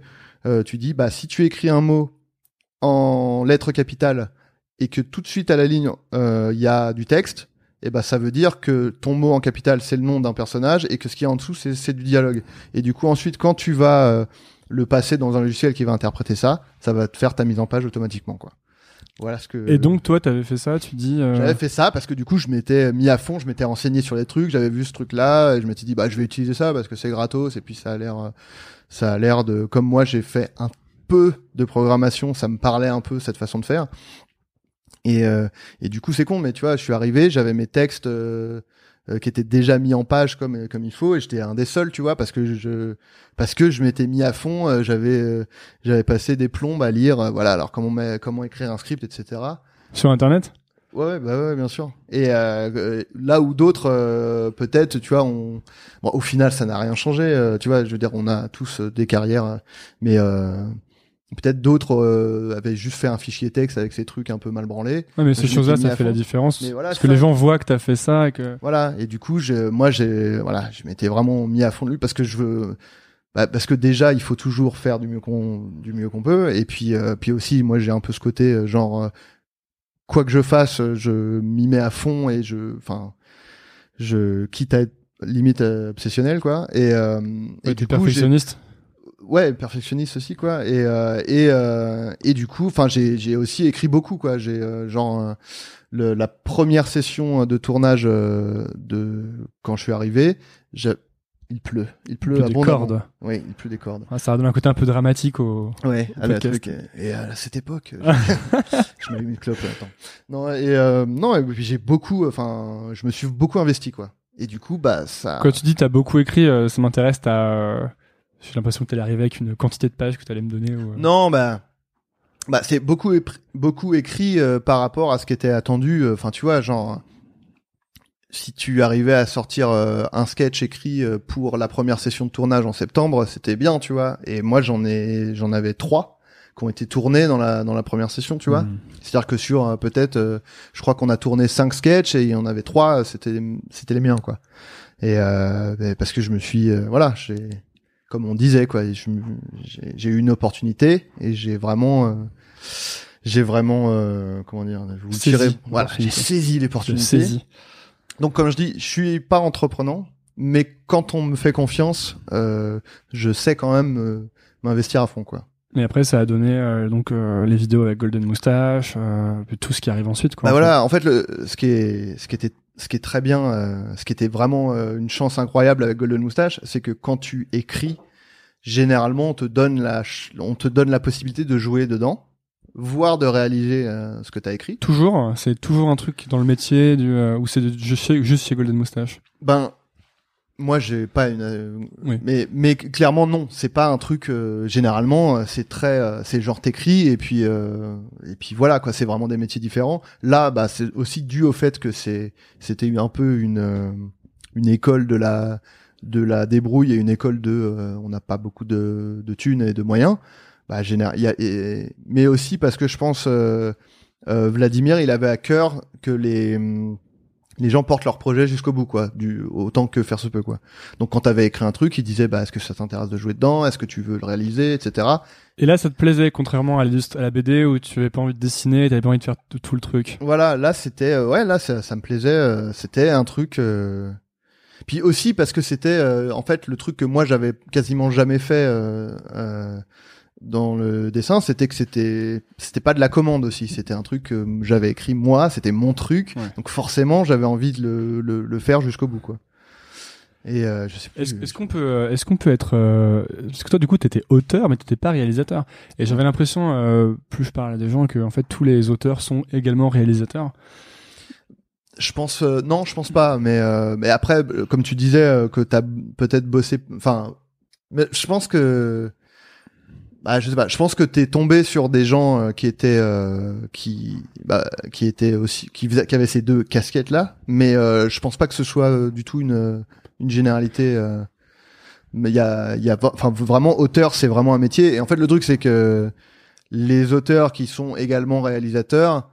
Speaker 1: tu dis bah si tu écris un mot en lettres capitales et que tout de suite à la ligne il y a du texte eh ben ça veut dire que ton mot en capital c'est le nom d'un personnage et que ce qui est en dessous c'est du dialogue. Et du coup ensuite quand tu vas euh, le passer dans un logiciel qui va interpréter ça, ça va te faire ta mise en page automatiquement quoi. Voilà ce que.
Speaker 2: Et donc toi t'avais fait ça, tu dis. Euh,
Speaker 1: j'avais fait ça parce que du coup je m'étais mis à fond, je m'étais renseigné sur les trucs, j'avais vu ce truc là et je m'étais dit bah je vais utiliser ça parce que c'est gratos et puis ça a l'air euh, ça a l'air de comme moi j'ai fait un peu de programmation, ça me parlait un peu cette façon de faire. Et, euh, et du coup, c'est con, mais tu vois, je suis arrivé, j'avais mes textes euh, euh, qui étaient déjà mis en page comme comme il faut, et j'étais un des seuls, tu vois, parce que je parce que je m'étais mis à fond, j'avais j'avais passé des plombes à lire, voilà, alors comment comment écrire un script, etc.
Speaker 2: Sur Internet?
Speaker 1: Ouais, bah ouais, bien sûr. Et là où d'autres, peut-être, tu vois, on, bon, au final, ça n'a rien changé. tu vois, je veux dire, on a tous des carrières, mais Peut-être d'autres euh, avaient juste fait un fichier texte avec ces trucs un peu mal branlés.
Speaker 2: Ouais, mais ces choses-là, ça fait la différence. parce que les gens voient que t'as fait ça et que.
Speaker 1: Voilà. Et du coup, je, moi, j'ai, voilà, je m'étais vraiment mis à fond de lui parce que je veux, bah, parce que déjà, il faut toujours faire du mieux qu'on, du mieux qu'on peut. Et puis, euh, puis aussi, moi, j'ai un peu ce côté, euh, genre, quoi que je fasse, je m'y mets à fond et je, enfin, je quitte à être limite obsessionnel, quoi. Et,
Speaker 2: et du perfectionniste
Speaker 1: ouais perfectionniste aussi quoi. Et euh, et euh, et du coup enfin j'ai j'ai aussi écrit beaucoup quoi. J'ai euh, genre le, la première session de tournage de quand je suis arrivé il pleut. Il pleut
Speaker 2: il pleut des cordes.
Speaker 1: oui il pleut des cordes.
Speaker 2: Ah, ça donne un côté un peu dramatique au
Speaker 1: ouais à la truc, et à cette époque je m'allume une clope attends. Non et non et puis j'ai beaucoup enfin je me suis beaucoup investi quoi. Et du coup bah ça
Speaker 2: quand tu dis t'as beaucoup écrit ça m'intéresse t'as j'ai l'impression que tu allais arriver avec une quantité de pages que tu allais me donner. Ou... Euh.
Speaker 1: Non, bah, bah c'est beaucoup, beaucoup écrit euh, par rapport à ce qui était attendu. Euh, enfin, tu vois, genre, si tu arrivais à sortir un sketch écrit pour la première session de tournage en septembre, c'était bien, tu vois. Et moi, j'en ai, j'en avais trois qui ont été tournés dans la dans la première session, tu vois. Mmh. C'est-à-dire que sur peut-être, je crois qu'on a tourné cinq sketchs et il y en avait trois, c'était c'était les miens, quoi. Et parce que je me suis, voilà, j'ai comme on disait quoi. J'ai eu une opportunité et j'ai vraiment, euh, j'ai vraiment, euh, comment dire, vous
Speaker 2: saisi,
Speaker 1: voilà, j'ai saisi l'opportunité. Donc comme je dis, je suis pas entreprenant, mais quand on me fait confiance, euh, je sais quand même euh, m'investir à fond quoi.
Speaker 2: Et après, ça a donné euh, donc les vidéos avec Golden Moustache, tout ce qui arrive ensuite. Quoi,
Speaker 1: bah voilà, en fait, le, ce qui est, ce qui était ce qui est très bien, euh, ce qui était vraiment euh, une chance incroyable avec Golden Moustache, c'est que quand tu écris, généralement on te donne la, on te donne la possibilité de jouer dedans, voire de réaliser euh, ce que tu as écrit.
Speaker 2: Toujours, c'est toujours un truc dans le métier du, ou c'est juste, juste chez Golden Moustache.
Speaker 1: Ben moi, j'ai pas une, euh, mais mais clairement non, c'est pas un truc. Euh, généralement, euh, c'est très, c'est genre t'écris et puis et puis voilà quoi. C'est vraiment des métiers différents. Là, bah c'est aussi dû au fait que c'est c'était un peu une une école de la de la débrouille et une école de on n'a pas beaucoup de de thunes et de moyens. Bah général, y a, mais aussi parce que je pense Vladimir, il avait à cœur que les les gens portent leur projet jusqu'au bout, quoi, du autant que faire se peut, quoi. Donc quand t'avais écrit un truc, ils disaient, bah, est-ce que ça t'intéresse de jouer dedans, est-ce que tu veux le réaliser, etc.
Speaker 2: Et là, ça te plaisait, contrairement à la, à la BD où tu avais pas envie de dessiner, t'avais pas envie de faire tout, le truc?
Speaker 1: Voilà, là c'était, euh, ouais, là ça, ça me plaisait, euh, c'était un truc. Euh, puis aussi parce que c'était, en fait, le truc que moi j'avais quasiment jamais fait dans le dessin, c'était que c'était c'était pas de la commande aussi, c'était un truc que j'avais écrit moi, c'était mon truc, donc forcément j'avais envie de le, le, le faire jusqu'au bout quoi. Et euh, je sais
Speaker 2: Est-ce, est qu'on peut euh, est-ce qu'on peut être euh, parce que toi du coup t'étais auteur mais t'étais pas réalisateur. Et j'avais l'impression euh, plus je parle à des gens que en fait tous les auteurs sont également réalisateurs.
Speaker 1: Je pense non, je pense pas mais mais après comme tu disais que t'as peut-être bossé enfin mais je pense que bah, je sais pas. Je pense que t'es tombé sur des gens euh, qui étaient euh, qui bah, qui étaient aussi qui, qui avaient ces deux casquettes là, mais euh, je pense pas que ce soit euh, du tout une une généralité. euh. mais il y a il y a enfin vraiment auteur c'est vraiment un métier et en fait le truc c'est que les auteurs qui sont également réalisateurs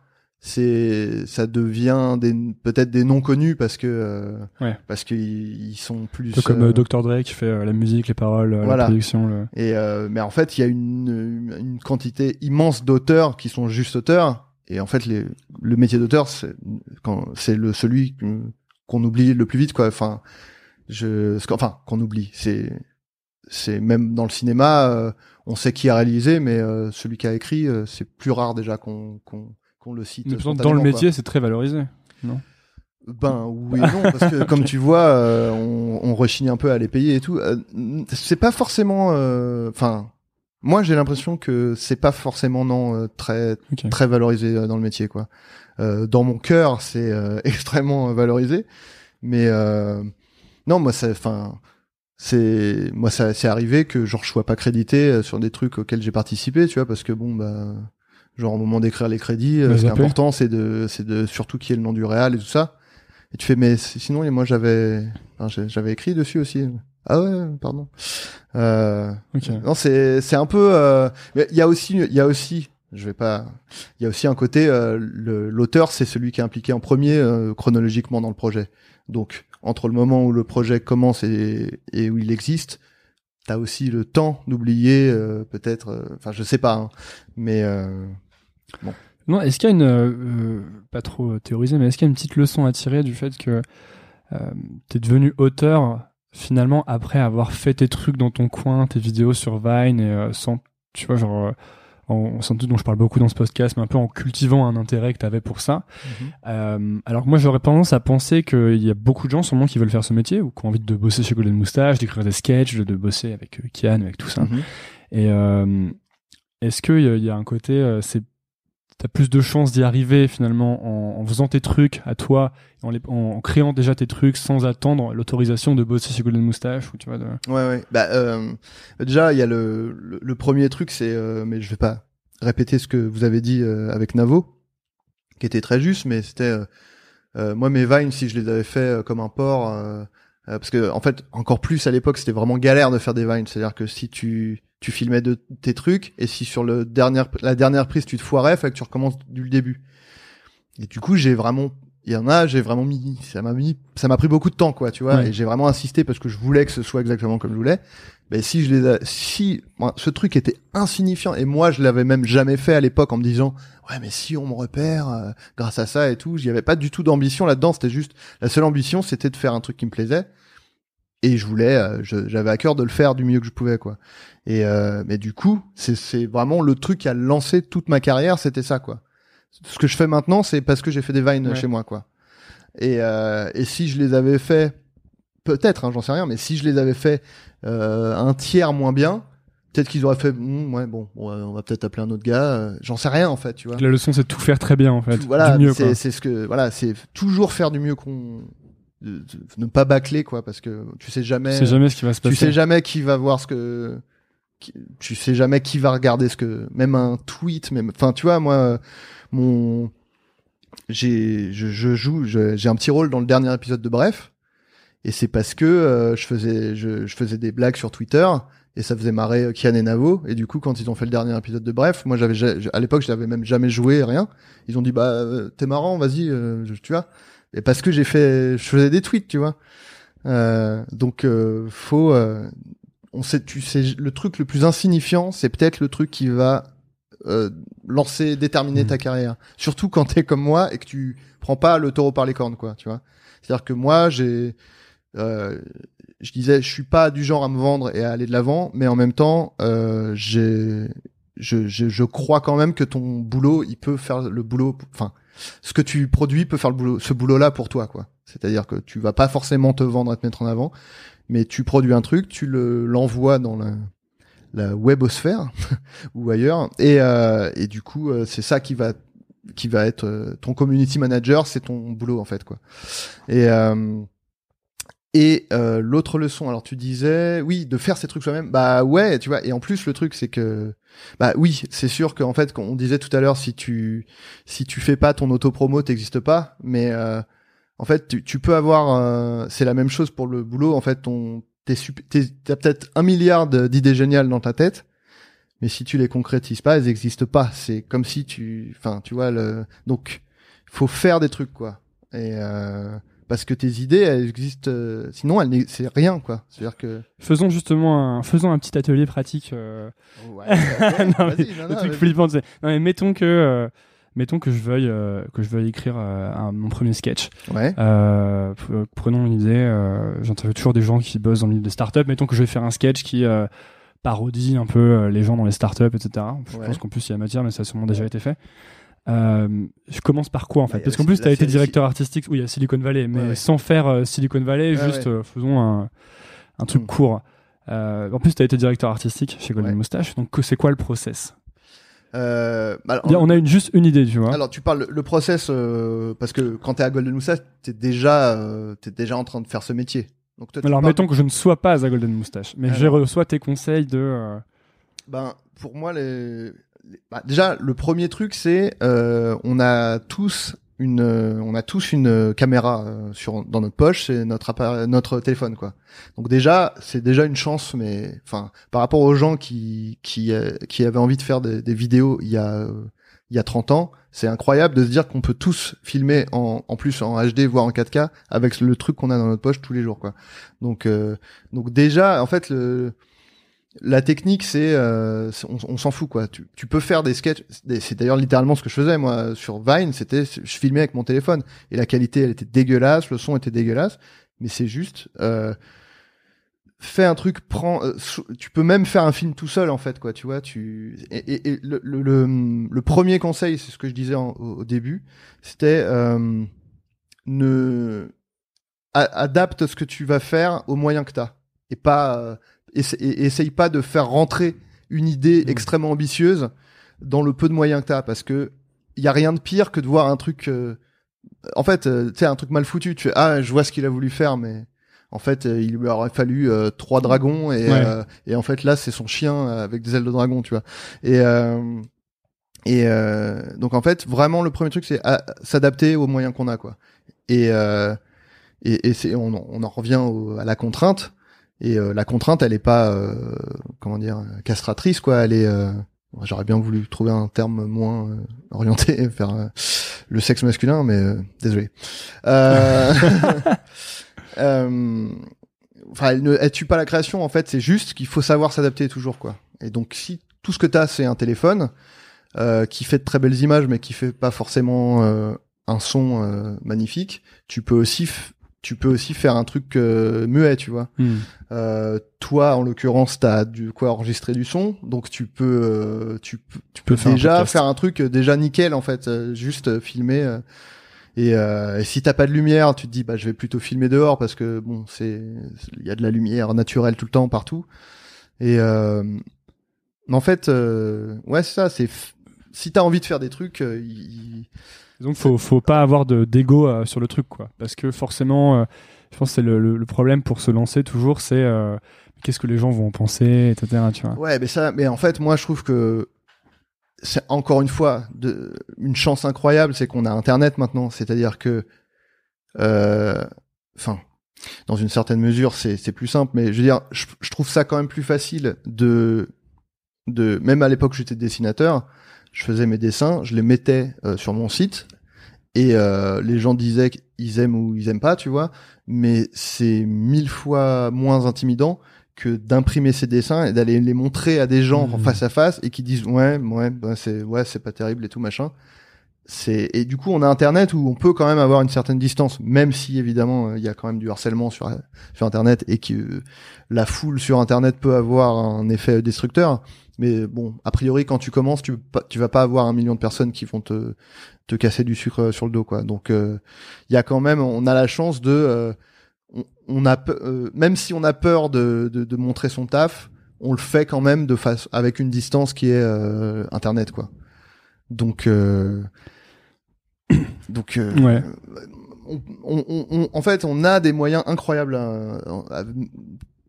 Speaker 1: c'est ça devient des peut-être des non connus parce que euh,
Speaker 2: Ouais.
Speaker 1: parce qu'ils ils sont plus
Speaker 2: peu comme
Speaker 1: euh,
Speaker 2: euh, Dr. Dre qui fait euh, la musique, les paroles, euh,
Speaker 1: Voilà.
Speaker 2: la production. Le...
Speaker 1: Et euh, mais en fait, il y a une, une quantité immense d'auteurs qui sont juste auteurs. Et en fait, les, le métier d'auteur, c'est quand c'est le celui qu'on oublie le plus vite, quoi. Enfin, je, enfin, qu'on oublie. C'est c'est même dans le cinéma, on sait qui a réalisé, mais celui qui a écrit, c'est plus rare déjà qu'on qu'on qu'on le cite.
Speaker 2: Mais pourtant, dans le métier, c'est très valorisé. Non?
Speaker 1: Ben oui non parce que comme tu vois euh, on, on rechigne un peu à les payer et tout. Euh, c'est pas forcément euh, enfin moi j'ai l'impression que c'est pas forcément non euh, très très valorisé dans le métier quoi. Euh, dans mon cœur c'est euh, extrêmement valorisé mais euh, non moi ça enfin c'est moi ça c'est arrivé que genre je sois pas crédité sur des trucs auxquels j'ai participé tu vois parce que bon bah genre au moment d'écrire les crédits euh, ce qui est important c'est de c'est de surtout qui est le nom du réal et tout ça. Et tu fais mais sinon et moi j'avais enfin, j'avais écrit dessus aussi. Ah ouais pardon. Euh, non c'est c'est un peu euh, mais il y a aussi il y a aussi je vais pas il y a aussi un côté euh, l'auteur c'est celui qui est impliqué en premier euh, chronologiquement dans le projet. Donc entre le moment où le projet commence et, et où il existe t'as aussi le temps d'oublier euh, peut-être euh, enfin je sais pas hein, mais euh,
Speaker 2: Non, est-ce qu'il y a une, euh, euh, pas trop théorisé, mais est-ce qu'il y a une petite leçon à tirer du fait que euh, t'es devenu auteur finalement après avoir fait tes trucs dans ton coin, tes vidéos sur Vine et euh, sans, tu vois, genre, en, sans doute dont je parle beaucoup dans ce podcast, mais un peu en cultivant un intérêt que t'avais pour ça. Euh, alors que moi, j'aurais tendance à penser qu'il y a beaucoup de gens sûrement qui veulent faire ce métier ou qui ont envie de bosser chez Golden Moustache, d'écrire des sketchs, de, de bosser avec Kian, avec tout ça.
Speaker 1: mhm.
Speaker 2: Et est-ce qu'il y, y a un côté, c'est t'as plus de chances d'y arriver finalement en, en faisant tes trucs à toi, en, les- en, créant déjà tes trucs sans attendre l'autorisation de bosser chez Golden Moustache ou tu vois de...
Speaker 1: Ouais, ouais. Bah, euh, déjà, il y a le, le, premier truc, c'est, euh, mais je vais pas répéter ce que vous avez dit euh, avec Navo, qui était très juste, mais c'était, euh, euh, moi, mes vines, si je les avais fait euh, comme un porc, parce que en fait, encore plus à l'époque, c'était vraiment galère de faire des vines. C'est-à-dire que si tu tu filmais de tes trucs et si sur le dernière la dernière prise tu te foirais, fait que tu recommences du le début. Et du coup, j'ai vraiment il y en a, j'ai vraiment mis ça m'a mis ça m'a pris beaucoup de temps quoi, tu vois,
Speaker 2: Ouais.
Speaker 1: et j'ai vraiment insisté parce que je voulais que ce soit exactement comme je voulais. Mais si je les a, si ce truc était insignifiant et moi je l'avais même jamais fait à l'époque en me disant ouais mais si on me repère euh, grâce à ça et tout, j'y avais pas du tout d'ambition là-dedans, c'était juste la seule ambition c'était de faire un truc qui me plaisait et je voulais euh, j'avais à cœur de le faire du mieux que je pouvais quoi. Et euh, mais du coup, c'est vraiment le truc qui a lancé toute ma carrière, c'était ça quoi. Ce que je fais maintenant, c'est parce que j'ai fait des vines
Speaker 2: Ouais.
Speaker 1: chez moi quoi. Et euh, et si je les avais fait peut-être hein, j'en sais rien, mais si je les avais fait euh, un tiers moins bien, peut-être qu'ils auraient fait Hmm, ouais bon, on va peut-être appeler un autre gars, euh, j'en sais rien en fait, tu vois.
Speaker 2: La leçon c'est de tout faire très bien en fait,
Speaker 1: Tout- voilà, c'est ce que voilà, c'est toujours faire du mieux qu'on de- de- ne pas bâcler quoi parce que tu sais jamais
Speaker 2: Tu sais jamais ce qui va se passer.
Speaker 1: tu sais jamais qui va voir ce que qui- tu sais jamais qui va regarder ce que même un tweet même enfin tu vois moi mon j'ai je, je joue j'ai un petit rôle dans le dernier épisode de Bref et c'est parce que euh, je faisais je, je faisais des blagues sur Twitter et ça faisait marrer euh, Kian et Navo et du coup quand ils ont fait le dernier épisode de Bref moi j'avais ja- à l'époque je l'avais même jamais joué rien ils ont dit bah euh, t'es marrant vas-y euh, tu vois et parce que j'ai fait je faisais des tweets tu vois. Euh, donc euh, faut euh, on sait tu sais le truc le plus insignifiant c'est peut-être le truc qui va euh, lancer déterminer
Speaker 2: Mhm.
Speaker 1: ta carrière. Surtout quand t'es comme moi et que tu prends pas le taureau par les cornes quoi tu vois. C'est à dire que moi j'ai euh, je disais je suis pas du genre à me vendre et à aller de l'avant mais en même temps euh, j'ai je, je, je crois quand même que ton boulot il peut faire le boulot enfin ce que tu produis peut faire le boulot ce boulot là pour toi quoi. C'est-à-dire que tu vas pas forcément te vendre et te mettre en avant mais tu produis un truc tu le l'envoies dans la la webosphère ou ailleurs et euh, et du coup euh, c'est ça qui va qui va être euh, ton community manager c'est ton boulot en fait quoi Et euh, l'autre leçon, alors tu disais, oui, de faire ces trucs soi-même. Bah ouais, tu vois. Et en plus, le truc, c'est que, bah oui, c'est sûr qu'en fait, on disait tout à l'heure, si tu si tu fais pas ton auto-promo, t'existes pas. Mais euh, en fait, tu, tu peux avoir, euh, c'est la même chose pour le boulot. En fait, ton t'as peut-être un milliard d'idées géniales dans ta tête, mais si tu les concrétises pas, elles n'existent pas. C'est comme si tu, enfin, tu vois le, donc faut faire des trucs quoi. Et euh, parce que tes idées elles existent euh, sinon elles c'est rien quoi. C'est à dire que
Speaker 2: faisons justement un faisons un petit atelier pratique euh... ouais, non, mais, non, le truc flippant c'est non mais mettons que euh, mettons que je veuille que je veuille écrire un, mon premier sketch.
Speaker 1: Ouais.
Speaker 2: Prenons une idée j'entends toujours des gens qui bossent dans le milieu des startups mettons que je vais faire un sketch qui parodie un peu les gens dans les startups etc je pense qu'en plus il y a matière mais ça a sûrement déjà été fait euh, je commence par quoi en fait Parce qu'en plus, tu as été directeur artistique, oui, à Silicon Valley, mais sans faire euh, Silicon Valley, juste euh, faisons un, un truc mm. court. en plus, tu as été directeur artistique chez Golden Moustache, donc c'est quoi le process? Bah, on a une, juste une idée, tu vois.
Speaker 1: Alors, tu parles le process parce que quand tu es à Golden Moustache, tu es, déjà, es déjà en train de faire ce métier.
Speaker 2: Donc, alors, mettons que je ne sois pas à Golden Moustache, mais je reçois tes conseils de.
Speaker 1: Ben, pour moi, les bah, déjà le premier truc c'est euh, on a tous une on a tous une caméra euh, sur dans notre poche c'est notre appareil, notre téléphone quoi. Donc déjà c'est déjà une chance mais enfin par rapport aux gens qui qui euh, qui avaient envie de faire des, des vidéos il y a il y a 30 ans c'est incroyable de se dire qu'on peut tous filmer en, en plus en HD voire en 4K avec le truc qu'on a dans notre poche tous les jours quoi. Donc donc déjà en fait le la technique, c'est, euh, on, s'en fout quoi. Tu, tu, peux faire des sketchs. C'est d'ailleurs littéralement ce que je faisais moi sur Vine. C'était, je filmais avec mon téléphone et la qualité, elle était dégueulasse, le son était dégueulasse. Mais c'est juste, euh, fais un truc, prends. Euh, tu peux même faire un film tout seul en fait quoi. Tu vois, tu et, et, le, le, le, premier conseil, c'est ce que je disais au, début, c'était euh, ne adapte ce que tu vas faire aux moyens que t'as et pas euh, et, essaye pas de faire rentrer une idée mmh. extrêmement ambitieuse dans le peu de moyens que t'as parce que il y a rien de pire que de voir un truc euh, en fait euh, tu sais un truc mal foutu. Tu fais ah je vois ce qu'il a voulu faire mais en fait euh, il lui aurait fallu trois dragons et et en fait là c'est son chien avec des ailes de dragon tu vois. Et et donc en fait vraiment le premier truc c'est s'adapter aux moyens qu'on a quoi. Et et, et c'est on, on, en revient à la contrainte et euh, la contrainte, elle est pas, euh, comment dire, castratrice, quoi. Elle est, euh, j'aurais bien voulu trouver un terme moins orienté vers le sexe masculin, mais désolé. Enfin, elle, ne, elle tue pas la création. En fait, c'est juste qu'il faut savoir s'adapter toujours, quoi. Et donc, si tout ce que t'as, c'est un téléphone qui fait de très belles images, mais qui fait pas forcément un son magnifique, tu peux aussi tu peux aussi faire un truc euh, muet, tu vois. Hmm. Euh, toi, en l'occurrence, t'as du quoi enregistrer du son, donc tu peux, euh, tu, tu peux déjà faire un truc déjà nickel en fait, juste filmer. Et, et, si t'as pas de lumière, tu te dis bah je vais plutôt filmer dehors parce que bon c'est il y a de la lumière naturelle tout le temps partout. Et en fait ouais c'est ça c'est si t'as envie de faire des trucs, il,
Speaker 2: donc faut faut pas avoir de d'ego euh, sur le truc quoi, parce que forcément, euh, je pense que c'est le, problème pour se lancer toujours, c'est euh, qu'est-ce que les gens vont penser, etc. Tu vois.
Speaker 1: Ouais, mais ça, mais en fait, moi je trouve que c'est encore une fois une chance incroyable, c'est qu'on a Internet maintenant, c'est-à-dire que, enfin, dans une certaine mesure, c'est plus simple, mais je veux dire, je, trouve ça quand même plus facile de de même à l'époque j'étais dessinateur je faisais mes dessins, je les mettais euh, sur mon site et euh, les gens disaient qu'ils aiment ou ils aiment pas, tu vois. Mais c'est mille fois moins intimidant que d'imprimer ces dessins et d'aller les montrer à des gens en mmh. face à face et qui disent ouais ouais bah, c'est ouais c'est pas terrible et tout machin c'est et du coup on a internet où on peut quand même avoir une certaine distance même si évidemment il y a quand même du harcèlement sur sur internet et que la foule sur internet peut avoir un effet destructeur mais bon, a priori, quand tu commences, tu, tu vas pas avoir un million de personnes qui vont te, te casser du sucre euh, sur le dos, quoi. Donc, euh, il y a quand même, on a la chance de, euh, on, a, même si on a peur de, de, de, montrer son taf, on le fait quand même de face, avec une distance qui est Internet, quoi. Donc, donc,
Speaker 2: ouais
Speaker 1: on, on, on- en fait, on a des moyens incroyables. à- à-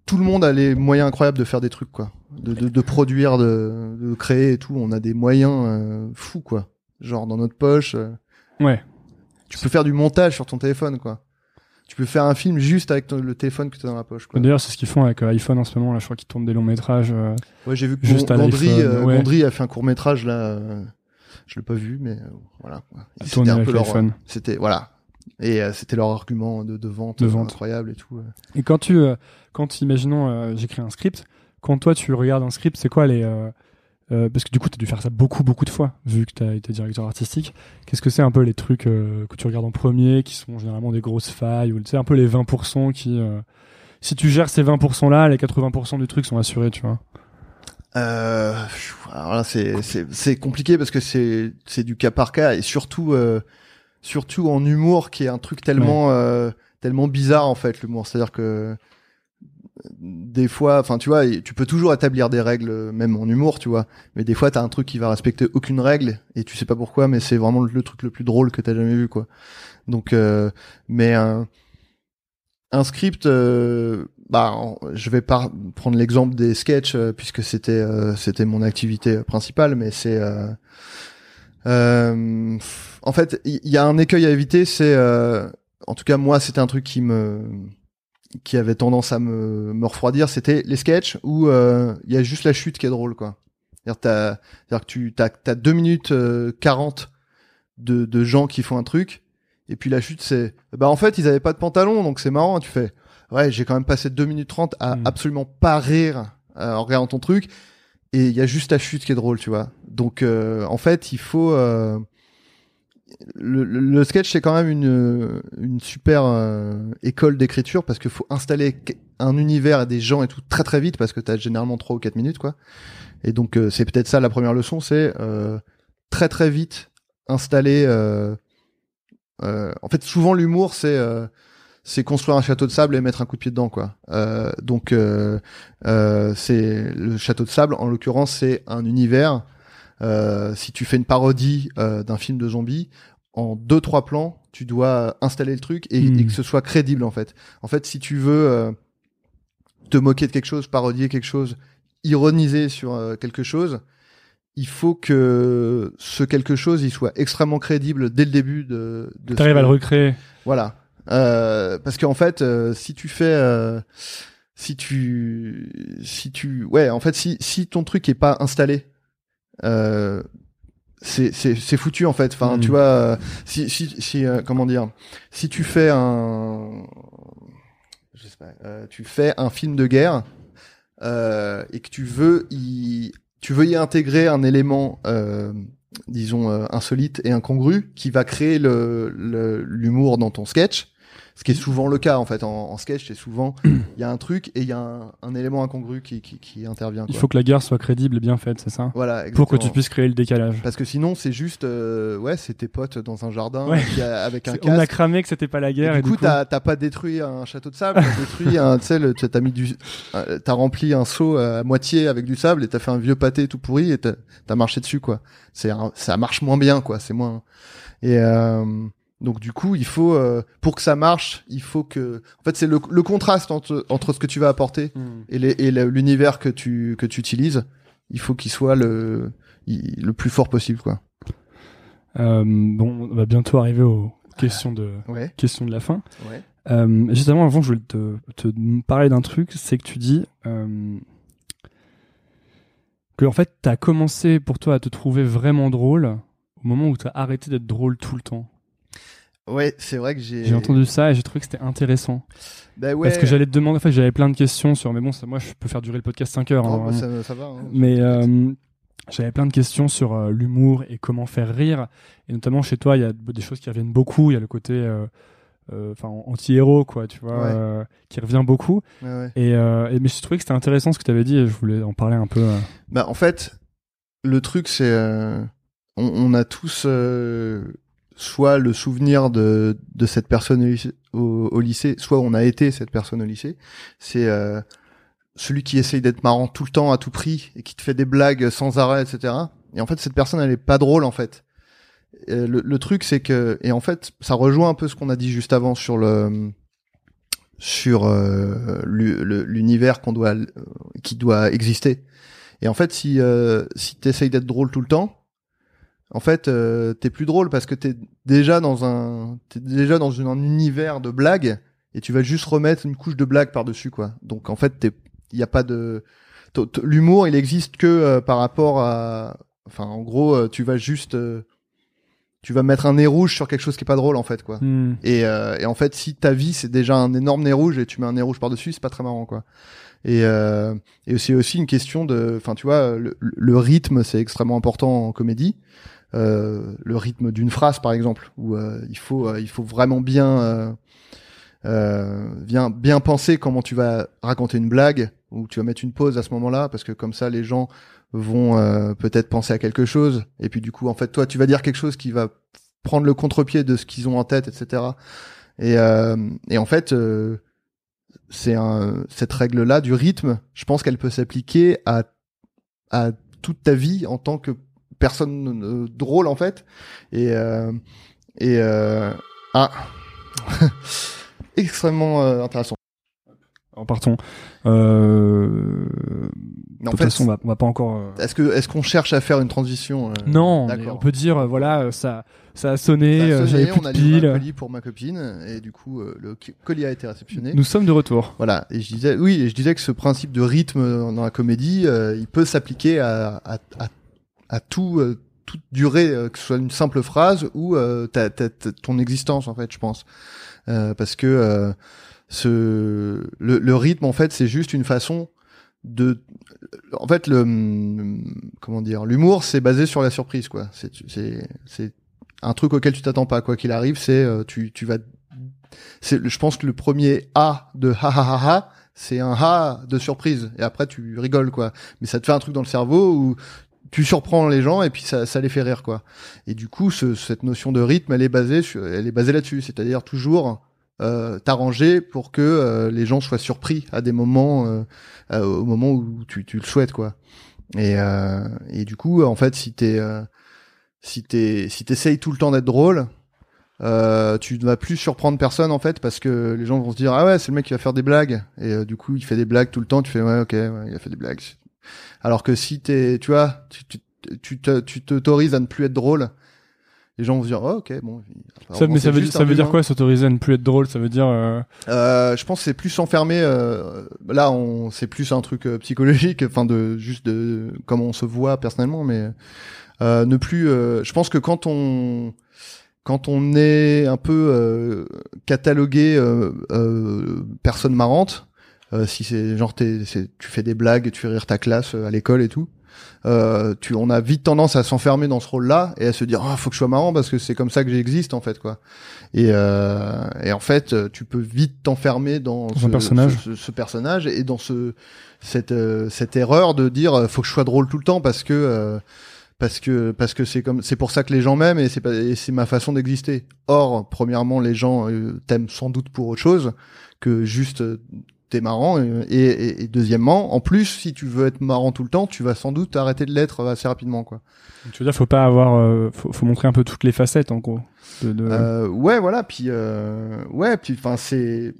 Speaker 1: tout le monde a les moyens incroyables de faire des trucs, quoi. De, de, de produire, de, de créer et tout. On a des moyens euh, fous, quoi. Genre dans notre poche. euh,
Speaker 2: Ouais.
Speaker 1: tu peux faire du montage sur ton téléphone, quoi. Tu peux faire un film juste avec ton- le téléphone que tu as dans la poche.
Speaker 2: D'ailleurs, c'est ce qu'ils font avec euh, iPhone en ce moment. Là, je crois qu'ils tournent des longs métrages. euh,
Speaker 1: Ouais, j'ai vu que
Speaker 2: Juste
Speaker 1: Gondry, euh,
Speaker 2: ouais.
Speaker 1: Gondry a fait un court métrage là. Je l'ai pas vu, mais euh, voilà. C'était un peu leur. C'était voilà. Et euh, c'était leur argument de, de vente,
Speaker 2: De
Speaker 1: euh,
Speaker 2: vente.
Speaker 1: incroyable et tout.
Speaker 2: Et quand tu, quand imaginons, j'écris un script, quand toi tu regardes un script, c'est quoi les, euh, parce que du coup tu as dû faire ça beaucoup beaucoup de fois, vu que tu as été directeur artistique. Qu'est-ce que c'est un peu les trucs euh, que tu regardes en premier, qui sont généralement des grosses failles, ou tu sais un peu les 20% qui, euh, si tu gères ces 20% là, les 80% du truc sont assurés, tu vois.
Speaker 1: Euh, pfiou, alors là, c'est c'est c'est compliqué parce que c'est c'est du cas par cas et surtout euh, surtout en humour qui est un truc tellement euh, tellement bizarre en fait l'humour. C'est-à-dire que des fois, enfin tu vois, tu peux toujours établir des règles euh, même en humour, tu vois. Mais des fois, t'as un truc qui va respecter aucune règle et tu sais pas pourquoi, mais c'est vraiment le, le truc le plus drôle que t'as jamais vu, quoi. Donc, euh, mais un script, euh, bah, je vais pas prendre l'exemple des sketchs euh, puisque c'était euh, c'était mon activité principale, mais c'est euh, euh, en fait il y, a un écueil à éviter, c'est en tout cas moi c'était un truc qui me qui avait tendance à me, me refroidir, c'était les sketchs où il y a juste la chute qui est drôle quoi. C'est-à-dire que tu t'as as 2 minutes euh, 40 de, de gens qui font un truc et puis la chute c'est bah en fait ils avaient pas de pantalon donc c'est marrant tu fais ouais j'ai quand même passé 2 minutes 30 à
Speaker 2: Mm.
Speaker 1: absolument pas rire euh, en regardant ton truc. Et il y a juste la chute qui est drôle tu vois. Donc euh, en fait il faut euh, le, le- sketch c'est quand même une une super euh, école d'écriture parce qu'il faut installer un univers et des gens et tout très très vite parce que t'as généralement 3 ou 4 minutes quoi. Et donc euh, c'est peut-être ça la première leçon c'est euh, très très vite installer en fait souvent l'humour c'est euh, c'est construire un château de sable et mettre un coup de pied dedans quoi. Euh, donc euh, euh, c'est le château de sable en l'occurrence c'est un univers euh, si tu fais une parodie euh, d'un film de zombies en deux trois plans tu dois installer le truc et, et que ce soit crédible en fait. En fait si tu veux euh, te moquer de quelque chose parodier quelque chose ironiser sur euh, quelque chose il faut que ce quelque chose il soit extrêmement crédible dès le début de, de
Speaker 2: T'arrives
Speaker 1: ce-
Speaker 2: à le recréer.
Speaker 1: voilà. Euh, parce qu'en fait, euh, si tu fais, euh, si tu, si tu, ouais, en fait, si si ton truc est pas installé, euh, c'est c'est c'est foutu en fait. Enfin,
Speaker 2: Mm.
Speaker 1: tu vois, euh, si si si, euh, comment dire, si tu fais un, je sais pas, euh, tu fais un film de guerre euh, et que tu veux y, tu veux y intégrer un élément. Euh, disons euh, insolite et incongru qui va créer l'humour dans ton sketch ce qui est souvent le cas en fait en, en sketch c'est souvent il y a un truc et il y a un, un élément incongru qui, qui, qui intervient
Speaker 2: Il faut que la guerre soit crédible et bien faite, c'est ça?
Speaker 1: Voilà
Speaker 2: Pour que tu puisses créer le décalage.
Speaker 1: parce que sinon c'est juste euh, ouais c'est tes potes dans un jardin
Speaker 2: Ouais.
Speaker 1: a- avec un
Speaker 2: C'est- On a
Speaker 1: casque
Speaker 2: cramé que c'était pas la
Speaker 1: et
Speaker 2: guerre.
Speaker 1: du
Speaker 2: Et,
Speaker 1: coup, t'as t'as pas détruit un château de sable, t'as détruit un, tu t'as mis du, t'as rempli un seau à moitié avec du sable et t'as fait un vieux pâté tout pourri et t'as t'as marché dessus quoi. C'est ça marche moins bien quoi, c'est moins. Et euh, donc du coup, il faut euh, pour que ça marche, il faut que, en fait, c'est le, le contraste entre entre ce que tu vas apporter
Speaker 2: Hmm.
Speaker 1: et l'univers que tu que tu utilises, il faut qu'il soit le il- le plus fort possible quoi.
Speaker 2: Euh, bon, on va bientôt arriver aux questions de,
Speaker 1: Ouais.
Speaker 2: questions de la fin.
Speaker 1: Ouais.
Speaker 2: Euh, justement, avant, je voulais te, te parler d'un truc, c'est que tu dis euh, que en fait, t'as commencé pour toi à te trouver vraiment drôle au moment où t'as arrêté d'être drôle tout le temps.
Speaker 1: Ouais, c'est vrai que j'ai.
Speaker 2: J'ai entendu ça et j'ai trouvé que c'était intéressant.
Speaker 1: Bah ouais.
Speaker 2: Parce que j'allais te demander, en fait, j'avais plein de questions sur, mais bon, ça, moi, je peux faire durer le podcast 5 heures.
Speaker 1: Oh,
Speaker 2: hein,
Speaker 1: bah, ça, ça va. hein.
Speaker 2: Mais euh, j'avais plein de questions sur euh, l'humour et comment faire rire. Et notamment chez toi, il y a des choses qui reviennent beaucoup. Il y a le côté euh, enfin anti-héros, quoi, tu vois,
Speaker 1: Ouais.
Speaker 2: euh, qui revient beaucoup.
Speaker 1: Ouais, ouais.
Speaker 2: Et, euh, et mais je trouvais que c'était intéressant ce que tu avais dit et je voulais en parler un peu. euh.
Speaker 1: Bah, en fait, le truc, c'est. on, on a tous soit le souvenir de, de cette personne au lycée, soit on a été cette personne au lycée. C'est euh, celui qui essaye d'être marrant tout le temps, à tout prix, et qui te fait des blagues sans arrêt, etc. Et en fait, cette personne, elle est pas drôle, en fait. le, le truc c'est que et en fait ça rejoint un peu ce qu'on a dit juste avant sur le sur euh, l'univers qu'on doit qui doit exister. Et en fait si euh, si t'essayes d'être drôle tout le temps, en fait euh, t'es plus drôle parce que t'es déjà dans un t'es déjà dans une- un univers de blagues et tu vas juste remettre une couche de blague par dessus quoi. Donc en fait t'es il y a pas de l'humour il existe que euh, par rapport à enfin en gros euh, tu vas juste euh, tu vas mettre un nez rouge sur quelque chose qui est pas drôle en fait quoi
Speaker 2: Hmm.
Speaker 1: et, euh, et en fait si ta vie c'est déjà un énorme nez rouge et tu mets un nez rouge par dessus c'est pas très marrant quoi et euh, et c'est aussi une question de enfin tu vois le, le rythme c'est extrêmement important en comédie le rythme d'une phrase par exemple où euh, il faut euh, il faut vraiment bien euh, euh, bien bien penser comment tu vas raconter une blague ou tu vas mettre une pause à ce moment-là parce que comme ça les gens vont euh, peut-être penser à quelque chose. Et puis du coup en fait toi tu vas dire quelque chose qui va prendre le contre-pied de ce qu'ils ont en tête etc et euh, et en fait euh, c'est cette règle là du rythme je pense qu'elle peut s'appliquer à à toute ta vie en tant que personne euh, drôle en fait et euh, et euh, ah extrêmement euh, intéressant
Speaker 2: En partons. Euh...
Speaker 1: En
Speaker 2: de toute façon, on va, on va pas encore.
Speaker 1: est-ce que est-ce qu'on cherche à faire une transition
Speaker 2: Non, on peut dire, voilà, ça, ça a sonné,
Speaker 1: Ça a sonné,
Speaker 2: j'avais plus
Speaker 1: on a livré un colis pour ma copine et du coup le colis a été réceptionné.
Speaker 2: Nous sommes de retour.
Speaker 1: Voilà, et je disais, oui, et je disais que ce principe de rythme dans la comédie, euh, il peut s'appliquer à, à, à, à tout, euh, toute durée, euh, que ce soit une simple phrase ou euh, ta, ta- ta- ton existence, en fait, je pense. Euh, parce que euh, ce, le, le rythme, en fait, c'est juste une façon de... En fait, le... Comment dire L'humour, c'est basé sur la surprise, quoi. C'est c'est- c'est un truc auquel tu t'attends pas, quoi qu'il arrive, c'est tu, tu vas c'est je pense que le premier A de ha ha ha ha c'est un ha de surprise et après tu rigoles quoi mais ça te fait un truc dans le cerveau où tu surprends les gens et puis ça, ça les fait rire quoi. Et du coup ce, cette notion de rythme elle est basée sur, elle est basée là-dessus. C'est-à-dire toujours euh, t'arranger pour que euh, les gens soient surpris à des moments euh, euh, au moment où tu, tu le souhaites quoi. Et, euh, et du coup en fait si t'es euh, si t'es si t'essayes tout le temps d'être drôle euh, tu ne vas plus surprendre personne en fait parce que les gens vont se dire ah ouais c'est le mec qui va faire des blagues et euh, du coup il fait des blagues tout le temps. Tu fais ouais ok il a fait des blagues alors que si t'es tu vois tu tu tu t'autorises à ne plus être drôle les gens vont se dire oh, ok bon
Speaker 2: Ça, mais ça veut, ça veut dire quoi s'autoriser à ne plus être drôle? Ça veut dire. euh,
Speaker 1: Euh, je pense que c'est plus s'enfermer. Euh, là, on c'est plus un truc euh, psychologique, enfin de juste de comment on se voit personnellement, mais euh, ne plus. euh, je pense que quand on quand on est un peu euh, catalogué euh, euh, personne marrante, si c'est genre t'es, c'est- tu fais des blagues, tu fais rire ta classe euh, à l'école et tout. Euh, tu, on a vite tendance à s'enfermer dans ce rôle-là et à se dire ah faut que je sois marrant parce que c'est comme ça que j'existe en fait quoi. Et, euh, et en fait, euh, tu peux vite t'enfermer dans,
Speaker 2: Dans
Speaker 1: ce
Speaker 2: personnage.
Speaker 1: ce, ce- ce personnage et dans ce cette euh, cette erreur de dire euh, faut que je sois drôle tout le temps parce que euh, parce que parce que c'est comme c'est pour ça que les gens m'aiment et c'est pas et c'est ma façon d'exister. Or, premièrement, les gens euh, t'aiment sans doute pour autre chose que juste euh, t'es marrant et, et, et deuxièmement, en plus, si tu veux être marrant tout le temps, tu vas sans doute arrêter de l'être assez rapidement quoi.
Speaker 2: Tu veux dire, faut pas avoir. euh, faut, faut montrer un peu toutes les facettes en gros. De, de-
Speaker 1: Euh, ouais, voilà. Puis euh, ouais, puis enfin c'est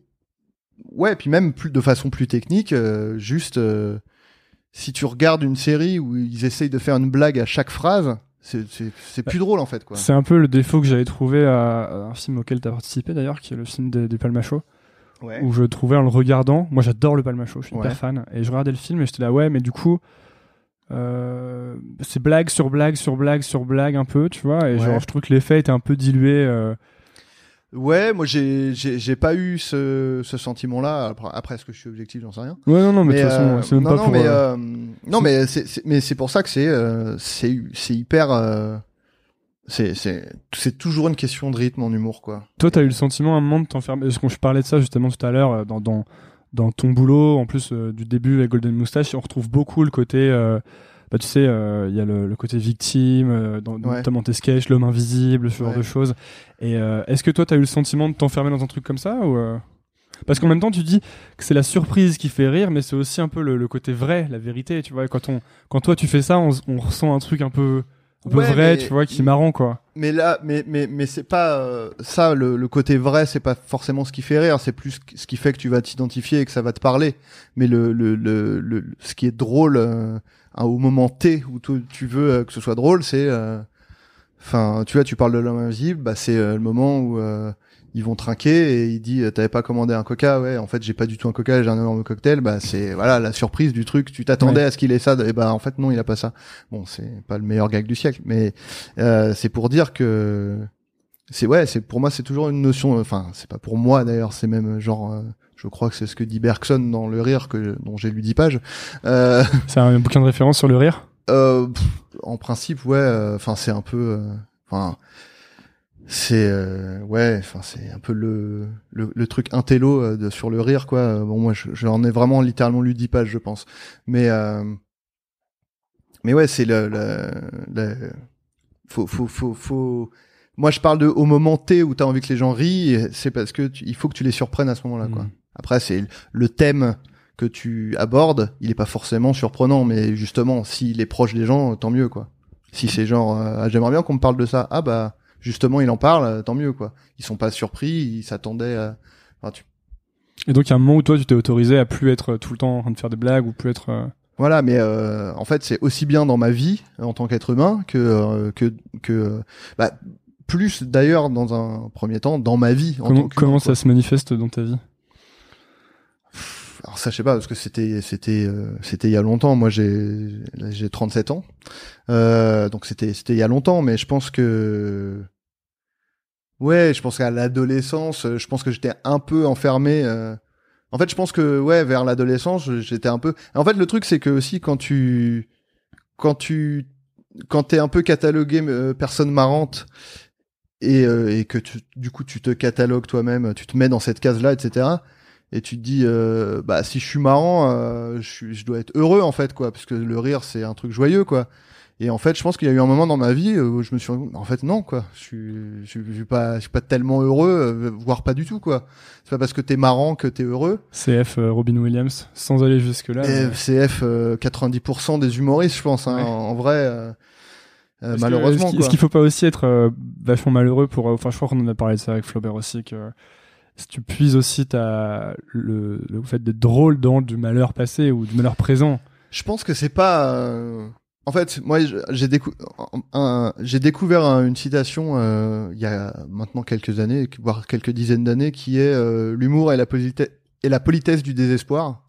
Speaker 1: ouais, puis même plus de façon plus technique, euh, juste euh, si tu regardes une série où ils essayent de faire une blague à chaque phrase, c'est c'est c'est plus drôle en fait quoi.
Speaker 2: C'est un peu le défaut que j'avais trouvé à, à un film auquel tu as participé d'ailleurs, qui est le film des, des Palmachos,
Speaker 1: Ouais.
Speaker 2: où je trouvais en le regardant, moi j'adore le Palmacho, je suis
Speaker 1: Ouais.
Speaker 2: hyper fan, et je regardais le film et j'étais là, ouais, mais du coup, euh, c'est blague sur blague sur blague sur blague un peu, tu vois, et
Speaker 1: Ouais.
Speaker 2: genre je trouve que l'effet était un peu dilué. euh,
Speaker 1: Ouais, moi j'ai pas eu ce ce sentiment là. Après, après, est-ce que je suis objectif, j'en sais rien.
Speaker 2: Ouais, non, non, mais de toute façon,
Speaker 1: euh,
Speaker 2: c'est même
Speaker 1: non,
Speaker 2: pas
Speaker 1: non,
Speaker 2: pour.
Speaker 1: mais
Speaker 2: euh,
Speaker 1: non, mais c'est pour ça que c'est c'est c'est hyper. C'est toujours une question de rythme en humour quoi.
Speaker 2: Toi, t'as eu le sentiment à un moment de t'enfermer. Parce que je parlais de ça justement tout à l'heure euh, dans, dans, dans ton boulot, en plus euh, du début avec Golden Moustache, on retrouve beaucoup le côté. euh, bah, tu sais, euh, il y a le, le côté victime, dans,
Speaker 1: Ouais.
Speaker 2: notamment tes sketchs, l'homme invisible, ce genre
Speaker 1: Ouais.
Speaker 2: de choses. Et est-ce que toi, t'as eu le sentiment de t'enfermer dans un truc comme ça ou Parce qu'en même temps, tu dis que c'est la surprise qui fait rire, mais c'est aussi un peu le, le côté vrai, la vérité. Tu vois, quand, on, quand toi tu fais ça, on ressent un truc un peu un peu
Speaker 1: Ouais,
Speaker 2: vrai,
Speaker 1: mais-
Speaker 2: tu vois, qui est marrant, quoi.
Speaker 1: Mais là, mais mais mais c'est pas euh, ça le, le côté vrai, c'est pas forcément ce qui fait rire, c'est plus ce qui fait que tu vas t'identifier et que ça va te parler. Mais le le le, le ce qui est drôle euh, au moment T où tu, veux euh, que ce soit drôle, c'est euh, enfin tu vois, tu parles de l'homme invisible, bah c'est euh, le moment où euh, ils vont trinquer et il dit euh, t'avais pas commandé un coca? Ouais en fait j'ai pas du tout un coca j'ai un énorme cocktail bah c'est voilà la surprise du truc tu t'attendais
Speaker 2: Ouais.
Speaker 1: à ce qu'il ait ça et bah en fait non il a pas ça bon c'est pas le meilleur gag du siècle mais euh, c'est pour dire que c'est ouais c'est pour moi c'est toujours une notion enfin c'est pas pour moi d'ailleurs c'est même genre euh, je crois que c'est ce que dit Bergson dans le rire que dont j'ai lu 10 pages euh,
Speaker 2: C'est un bouquin de référence sur le rire?
Speaker 1: euh, pff, en principe, ouais. Enfin, c'est un peu. euh, Enfin, c'est euh, ouais. Enfin, c'est un peu le le, le truc intello euh, de, sur le rire, quoi. Euh, Bon, moi, je- j'en ai vraiment littéralement lu 10 pages, je pense. Mais euh, mais ouais, c'est le, le, le- faut faut faut faut. Moi, je parle de au moment T où t'as envie que les gens rient. C'est parce que tu- il faut que tu les surprennes à ce moment-là, quoi.
Speaker 2: Mhm.
Speaker 1: Après, c'est le thème que tu abordes, il est pas forcément surprenant, mais justement, s'il est proche des gens, tant mieux, quoi. Si c'est genre, euh, ah, j'aimerais bien qu'on me parle de ça, ah bah, justement, il en parle, euh, tant mieux, quoi. Ils sont pas surpris, ils s'attendaient à... enfin, tu-
Speaker 2: Et donc, il y a un moment où toi, tu t'es autorisé à plus être tout le temps en train de faire des blagues ou plus être. euh,
Speaker 1: Voilà, mais euh, en fait, c'est aussi bien dans ma vie, en tant qu'être humain, que, euh, que, que, euh, bah, plus d'ailleurs, dans un premier temps, dans ma vie. En
Speaker 2: Comment,
Speaker 1: tant
Speaker 2: comment
Speaker 1: quoi.
Speaker 2: ça se manifeste dans ta vie?
Speaker 1: Alors ça, je sais pas, parce que c'était, c'était, euh, c'était il y a longtemps. Moi, j'ai, j'ai 37 ans, euh, donc c'était, c'était il y a longtemps. Mais je pense que, ouais, je pense qu'à l'adolescence, euh, je pense que j'étais un peu enfermé. euh, En fait, je pense que, ouais, vers l'adolescence, j'étais un peu. En fait, le truc, c'est que aussi quand tu, quand tu, quand t'es un peu catalogué euh, personne marrante et, et que tu, du coup, tu te catalogues toi-même, tu te mets dans cette case-là, etc et tu te dis bah si je suis marrant je, je dois être heureux en fait quoi parce que le rire c'est un truc joyeux quoi et en fait je pense qu'il y a eu un moment dans ma vie où je me suis en fait non quoi je suis je, suis- je suis pas je suis pas tellement heureux euh, voire pas du tout quoi c'est pas parce que t'es marrant que t'es heureux
Speaker 2: CF euh, Robin Williams, sans aller jusque-là.
Speaker 1: et
Speaker 2: mais-
Speaker 1: CF euh, 90% des humoristes je pense hein,
Speaker 2: Ouais.
Speaker 1: en, en vrai euh, malheureusement
Speaker 2: Est-ce qu'il- faut pas aussi être vachement malheureux pour. Enfin, je crois qu'on en a parlé de ça avec Flaubert aussi, que si tu puises aussi ta, le, le fait d'être drôle dans du malheur passé ou du malheur présent.
Speaker 1: Je pense que c'est pas. En fait, moi, j'ai découvert un- une citation euh, il y a maintenant quelques années, voire quelques dizaines d'années, qui est euh, l'humour et la politesse du désespoir.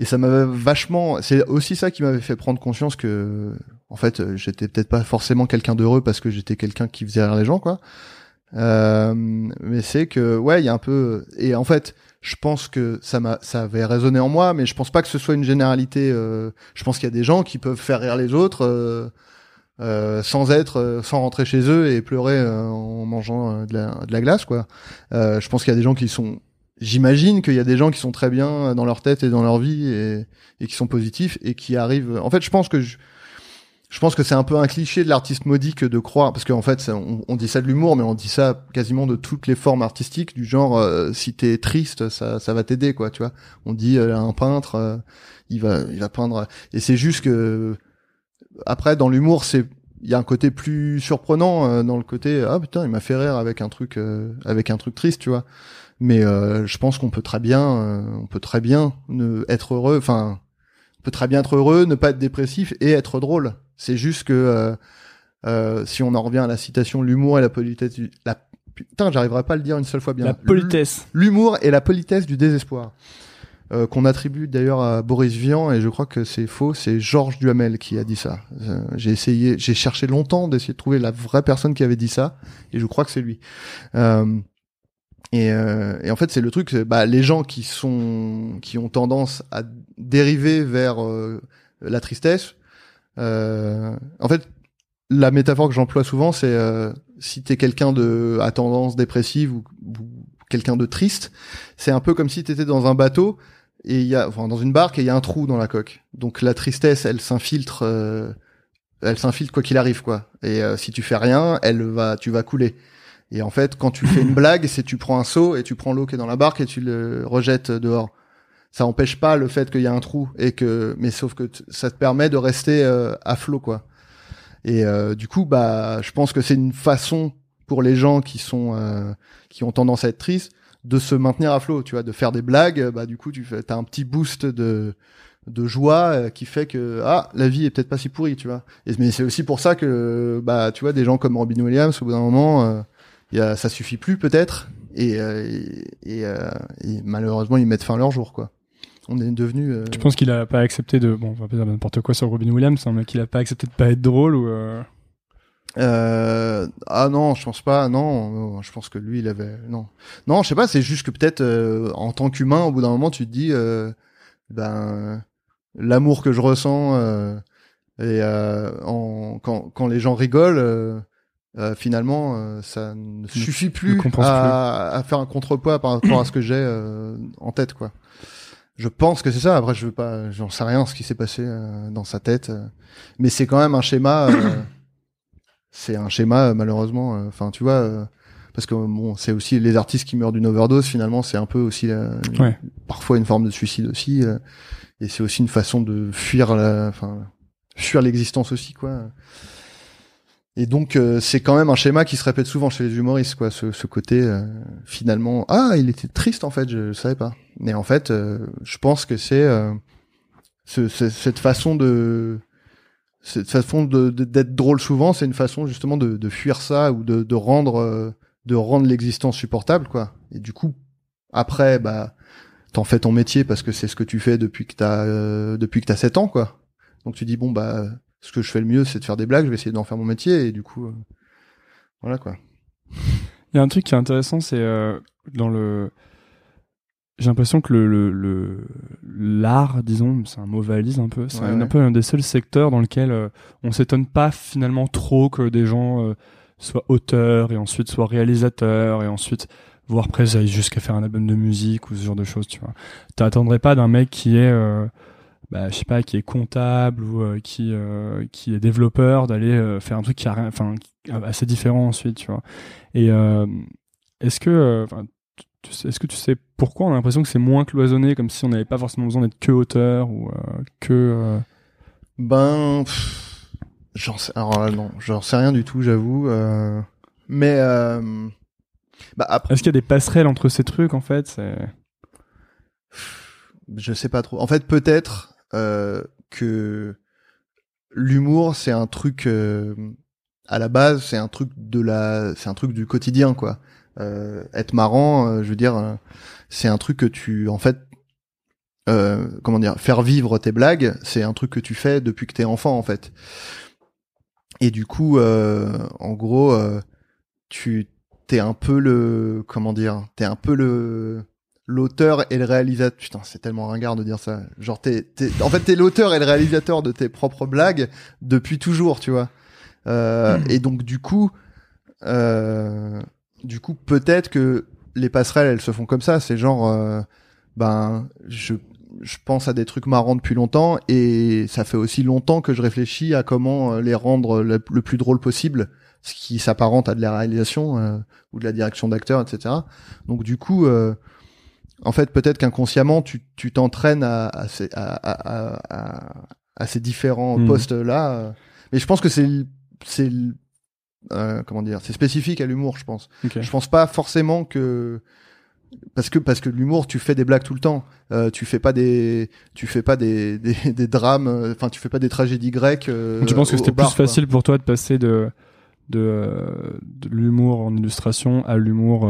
Speaker 1: Et ça m'avait vachement. C'est aussi ça qui m'avait fait prendre conscience que, en fait, j'étais peut-être pas forcément quelqu'un d'heureux parce que j'étais quelqu'un qui faisait rire les gens, quoi. Euh, mais c'est que, ouais, il y a un peu. Et en fait, je pense que ça m'a, ça avait résonné en moi, mais je pense pas que ce soit une généralité. euh, je pense qu'il y a des gens qui peuvent faire rire les autres. euh, euh, sans être, euh, sans rentrer chez eux et pleurer euh, en mangeant de, la, de la glace, quoi. Je pense qu'il y a des gens qui sont j'imagine qu'il y a des gens qui sont très bien dans leur tête et dans leur vie et, et qui sont positifs et qui arrivent. En fait, je pense que je, je pense que c'est un peu un cliché de l'artiste modique de croire parce qu'en fait, on, dit ça de l'humour, mais on dit ça quasiment de toutes les formes artistiques du genre euh, si t'es triste, ça, va t'aider, quoi. Tu vois, on dit euh, un peintre, euh, il va, il va peindre. Et c'est juste que après, dans l'humour, c'est il y a un côté plus surprenant dans le côté ah putain il m'a fait rire avec un truc avec un truc triste tu vois mais je pense qu'on peut très bien on peut très bien être heureux enfin peut très bien être heureux ne pas être dépressif et être drôle c'est juste que euh, euh, si on en revient à la citation l'humour et la politesse du, la putain j'arriverai pas à le dire une seule fois bien
Speaker 2: La politesse.
Speaker 1: l'humour et la politesse du désespoir euh, qu'on attribue d'ailleurs à Boris Vian et je crois que c'est faux, c'est Georges Duhamel qui a dit ça. Euh, j'ai essayé, j'ai cherché longtemps d'essayer de trouver la vraie personne qui avait dit ça et je crois que c'est lui. Euh, et, et en fait, c'est le truc, bah, les gens qui sont, qui ont tendance à dériver vers euh, la tristesse. euh, en fait, la métaphore que j'emploie souvent, c'est euh, si t'es quelqu'un de à tendance dépressive ou, ou quelqu'un de triste, c'est un peu comme si t'étais dans un bateau et il y a, enfin, dans une barque et il y a un trou dans la coque. Donc la tristesse, elle s'infiltre, euh, elle s'infiltre quoi qu'il arrive, quoi. Et euh, si tu fais rien, elle va, tu vas couler. Et en fait, quand tu fais une blague, c'est tu prends un seau et tu prends l'eau qui est dans la barque et tu le rejettes dehors. Ça empêche pas le fait qu'il y a un trou et que, mais sauf que ça te permet de rester euh, à flot, quoi. Et du coup, bah, je pense que c'est une façon pour les gens qui sont qui ont tendance à être tristes de se maintenir à flot, tu vois, de faire des blagues. Bah, du coup, tu as un petit boost de de joie qui fait que ah la vie est peut-être pas si pourrie tu vois mais c'est aussi pour ça que bah tu vois des gens comme Robin Williams au bout d'un moment y a, ça suffit plus peut-être et, et, et, malheureusement ils mettent fin à leur jour quoi on est devenu. Euh...
Speaker 2: Tu penses qu'il a pas accepté de bon, on va pas dire n'importe quoi sur Robin Williams, hein, mais qu'il a pas accepté de pas être drôle ou. Euh...
Speaker 1: Euh, ah non, je pense pas. Non, je pense que lui, il avait non, non, je sais pas. C'est juste que peut-être euh, en tant qu'humain, au bout d'un moment, tu te dis, euh, ben l'amour que je ressens et en, quand, quand les gens rigolent, finalement, ça ne suffit plus à, à, faire un contrepoids par rapport à ce que j'ai en tête, quoi. Je pense que c'est ça. Après, je veux pas, j'en sais rien ce qui s'est passé euh, dans sa tête, euh. mais c'est quand même un schéma. Euh, c'est un schéma malheureusement. Enfin, tu vois, parce que bon, c'est aussi les artistes qui meurent d'une overdose. Finalement, c'est un peu aussi parfois une forme de suicide aussi, et c'est aussi une façon de fuir la, enfin, fuir l'existence aussi, quoi. Et donc euh, c'est quand même un schéma qui se répète souvent chez les humoristes, quoi. Ce, ce côté euh, finalement, ah, il était triste en fait, je, je savais pas. Mais en fait, euh, je pense que c'est ce, cette façon de cette façon d'être drôle souvent, c'est une façon justement de, de, fuir ça ou de, de rendre de rendre l'existence supportable, quoi. Et du coup, après, bah, t'en fais ton métier parce que c'est ce que tu fais depuis que t'as depuis que t'as 7 ans, quoi. Donc tu dis bon bah ce que je fais le mieux, c'est de faire des blagues. Je vais essayer d'en faire mon métier et du coup, euh, voilà quoi.
Speaker 2: Il y a un truc qui est intéressant, c'est euh, dans le. J'ai l'impression que le, le, l'art, disons, c'est un mot valise un peu. C'est un, peu un des seuls secteurs dans lequel euh, on s'étonne pas finalement trop que des gens soient auteurs et ensuite soient réalisateurs et ensuite voire presque jusqu'à faire un album de musique ou ce genre de choses, tu vois. T'attendrais pas d'un mec qui est bah, je sais pas, qui est comptable ou euh, qui euh, qui est développeur, d'aller euh, faire un truc qui a enfin assez différent ensuite, tu vois. Et est-ce que, est-ce que tu sais pourquoi on a l'impression que c'est moins cloisonné, comme si on n'avait pas forcément besoin d'être que auteur ou que.
Speaker 1: Ben, j'en sais, alors non, j'en sais rien du tout, j'avoue. mais
Speaker 2: bah, après... est-ce qu'il y a des passerelles entre ces trucs en fait? C'est...
Speaker 1: Je sais pas trop. En fait, peut-être que l'humour c'est un truc euh, à la base c'est un truc de la du quotidien quoi. Euh, être marrant je veux dire c'est un truc que tu en fait comment dire faire vivre tes blagues c'est un truc que tu fais depuis que t'es enfant en fait. Et du coup en gros tu t'es un peu le comment dire t'es un peu le l'auteur et le réalisateur. Putain, c'est tellement ringard de dire ça. Genre, t'es, en fait, t'es l'auteur et le réalisateur de tes propres blagues depuis toujours, tu vois. Euh, hmm. Et donc, du coup, euh, du coup, peut-être que les passerelles, elles se font comme ça. C'est genre, euh, ben, je, je pense à des trucs marrants depuis longtemps et ça fait aussi longtemps que je réfléchis à comment les rendre le, plus drôle possible ce qui s'apparente à de la réalisation ou de la direction d'acteur, etc. Donc du coup, euh, en fait, peut-être qu'inconsciemment, tu tu t'entraînes à, à, ces, à, à, à, ces différents mhm. postes-là. Mais je pense que c'est c'est euh, comment dire, c'est spécifique à l'humour, je pense. Je pense pas forcément que parce que parce que l'humour, tu fais des blagues tout le temps. Euh, tu fais pas des tu fais pas des des, des drames. Euh, enfin, tu fais pas des tragédies grecques. Euh,
Speaker 2: tu penses que c'était plus facile pour toi de passer de de, euh, de l'humour en illustration à l'humour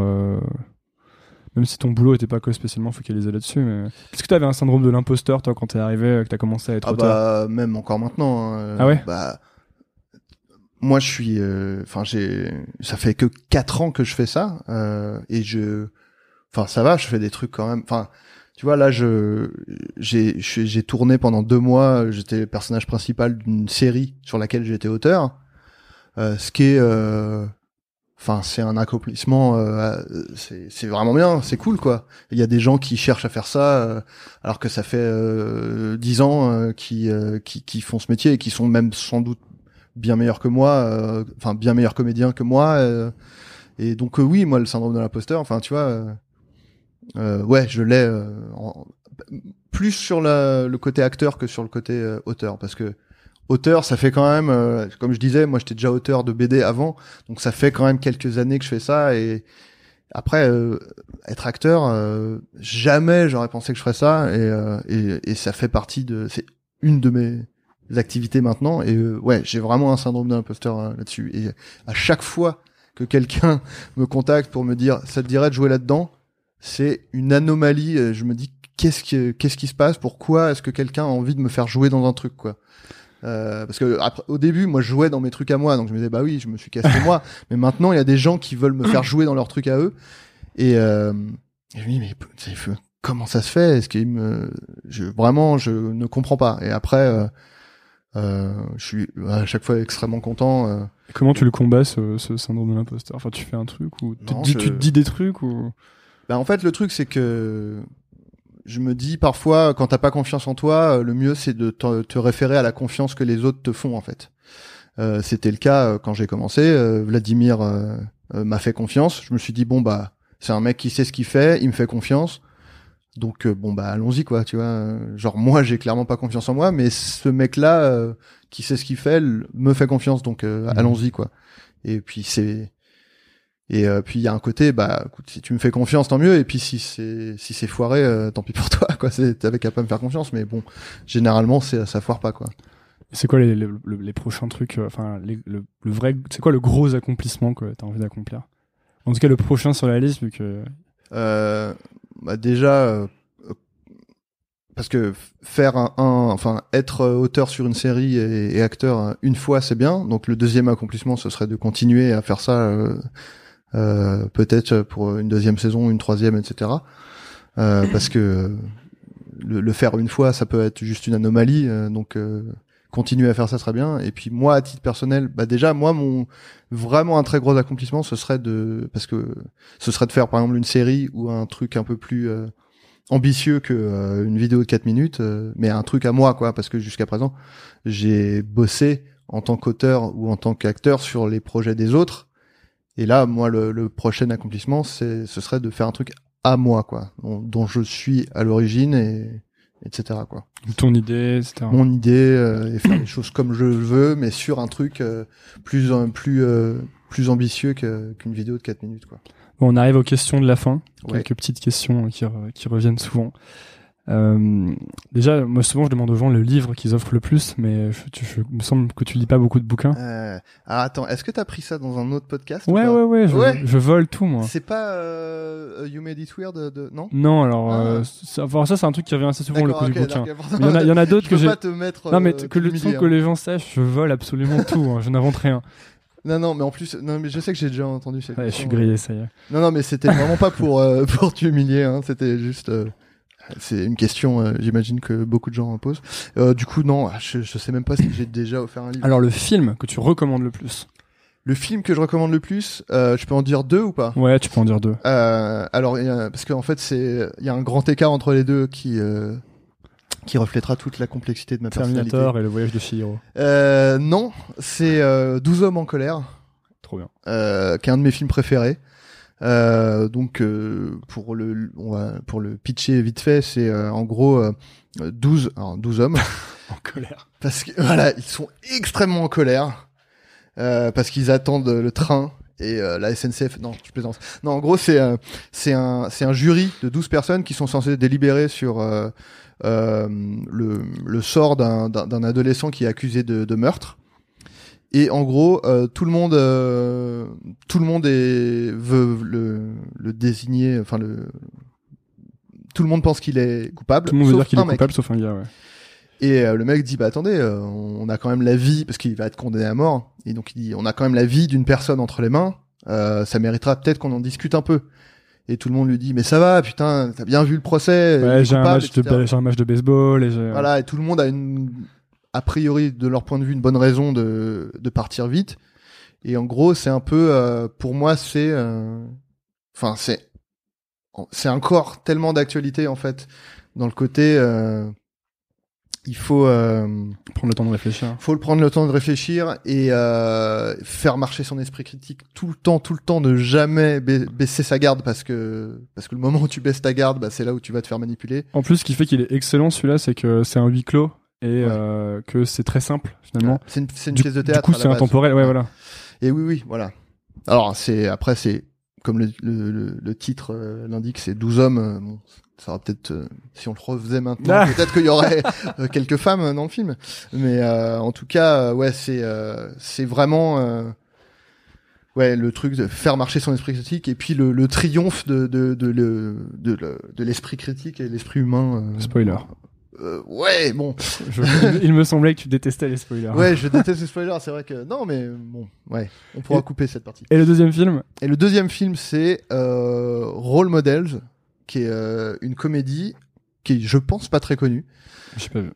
Speaker 2: même si ton boulot était pas que spécialement focalisé là-dessus. Mais... Est-ce que tu avais un syndrome de l'imposteur, toi, quand t'es arrivé, euh, que t'as commencé à être
Speaker 1: ah bah, même encore maintenant. Hein,
Speaker 2: ah ouais?
Speaker 1: bah, Moi, je suis... Euh, enfin, j'ai... Ça fait que 4 ans que je fais ça. Euh, et je... Enfin, ça va, je fais des trucs quand même... Enfin, tu vois, là, je j'ai j'ai tourné pendant deux mois. J'étais le personnage principal d'une série sur laquelle j'étais auteur. Euh, ce qui est Enfin, c'est un accomplissement, euh, c'est vraiment bien, c'est cool quoi. Il y a des gens qui cherchent à faire ça, euh, alors que ça fait euh, dix ans euh, qui, qui, qui font ce métier et qui sont même sans doute bien meilleurs que moi, enfin bien meilleurs comédiens que moi. et donc oui, moi le syndrome de l'imposteur, enfin tu vois, ouais, je l'ai plus sur la, le côté acteur que sur le côté auteur, parce que auteur, ça fait quand même, euh, comme je disais, moi j'étais déjà auteur de BD avant, donc ça fait quand même quelques années que je fais ça et après euh, être acteur, euh, jamais j'aurais pensé que je ferais ça et, et, et ça fait partie de, c'est une de mes activités maintenant et ouais j'ai vraiment un syndrome d'imposteur là-dessus et à chaque fois que quelqu'un me contacte pour me dire ça te dirait de jouer là-dedans, c'est une anomalie. Je me dis qu'est-ce qui qu'est-ce qui se passe? Pourquoi est-ce que quelqu'un a envie de me faire jouer dans un truc quoi? Euh, parce que après, au début, moi, je jouais dans mes trucs à moi, donc je me disais bah oui, je me suis cassé moi. Mais maintenant, il y a des gens qui veulent me faire jouer dans leurs trucs à eux, et, euh, je me dis mais comment ça se fait? Est-ce qu'il me, je vraiment, je ne comprends pas. Et après, euh, euh, je suis à chaque fois extrêmement content. Euh.
Speaker 2: Comment tu le combats ce, ce syndrome de l'imposteur? Enfin, tu fais un truc ou tu, tu te dis des trucs ou?
Speaker 1: Bah, en fait, le truc c'est que je me dis parfois, quand t'as pas confiance en toi, euh, le mieux c'est de te, référer à la confiance que les autres te font en fait. Euh, C'était le cas euh, quand j'ai commencé. Euh, Vladimir m'a fait confiance. Je me suis dit bon bah c'est un mec qui sait ce qu'il fait, il me fait confiance. Donc bon bah allons-y quoi, tu vois. Genre moi j'ai clairement pas confiance en moi, mais ce mec-là qui sait ce qu'il fait me fait confiance, donc mmh. allons-y quoi. Et puis c'est et euh, puis il y a un côté, bah, écoute, si tu me fais confiance, tant mieux. Et puis si c'est si c'est foiré, euh, tant pis pour toi, quoi. C'est t'avais qu'à pas me faire confiance, mais bon, généralement, c'est ça foire pas, quoi.
Speaker 2: C'est quoi les, les, les, prochains trucs, euh, enfin le, le, vrai, c'est quoi le gros accomplissement que t'as envie d'accomplir? En tout cas, le prochain sur la liste, vu que.
Speaker 1: Euh, bah déjà, parce que faire un, enfin être auteur sur une série et, et acteur une fois, c'est bien. Donc le deuxième accomplissement, ce serait de continuer à faire ça euh, peut-être pour une deuxième saison, une troisième, etc. Euh, parce que le, faire une fois, ça peut être juste une anomalie, euh, donc continuer à faire ça serait bien. Et puis moi, à titre personnel, bah déjà moi, mon vraiment un très gros accomplissement, ce serait de parce que ce serait de faire par exemple une série ou un truc un peu plus ambitieux que une vidéo de 4 minutes, mais un truc à moi quoi, parce que jusqu'à présent j'ai bossé en tant qu'auteur ou en tant qu'acteur sur les projets des autres et là, moi, le, prochain accomplissement, c'est, ce serait de faire un truc à moi, quoi, dont, je suis à l'origine et etc. quoi.
Speaker 2: Ton idée, etc.
Speaker 1: Mon idée euh, et faire les choses comme je veux, mais sur un truc euh, plus plus euh, plus ambitieux qu'une vidéo de 4 minutes, quoi.
Speaker 2: Bon, on arrive aux questions de la fin. Quelques petites questions qui, qui reviennent souvent. Euh, déjà, moi souvent je demande aux gens le livre qu'ils offrent le plus, mais je, je, me semble que tu lis pas beaucoup de bouquins.
Speaker 1: Euh, alors attends, est-ce que t'as pris ça dans un autre podcast
Speaker 2: Ouais, ouais, ouais, je, je, vole tout moi.
Speaker 1: C'est pas euh, You Made It Weird, de, non
Speaker 2: Non, alors ah. ça, ça c'est un truc qui revient assez souvent le coup du bouquin. Il y en a, y en a d'autres que j'ai.
Speaker 1: te mettre.
Speaker 2: Non mais que le que les gens sachent, je vole absolument tout. Hein, je n'invente rien.
Speaker 1: Non, non, mais en plus, non, mais je sais que j'ai déjà entendu
Speaker 2: cette ouais, Je suis grillé, ça y est.
Speaker 1: Non, non, mais c'était vraiment pas pour pour t'humilier. Hein, c'était juste. C'est une question, euh, j'imagine que beaucoup de gens en posent. Euh, du coup, non, je, je sais même pas si j'ai déjà offert un livre.
Speaker 2: Alors, le film que tu recommandes le plus
Speaker 1: Le film que je recommande le plus, euh, je peux en dire deux ou pas?
Speaker 2: Ouais, tu peux en dire deux.
Speaker 1: Euh, alors, parce qu'en fait, c'est il y a un grand écart entre les deux qui qui reflètera toute la complexité de ma
Speaker 2: Terminator et le voyage de Chihiro.
Speaker 1: Non, c'est 12 hommes en colère.
Speaker 2: Trop bien.
Speaker 1: Qui est un de mes films préférés. Euh, donc euh, pour le on va, pour le pitcher vite fait, c'est euh, en gros 12 alors 12 hommes
Speaker 2: en colère.
Speaker 1: Parce que voilà, ils sont extrêmement en colère parce qu'ils attendent le train et la SNCF non, je plaisante. Non, en gros, c'est c'est un c'est un jury de 12 personnes qui sont censées délibérer sur le le sort d'un d'un adolescent qui est accusé de, de meurtre. Et en gros, euh, tout le monde, euh, tout le monde est, veut le, le désigner, enfin le, tout le monde pense qu'il est coupable.
Speaker 2: Tout le monde veut dire qu'il est coupable, sauf un gars, ouais.
Speaker 1: Et euh, le mec dit bah attendez, on a quand même la vie parce qu'il va être condamné à mort. Et donc il dit on a quand même la vie d'une personne entre les mains. ça méritera peut-être qu'on en discute un peu. Et tout le monde lui dit mais ça va putain t'as bien vu le procès.
Speaker 2: Ouais j'ai un match de un match de baseball. Et
Speaker 1: voilà et tout le monde a une a priori, de leur point de vue, une bonne raison de, de partir vite. Et en gros, c'est un peu, euh, pour moi, c'est, euh, enfin, c'est, c'est encore tellement d'actualité en fait dans le côté. Euh, il faut
Speaker 2: prendre le temps de réfléchir.
Speaker 1: Faut le prendre le temps de réfléchir et faire marcher son esprit critique tout le temps, tout le temps, ne jamais baisser sa garde parce que parce que le moment où tu baisses ta garde, bah, c'est là où tu vas te faire manipuler.
Speaker 2: En plus, ce qui fait qu'il est excellent celui-là, c'est que c'est un huis clos et euh, que c'est très simple finalement.
Speaker 1: C'est une, c'est une
Speaker 2: Du-
Speaker 1: pièce de
Speaker 2: du
Speaker 1: théâtre.
Speaker 2: coup,
Speaker 1: à la
Speaker 2: c'est intemporel, ouais, voilà.
Speaker 1: Et oui, oui, voilà. Alors, c'est après, c'est comme le, le, le- titre euh, l'indique, c'est 12 hommes. euh, bon, ça va peut-être, euh, si on le refaisait maintenant,
Speaker 2: Ah.
Speaker 1: peut-être qu'il y aurait quelques femmes dans le film. Mais euh, en tout cas, ouais, c'est euh, c'est vraiment euh, ouais le truc de faire marcher son esprit critique et puis le, le triomphe de de de de le- de l'esprit critique et l'esprit humain. euh,
Speaker 2: Spoiler.
Speaker 1: Euh, ouais, bon.
Speaker 2: Je- il me semblait que tu détestais les spoilers.
Speaker 1: Ouais, je déteste les spoilers, c'est vrai que non, mais bon, ouais, on pourra
Speaker 2: Et-
Speaker 1: couper cette partie.
Speaker 2: Et le deuxième film?
Speaker 1: Et le deuxième film, c'est euh, Role Models, qui est euh, une comédie qui est, je pense, pas très connue.
Speaker 2: Je sais pas vu.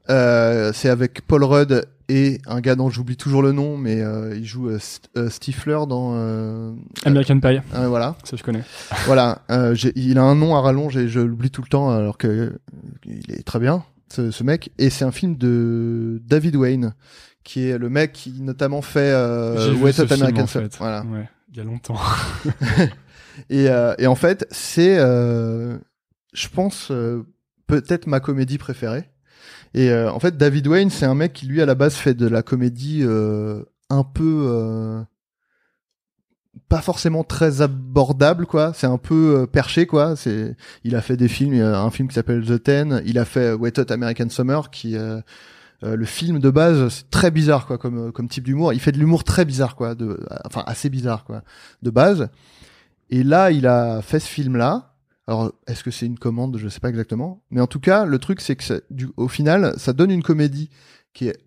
Speaker 1: C'est avec Paul Rudd et un gars dont j'oublie toujours le nom, mais il joue St- Stifler dans.
Speaker 2: American Pie.
Speaker 1: voilà,
Speaker 2: Ça, je connais.
Speaker 1: voilà. J'ai- il a un nom à rallonge et je l'oublie tout le temps, alors que il est très bien, ce, ce mec. Et c'est un film de David Wayne, qui est le mec qui notamment fait euh,
Speaker 2: film,
Speaker 1: American
Speaker 2: en fait.
Speaker 1: Voilà.
Speaker 2: Ouais, il y a longtemps.
Speaker 1: Et, euh, et en fait, c'est, euh, je pense, euh, peut-être ma comédie préférée. Et euh, en fait, David Wayne, c'est un mec qui, lui, à la base, fait de la comédie euh, un peu... euh, pas forcément très abordable, quoi. C'est un peu euh, perché, quoi. C'est, il a fait des films, un film qui s'appelle The Ten. Il a fait Wet Hot American Summer, qui... euh, euh, le film de base, c'est très bizarre, quoi, comme, comme type d'humour. Il fait de l'humour très bizarre, quoi. De, enfin, assez bizarre, quoi, de base. Et là, il a fait ce film-là. Alors, est-ce que c'est une commande? Je sais pas exactement. Mais en tout cas, le truc, c'est que du, au final, ça donne une comédie qui est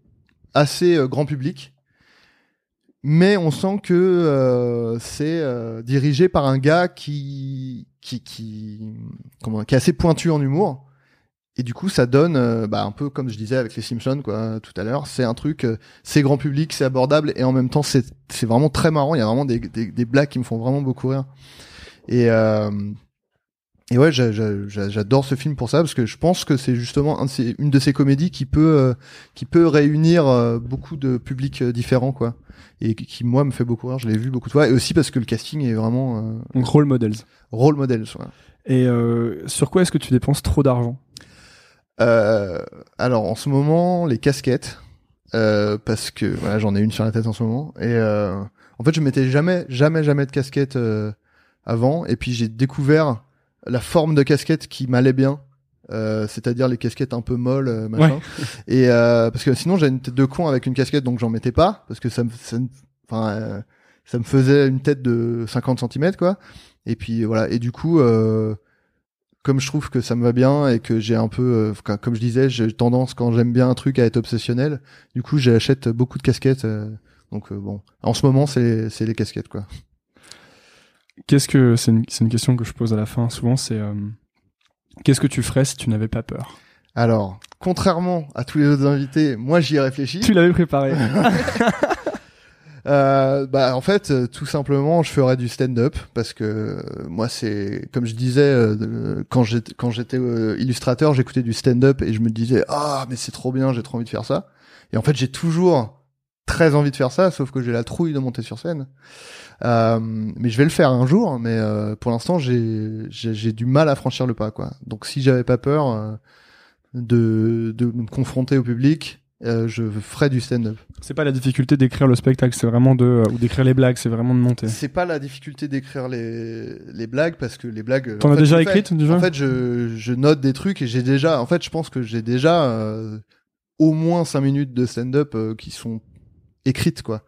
Speaker 1: assez euh, grand public. Mais on sent que euh, c'est euh, dirigé par un gars qui, qui, qui, comment, qui est assez pointu en humour. Et du coup, ça donne, euh, bah, un peu comme je disais avec les Simpsons, quoi, tout à l'heure. C'est un truc, euh, c'est grand public, c'est abordable, et en même temps, c'est, c'est vraiment très marrant. Il y a vraiment des, des, des blagues qui me font vraiment beaucoup rire. Et, euh, et ouais, j'a- j'a- j'a- j'adore ce film pour ça, parce que je pense que c'est justement un de ces- une de ces comédies qui peut, euh, qui peut réunir euh, beaucoup de publics euh, différents, quoi. Et qui, moi, me fait beaucoup rire. Je l'ai vu beaucoup de fois. Et aussi parce que le casting est vraiment
Speaker 2: Donc, Role Models.
Speaker 1: role models, voilà.
Speaker 2: Et euh, sur quoi est-ce que tu dépenses trop d'argent?
Speaker 1: Euh, alors en ce moment, les casquettes, euh, parce que voilà, j'en ai une sur la tête en ce moment. Et euh, en fait, je mettais jamais, jamais, jamais de casquette avant. Et puis j'ai découvert la forme de casquette qui m'allait bien. Euh, c'est-à-dire les casquettes un peu molles, euh, machin. Et euh, parce que sinon j'avais une tête de con avec une casquette, donc j'en mettais pas parce que ça me, ça enfin, euh, ça me faisait une tête de 50 cm quoi. Et puis voilà. Et du coup, euh, comme je trouve que ça me va bien et que j'ai un peu, comme je disais, j'ai tendance quand j'aime bien un truc à être obsessionnel. Du coup, j'achète beaucoup de casquettes. euh, donc bon, en ce moment, c'est c'est les casquettes quoi.
Speaker 2: Qu'est-ce que c'est une, c'est une question que je pose à la fin souvent, c'est euh, qu'est-ce que tu ferais si tu n'avais pas peur?
Speaker 1: Alors, contrairement à tous les autres invités, moi j'y ai réfléchi.
Speaker 2: Tu l'avais préparé.
Speaker 1: Euh, bah en fait euh, tout simplement je ferais du stand-up parce que euh, moi c'est comme je disais euh, quand j'étais quand j'étais illustrateur j'écoutais du stand-up et je me disais ah mais c'est trop bien j'ai trop envie de faire ça et en fait j'ai toujours très envie de faire ça sauf que j'ai la trouille de monter sur scène Euh, mais je vais le faire un jour mais euh, pour l'instant j'ai du mal à franchir le pas quoi donc si j'avais pas peur euh, de de me confronter au public euh, je ferais du stand-up
Speaker 2: c'est pas la difficulté d'écrire le spectacle, c'est vraiment de ou d'écrire les blagues, c'est vraiment de monter.
Speaker 1: C'est pas la difficulté d'écrire les, les blagues parce que les blagues.
Speaker 2: T'en
Speaker 1: en
Speaker 2: as
Speaker 1: fait,
Speaker 2: déjà écrites, déjà
Speaker 1: En fait, je, je note des trucs et j'ai déjà. En fait, je pense que j'ai déjà euh, au moins 5 minutes de stand-up euh, qui sont écrites quoi.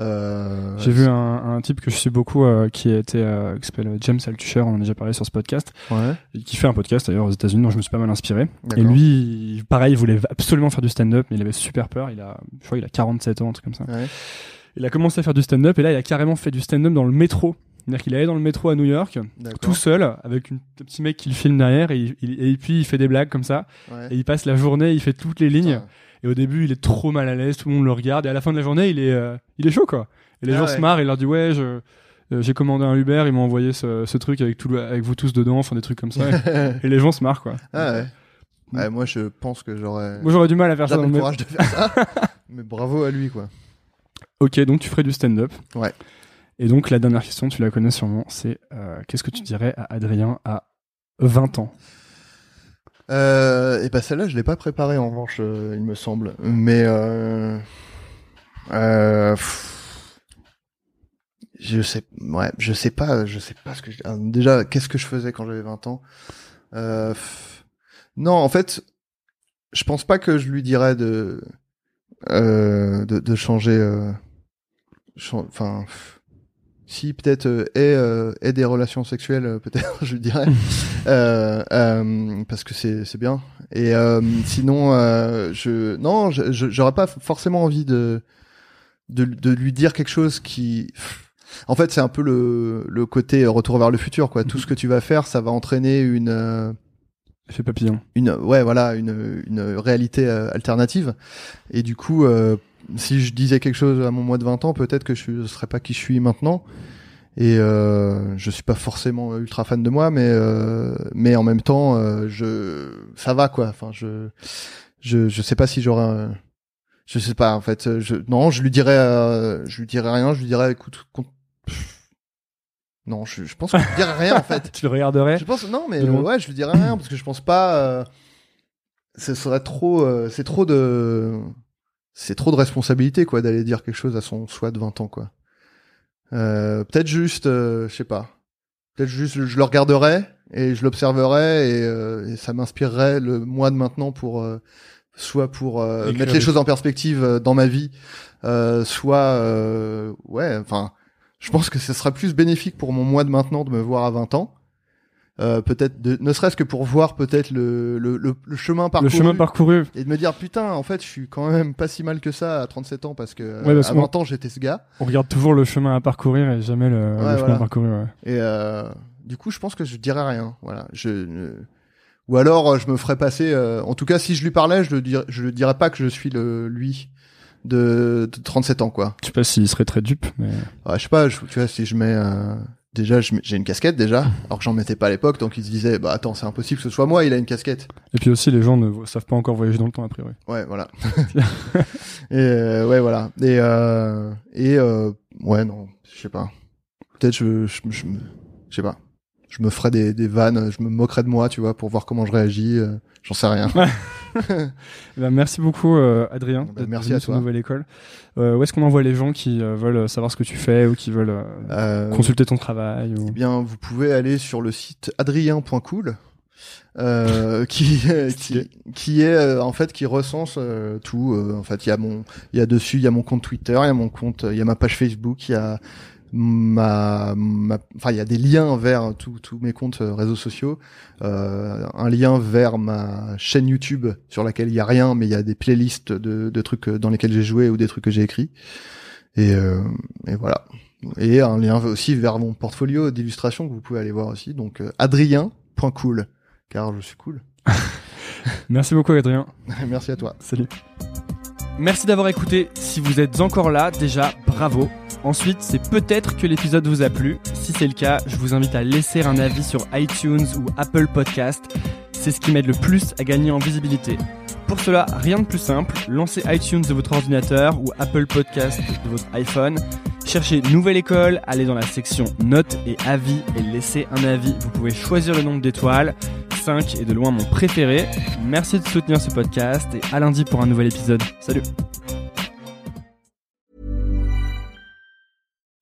Speaker 1: Euh,
Speaker 2: J'ai vu un, un type que je suis beaucoup euh, qui était euh, qui s'appelle James Altucher, on en a déjà parlé sur ce podcast,
Speaker 1: Ouais.
Speaker 2: qui fait un podcast d'ailleurs aux États-Unis, dont je me suis pas mal inspiré. Et lui, il- pareil, il voulait absolument faire du stand-up, mais il avait super peur. Il a, je crois, il a 47 ans, un truc comme ça.
Speaker 1: Ouais.
Speaker 2: Il a commencé à faire du stand-up et là, il a carrément fait du stand-up dans le métro. C'est-à-dire qu'il allait dans le métro à New York, tout seul, avec une- un petit mec qui le filme derrière, et, il- et puis il fait des blagues comme ça.
Speaker 1: Ouais.
Speaker 2: Et il passe la journée, il fait toutes les lignes.
Speaker 1: Putain.
Speaker 2: Et au début, il est trop mal à l'aise, tout le monde le regarde. Et à la fin de la journée, il est, euh, il est chaud, quoi. Et les
Speaker 1: Ah
Speaker 2: gens
Speaker 1: ouais.
Speaker 2: se marrent, il leur dit Ouais, je, euh, j'ai commandé un Uber, ils m'ont envoyé ce, ce truc avec, tout avec vous tous dedans, enfin des trucs comme ça. et, et les gens se marrent, quoi.
Speaker 1: Ah ouais. Ouais, moi, je pense que j'aurais
Speaker 2: Moi, j'aurais du mal à faire ça dans
Speaker 1: le
Speaker 2: le
Speaker 1: courage de faire ça. Mais bravo à lui quoi.
Speaker 2: Ok, donc tu ferais du stand-up.
Speaker 1: Ouais.
Speaker 2: Et donc la dernière question, tu la connais sûrement, c'est euh, qu'est-ce que tu dirais à Adrien à 20 ans?
Speaker 1: Euh, et bah celle-là, je l'ai pas préparée en revanche, euh, il me semble. Mais euh, euh, je sais, ouais, je sais pas, je sais pas ce que je, ah, déjà qu'est-ce que je faisais quand j'avais 20 ans? Euh, non, en fait, je pense pas que je lui dirais de euh, de, de changer. euh, Enfin. Si peut-être euh, euh, ait des relations sexuelles, euh, peut-être, je dirais, euh, parce que c'est c'est bien. Et sinon, je non, j'aurais pas forcément envie de, de de lui dire quelque chose qui. En fait, c'est un peu le le côté retour vers le futur, quoi. Tout ce que tu vas faire, ça va entraîner une
Speaker 2: Effet papillon.
Speaker 1: une ouais voilà une une réalité euh, alternative. Et du coup, euh, si je disais quelque chose à mon mois de 20 ans, peut-être que je ne serais pas qui je suis maintenant. Et euh, je suis pas forcément ultra fan de moi, mais euh, mais en même temps, euh, je ça va quoi. Enfin, je je je sais pas si j'aurais, un- je sais pas en fait. Je non, je lui dirais euh, je lui dirais rien. Je lui dirais écoute. Non, je, je pense que je lui dirais rien en fait.
Speaker 2: Tu le regarderais?
Speaker 1: Je pense non, mais euh, ouais, je lui dirais rien parce que je pense pas. euh, ce serait trop. euh, c'est trop de. C'est trop de responsabilité quoi d'aller dire quelque chose à son soi de 20 ans quoi. Euh, peut-être juste, euh, je sais pas. Peut-être juste, je le regarderais et je l'observerais et, euh, et ça m'inspirerait le moi de maintenant pour euh, soit pour euh, mettre les choses en perspective dans ma vie, euh, soit euh, ouais, enfin, je pense que ce sera plus bénéfique pour mon moi de maintenant de me voir à 20 ans. Euh, peut-être de, ne serait-ce que pour voir peut-être le, le, le, le chemin
Speaker 2: Le
Speaker 1: parcouru
Speaker 2: chemin parcouru.
Speaker 1: et de me dire putain en fait je suis quand même pas si mal que ça à 37 ans parce que euh,
Speaker 2: Ouais, parce
Speaker 1: à
Speaker 2: qu'on-
Speaker 1: 20 ans j'étais ce gars
Speaker 2: On regarde toujours le chemin à parcourir et jamais le, le
Speaker 1: Ouais,
Speaker 2: chemin
Speaker 1: voilà.
Speaker 2: à parcourir. ouais.
Speaker 1: et euh, du coup je pense que je dirais rien voilà je ne- ou alors euh, je me ferais passer euh, en tout cas si je lui parlais je le dirais je le dirais pas que je suis le lui de, de 37 ans quoi
Speaker 2: Je sais pas s'il serait très dupe, mais
Speaker 1: Ouais, je sais pas je, tu vois si je mets euh, déjà j'ai une casquette déjà alors que j'en mettais pas à l'époque donc il se disait bah attends c'est impossible que ce soit moi il a une casquette
Speaker 2: et puis aussi les gens ne savent pas encore voyager dans le temps a priori.
Speaker 1: Ouais, voilà. et euh, ouais, voilà. Et euh, et euh, ouais, non, je sais pas. Peut-être je je, je, je sais pas. Je me ferais des, des vannes, je me moquerais de moi, tu vois, pour voir comment je réagis. euh, J'en sais rien.
Speaker 2: Eh ben, merci beaucoup euh, Adrien.
Speaker 1: Ben,
Speaker 2: d'être
Speaker 1: merci à toi.
Speaker 2: Nouvelle École. Euh, où est-ce qu'on envoie les gens qui euh, veulent savoir ce que tu fais ou qui veulent consulter ton travail ou...
Speaker 1: Eh bien, vous pouvez aller sur le site adrien.cool. Euh, qui qui qui est euh, en fait qui recense euh, tout en fait il y a mon il y a dessus il y a mon compte Twitter il y a mon compte il y a ma page Facebook il y a ma, ma enfin il y a des liens vers tous mes comptes euh, réseaux sociaux euh, un lien vers ma chaîne YouTube sur laquelle il y a rien mais il y a des playlists de, de trucs euh, dans lesquels j'ai joué ou des trucs que j'ai écrits et, euh, et voilà et un lien aussi vers mon portfolio d'illustration que vous pouvez aller voir aussi donc euh, adrien.cool car je suis cool
Speaker 2: Merci beaucoup Adrien.
Speaker 1: merci à toi
Speaker 2: Salut.
Speaker 3: Merci d'avoir écouté. Si vous êtes encore là, déjà, bravo. Ensuite, c'est peut-être que l'épisode vous a plu. Si c'est le cas, je vous invite à laisser un avis sur iTunes ou Apple Podcast. C'est ce qui m'aide le plus à gagner en visibilité. Pour cela, rien de plus simple. Lancez iTunes de votre ordinateur ou Apple Podcast de votre iPhone. Cherchez Nouvelle École, allez dans la section Notes et Avis et laissez un avis. Vous pouvez choisir le nombre d'étoiles. 5 est de loin mon préféré. Merci de soutenir ce podcast et à lundi pour un nouvel épisode. Salut